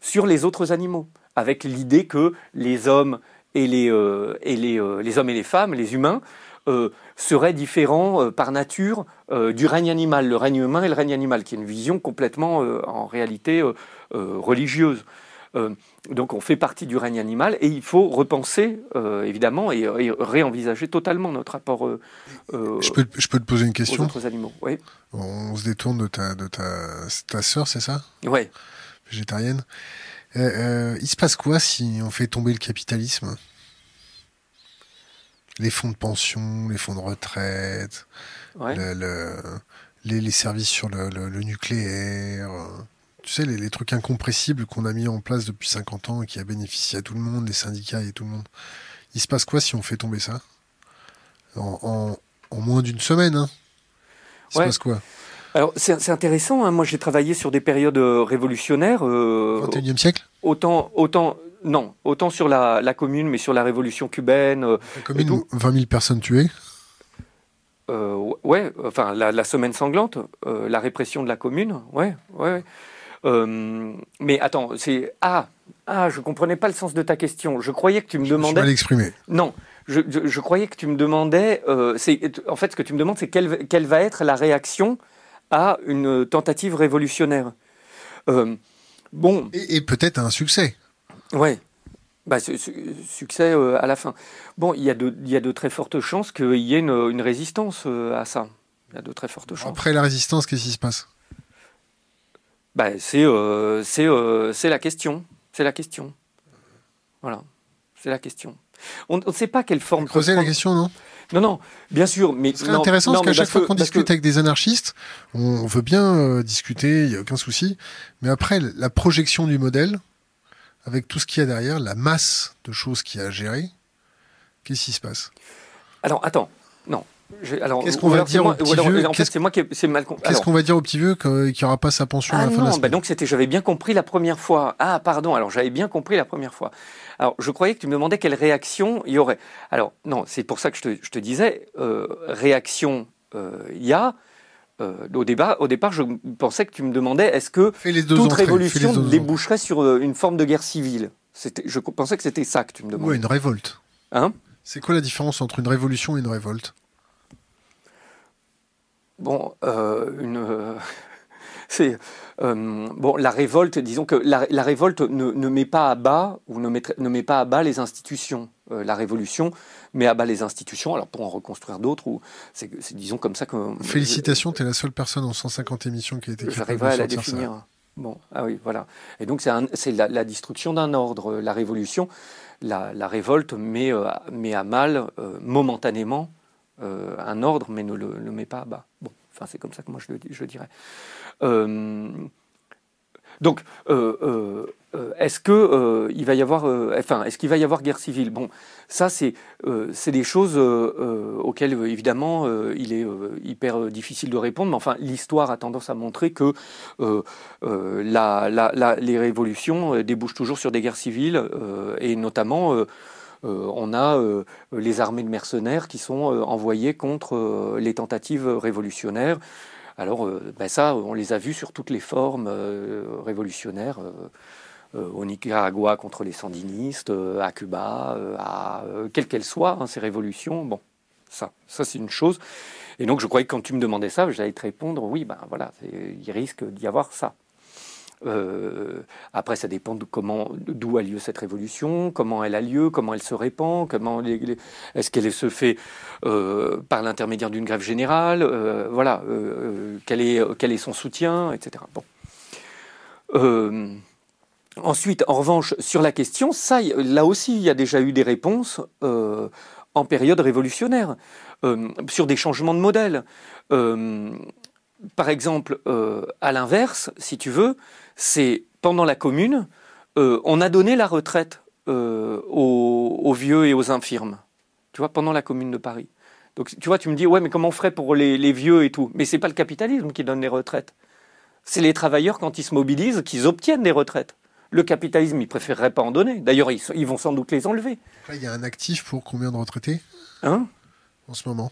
sur les autres animaux avec l'idée que les hommes et les, euh, et les, euh, les, hommes et les femmes, les humains, euh, seraient différents par nature du règne animal, le règne humain et le règne animal, qui est une vision complètement en réalité religieuse. donc on fait partie du règne animal et il faut repenser évidemment et, réenvisager totalement notre rapport je, peux, je peux te poser une question? aux autres animaux. Oui. On se détourne de ta, de ta, ta sœur, c'est ça? Oui. Végétarienne? Euh, euh, il se passe quoi si on fait tomber le capitalisme? Les fonds de pension, les fonds de retraite, les, services sur le, nucléaire, euh, tu sais, les, trucs incompressibles qu'on a mis en place depuis 50 ans et qui a bénéficié à tout le monde, les syndicats et tout le monde. Il se passe quoi si on fait tomber ça? En, moins d'une semaine hein? Il se passe quoi? Alors c'est intéressant, hein. moi j'ai travaillé sur des périodes euh, révolutionnaires. Euh, 21e siècle? Autant, autant, non, autant sur la, la, commune, mais sur la révolution cubaine. Euh, la commune, 20 000 personnes tuées? Euh, Ouais, enfin la, la semaine sanglante, euh, la répression de la commune, ouais, ouais. mais attends, c'est ah ah, je comprenais pas le sens de ta question. Je croyais que tu me je demandais. Je mal exprimé. Non, je, je, je, croyais que tu me demandais. en fait ce que tu me demandes, c'est quelle, quelle va être la réaction à une tentative révolutionnaire. Euh, bon. Et, peut-être un succès. Ouais. Bah, succès euh, à la fin. Bon, il y, a de, il y a de très fortes chances qu'il y ait une, résistance euh, à ça. Il y a de très fortes chances. Après la résistance, qu'est-ce qui se passe? Bah, C'est c'est la question. C'est la question. Voilà. C'est la question. On ne sait pas quelle forme. Creuser la question, non? Non, non, bien sûr, mais c'est intéressant parce qu'à chaque fois qu'on discute avec des anarchistes, on veut bien euh, discuter, il y a aucun souci, mais après la projection du modèle, avec tout ce qu'il y a derrière, la masse de choses qu'il y a à gérer, qu'est-ce qui se passe? Alors attends, non. Qu'est-ce qu'on va dire au petit vieux En fait, c'est moi qui c'est mal Qu'est-ce qu'on va dire au petit vieux qu'il n'y aura pas sa pension à la fin de la bah donc c'était, j'avais bien compris la première fois. Ah, pardon. Alors j'avais bien compris la première fois. Alors, je croyais que tu me demandais quelle réaction il y aurait. Alors, non, c'est pour ça que je te, disais, euh, réaction, euh, il y a. Euh, au, débat, au départ, je pensais que tu me demandais est-ce que toute révolution déboucherait sur une forme de guerre civile? Je pensais que c'était ça que tu me demandais. Oui, une révolte. Hein? C'est quoi la différence entre une révolution et une révolte? Bon, une. c'est euh, bon, la révolte, disons que la, révolte ne, met pas à bas ou ne met, ne met pas à bas les institutions. Euh, la révolution met à bas les institutions, alors pour en reconstruire d'autres, ou c'est disons comme ça que. Félicitations, tu es la seule personne en 150 émissions qui a été J'arriverai à la définir. Bon, ah oui, voilà. Et donc c'est la, la, destruction d'un ordre. La révolution, la, révolte met, euh, met à mal momentanément un ordre, mais ne le, met pas à bas. Enfin c'est comme ça que moi je dirais. Euh, Donc, est-ce que il va y avoir, enfin, est-ce qu'il va y avoir guerre civile? Bon, ça, c'est des choses auxquelles évidemment il est hyper difficile de répondre. Mais enfin, l'histoire a tendance à montrer que les révolutions débouchent toujours sur des guerres civiles et notamment euh, on a euh, les armées de mercenaires qui sont euh, envoyées contre les tentatives révolutionnaires. Alors, ben ça, on les a vus sur toutes les formes révolutionnaires. au Nicaragua contre les sandinistes, à Cuba, à quelles qu'elles soient, hein, ces révolutions. Bon, ça, ça c'est une chose. Et donc, je croyais que quand tu me demandais ça, j'allais te répondre oui, ben voilà, il risque d'y avoir ça. Euh, après, ça dépend comment, d'où a lieu cette révolution, comment elle a lieu, comment elle se répand, comment est-ce qu'elle se fait euh, par l'intermédiaire d'une grève générale, euh, voilà, quel est quel est son soutien, etc. Bon. ensuite, en revanche, sur la question, ça, là aussi, il y a déjà eu des réponses en période révolutionnaire sur des changements de modèle par exemple, à l'inverse, si tu veux, c'est pendant la Commune, euh, on a donné la retraite euh, aux, vieux et aux infirmes. Tu vois, pendant la Commune de Paris. Donc, tu vois, tu me dis, ouais, mais comment on ferait pour les, vieux et tout? Mais c'est pas le capitalisme qui donne les retraites. C'est les travailleurs, quand ils se mobilisent, qu'ils obtiennent des retraites. Le capitalisme, il préférerait pas en donner. D'ailleurs, ils, vont sans doute les enlever. il y a un actif pour combien de retraités? Hein? En ce moment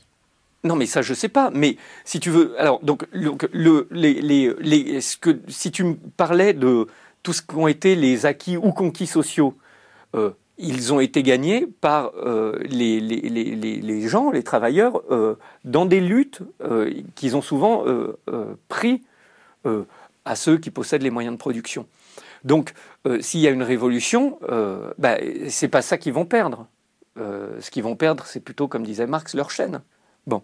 non, mais ça, je sais pas. Mais si tu veux, alors donc le, les, ce que si tu me parlais de tout ce qu'ont été les acquis ou conquis sociaux, euh, ils ont été gagnés par euh, les, les, gens, les travailleurs, euh, dans des luttes qu'ils ont souvent pris à ceux qui possèdent les moyens de production. Donc, s'il y a une révolution, bah, c'est pas ça qu'ils vont perdre. ce qu'ils vont perdre, c'est plutôt, comme disait Marx, leur chaîne. Bon.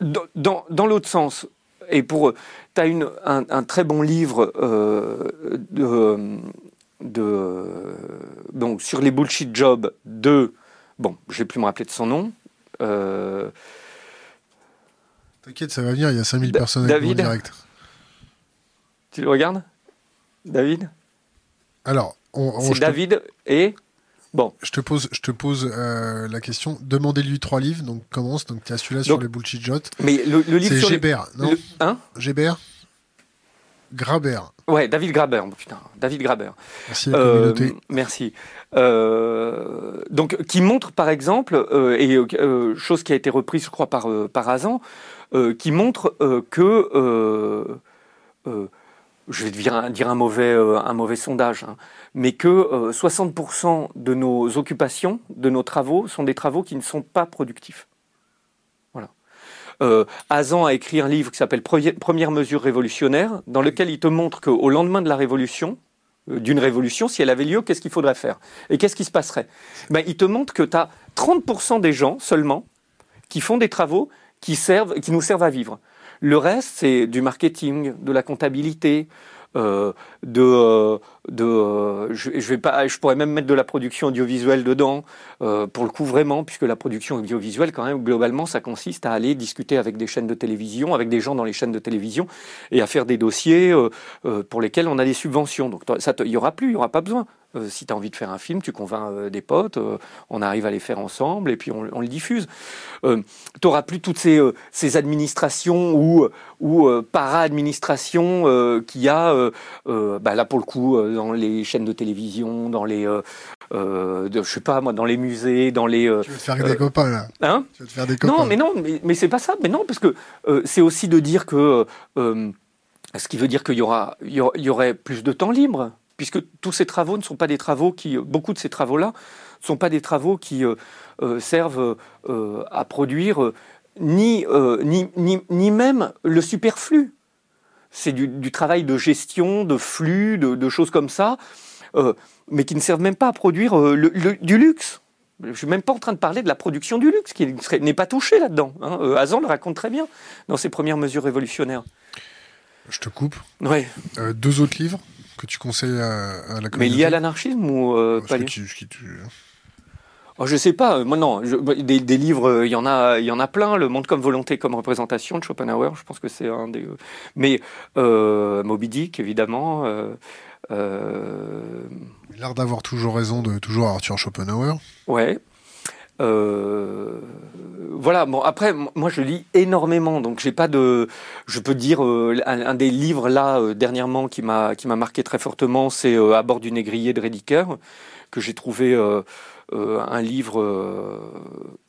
Dans, dans, l'autre sens, et pour. Tu as une, un, très bon livre euh, de, de, donc, sur les bullshit jobs de. Bon, je vais plus me rappeler de son nom. Euh, T'inquiète, ça va venir, il y a 5000 personnes David, en direct. Tu le regardes? David? Alors, on, C'est David et. Bon. Je te pose, je te pose euh, la question. Demandez-lui trois livres. Donc commence. Donc tu as celui-là sur les bullshit jots. Mais le, livre sur Gébert, non Hein Gébert Graber. Ouais, David Graber. putain, David Graber. Merci. Euh, merci. Euh, donc, qui montre par exemple, euh, et chose qui a été reprise, je crois, par par Azan, qui montre que je vais dire un, un mauvais, sondage, hein, mais que 60% euh, de nos occupations, de nos travaux, sont des travaux qui ne sont pas productifs. Euh, Azan a écrit un livre qui s'appelle Première mesure révolutionnaire, dans lequel il te montre qu'au lendemain de la révolution, euh, d'une révolution, si elle avait lieu, qu'est-ce qu'il faudrait faire Et qu'est-ce qui se passerait? Ben, Il te montre que tu as 30% des gens seulement qui font des travaux qui nous servent à vivre. Le reste, c'est du marketing, de la comptabilité, euh, de, euh, de euh, je, vais pas, je pourrais même mettre de la production audiovisuelle dedans, pour le coup vraiment, puisque la production audiovisuelle, quand même, globalement, ça consiste à aller discuter avec des chaînes de télévision, avec des gens dans les chaînes de télévision, et à faire des dossiers pour lesquels on a des subventions. Donc ça, il y aura plus, il y aura pas besoin. Euh, si tu as envie de faire un film, tu convaincs euh, des potes, euh, on arrive à les faire ensemble et puis on, le diffuse. tu n'auras plus toutes ces, ces administrations ou, ou para-administrations qu'il y a, bah là pour le coup, dans les chaînes de télévision, dans les, je sais pas moi, dans les musées, dans les. tu veux te faire des copains là. Hein? Tu veux te faire des copains. Non, mais non, mais, mais c'est pas ça. Mais non, parce que c'est aussi de dire que. ce qui veut dire qu'il y aura, il y aurait plus de temps libre puisque tous ces travaux ne sont pas des travaux qui, beaucoup de ces travaux-là, ne sont pas des travaux qui euh, euh, servent euh, à produire ni, ni, ni, même le superflu. C'est du, travail de gestion, de flux, de, choses comme ça, mais qui ne servent même pas à produire du luxe. Je ne suis même pas en train de parler de la production du luxe, qui n'est pas touché là-dedans. Hein. Azan le raconte très bien dans ses premières mesures révolutionnaires. Je te coupe. Ouais. deux autres livres? Que tu conseilles à, la communauté Mais lié à l'anarchisme ou euh, pas lié Oh, je sais pas, moi non. des, des, livres, il y en a, il y en a plein. Le Monde comme volonté, comme représentation de Schopenhauer, je pense que c'est un des. Mais Moby Dick, évidemment. L'art d'avoir toujours raison de toujours Arthur Schopenhauer. Ouais. Euh, voilà. Bon, après, moi, je lis énormément, donc j'ai pas de. Je peux dire euh, un, des livres là euh, dernièrement qui m'a marqué très fortement, c'est à bord du négrier de Rediker, que j'ai trouvé un livre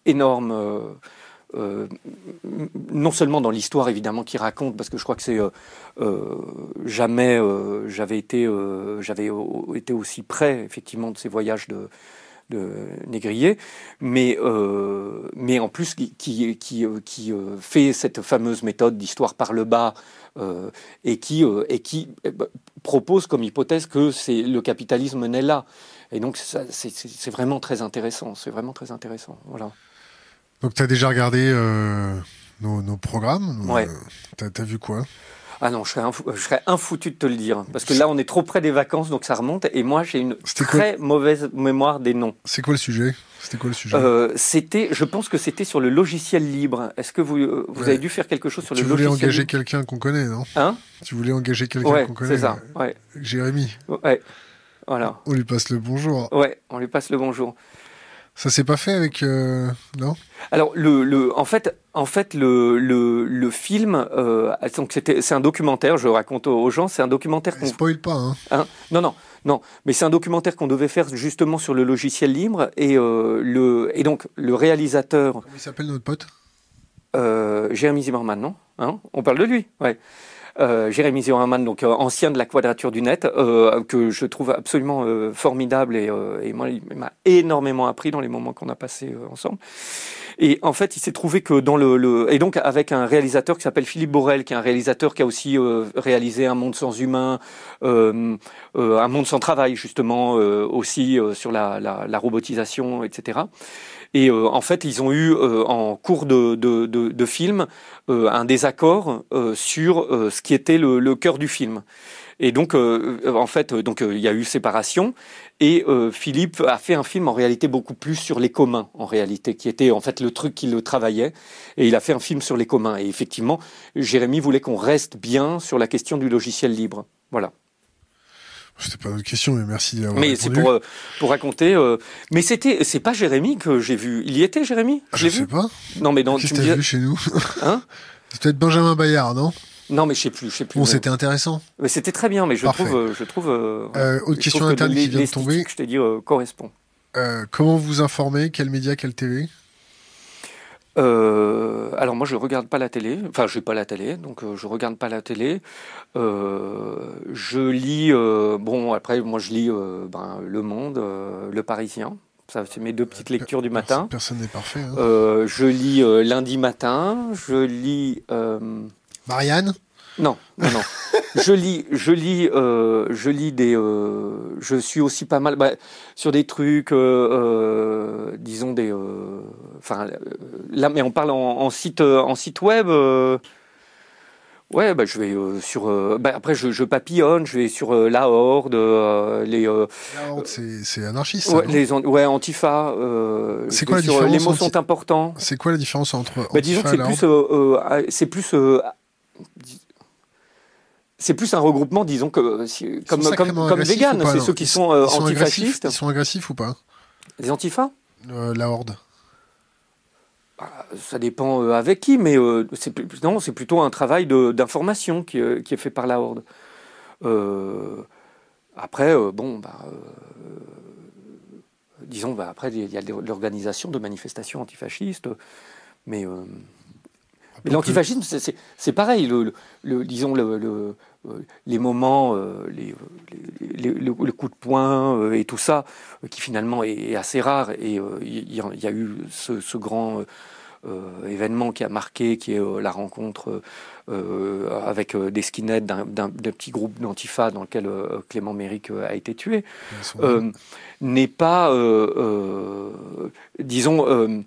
énorme. non seulement dans l'histoire évidemment qui raconte, parce que je crois que c'est jamais j'avais été j'avais été aussi près effectivement de ces voyages de de négrier, mais, euh, mais en plus qui, qui, qui, euh, euh, fait cette fameuse méthode d'histoire par le bas et qui, et qui bah, propose comme hypothèse que c'est le capitalisme naît là. Et donc c'est vraiment très intéressant, c'est vraiment très intéressant. Voilà. Donc tu as déjà regardé nos, nos, programmes Ouais. tu as, vu quoi? Ah non, je serais, je serais infoutu de te le dire. Parce que là, on est trop près des vacances, donc ça remonte. Et moi, j'ai une très mauvaise mémoire des noms. C'est quoi le sujet? C'était quoi le sujet? Euh, C'était, je pense que c'était sur le logiciel libre. Est-ce que vous, euh, avez dû faire quelque chose sur le logiciel libre Tu voulais engager quelqu'un qu'on connaît, non? Hein? Tu voulais engager quelqu'un qu'on connaît c'est ça. Ouais. Jérémy. Ouais. Voilà. On lui passe le bonjour. Ouais, on lui passe le bonjour. Ça s'est pas fait avec euh, non? Alors le, le, en fait en fait le, le, le film euh, donc c'était c'est un documentaire je raconte aux gens c'est un documentaire qu'on spoil pas hein. hein? non non non mais c'est un documentaire qu'on devait faire justement sur le logiciel libre et euh, le et donc le réalisateur comment il s'appelle notre pote? euh, Jérémy Zimmerman non? Hein? On parle de lui ouais euh, Jérémy Zimmerman, donc euh, ancien de la Quadrature du Net, euh, que je trouve absolument formidable et, et moi, il m'a énormément appris dans les moments qu'on a passés ensemble. Et en fait, il s'est trouvé que dans le, le, et donc avec un réalisateur qui s'appelle Philippe Borel, qui est un réalisateur qui a aussi réalisé Un monde sans humain, euh, Un monde sans travail justement aussi sur la, la, la, robotisation, etc. Et euh, en fait, ils ont eu euh, en cours de, de, de, de film euh, un désaccord sur ce qui était le, le cœur du film. Et donc, en fait, donc il y a eu séparation. Et Philippe a fait un film en réalité beaucoup plus sur les communs, en réalité, qui était en fait le truc qui le travaillait. Et il a fait un film sur les communs. Et effectivement, Jérémy voulait qu'on reste bien sur la question du logiciel libre. Voilà. C'était pas notre question, mais merci d'avoir Mais c'est pour, euh, pour raconter. Euh, mais c'était, c'est pas Jérémy que j'ai vu. Il y était, Jérémy? Je, sais pas. Non, mais dans. Qu'est-ce que t'as vu chez nous? Hein? C'est peut-être Benjamin Bayard, non? Non, mais je sais plus, je sais plus. Bon, c'était intéressant. Mais c'était très bien, mais je trouve, euh, je trouve. autre question interne qui vient de tomber. Je t'ai dit correspond. comment vous informez Quel média, quelle télé? Euh, alors moi je regarde pas la télé, enfin je n'ai pas la télé, donc euh, je regarde pas la télé. Euh, je lis, euh, bon après moi je lis euh, ben, Le Monde, Le Parisien, ça c'est mes deux petites lectures du matin. Personne n'est parfait. Hein. je lis lundi matin, je lis. Marianne. Non, non, non. je lis, je lis, euh, je lis des. Euh, je suis aussi pas mal bah, sur des trucs, euh, disons des. Enfin, là, mais on parle en, site, en site web. Ouais, bah, je vais sur. Bah, après, je, je, papillonne, je vais sur la Horde, les. la Horde, c'est anarchiste. Ouais, les, ouais, Antifa. c'est quoi la différence Les mots sont importants. C'est quoi la différence entre. Bah, disons que c'est plus, c'est plus c'est plus un regroupement, disons, que, comme, comme, comme vegan, c'est ceux qui sont, euh, antifascistes. Ils sont agressifs ou pas Les antifas euh, La horde. Bah, ça dépend euh, avec qui, mais c'est non, c'est plutôt un travail d'information qui, qui, est fait par la horde. après, bon, bah, disons, bah, après, il y a l'organisation de manifestations antifascistes, mais mais l'antifascisme, c'est pareil. Le, le, disons, le, les moments, euh, les, le, coup de poing euh, et tout ça, euh, qui finalement est, assez rare. Et il y, a eu ce, grand événement qui a marqué, qui est la rencontre avec des skinheads d'un petit groupe d'antifa dans lequel Clément Méric a été tué, n'est pas, disons,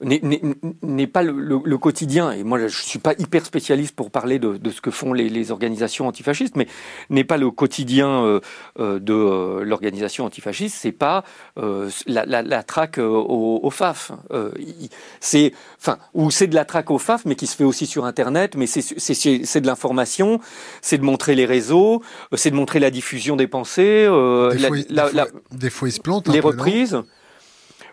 n'est pas le, quotidien, et moi je ne suis pas hyper spécialiste pour parler de, ce que font les, organisations antifascistes, mais n'est pas le quotidien euh, euh, de euh, l'organisation antifasciste, c'est pas la, traque au, FAF. c'est, enfin, ou c'est de la traque au FAF, mais qui se fait aussi sur Internet, mais c'est de l'information, c'est de montrer les réseaux, c'est de montrer la diffusion des pensées, des, fois, ils se plantent. Les reprises.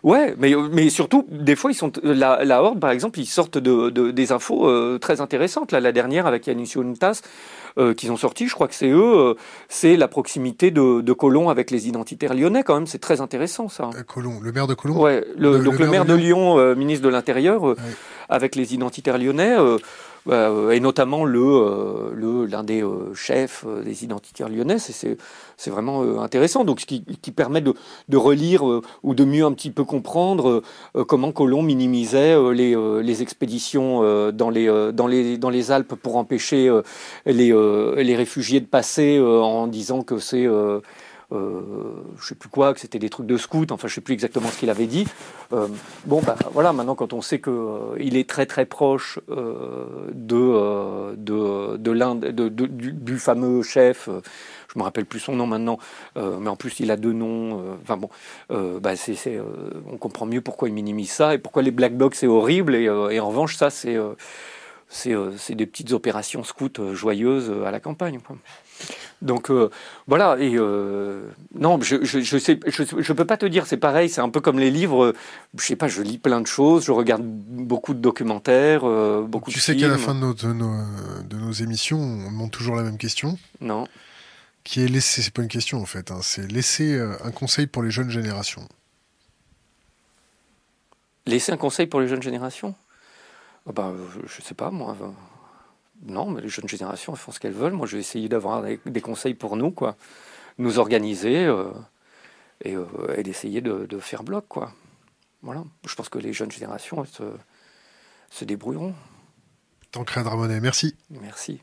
Ouais, mais, mais surtout, des fois, ils sont, la, la Horde, par exemple, ils sortent de, de des infos euh, très intéressantes. Là, la dernière, avec Yanis Yountas, euh, qu'ils ont sorti, je crois que c'est eux, euh, c'est la proximité de, de Colomb avec les identitaires lyonnais, quand même. C'est très intéressant, ça. Colomb, le maire de Colomb? Ouais, le, donc le, maire, de Lyon, ministre de l'Intérieur, avec les identitaires lyonnais. Euh, et notamment le, euh, le l'un des euh, chefs des identitaires lyonnais. C'est, c'est vraiment intéressant. Donc, ce qui, qui permet de, de relire ou de mieux un petit peu comprendre comment Colomb minimisait les, les expéditions dans, les, dans, les, dans les Alpes pour empêcher les, les réfugiés de passer en disant que c'est euh, je sais plus quoi, que c'était des trucs de scout, enfin je sais plus exactement ce qu'il avait dit. Euh, bon, bah voilà, maintenant quand on sait qu'il euh, est très très proche de, de, de l'un de, du, fameux chef, je me rappelle plus son nom maintenant, mais en plus il a deux noms. Enfin bon, bah on comprend mieux pourquoi il minimise ça et pourquoi les black blocs c'est horrible et, en revanche ça c'est c'est des petites opérations scouts joyeuses à la campagne. Donc euh, voilà, et euh, non, je, je, je, sais, je, je, peux pas te dire, c'est pareil, c'est un peu comme les livres, je sais pas, je lis plein de choses, je regarde beaucoup de documentaires, euh, beaucoup tu de sais qu'à la fin de nos, de, nos, de nos, émissions, on demande toujours la même question Non. Qui est laisser, c'est pas une question en fait, hein, c'est laisser un conseil pour les jeunes générations. Laisser un conseil pour les jeunes générations? Ah bah, Je sais pas, moi non, mais les jeunes générations font ce qu'elles veulent. Moi, je vais essayer d'avoir des, conseils pour nous, quoi. Nous organiser euh, euh, et, d'essayer de, faire bloc, quoi. Voilà. Je pense que les jeunes générations se, se débrouilleront. Tancred Ramonet, merci. Merci.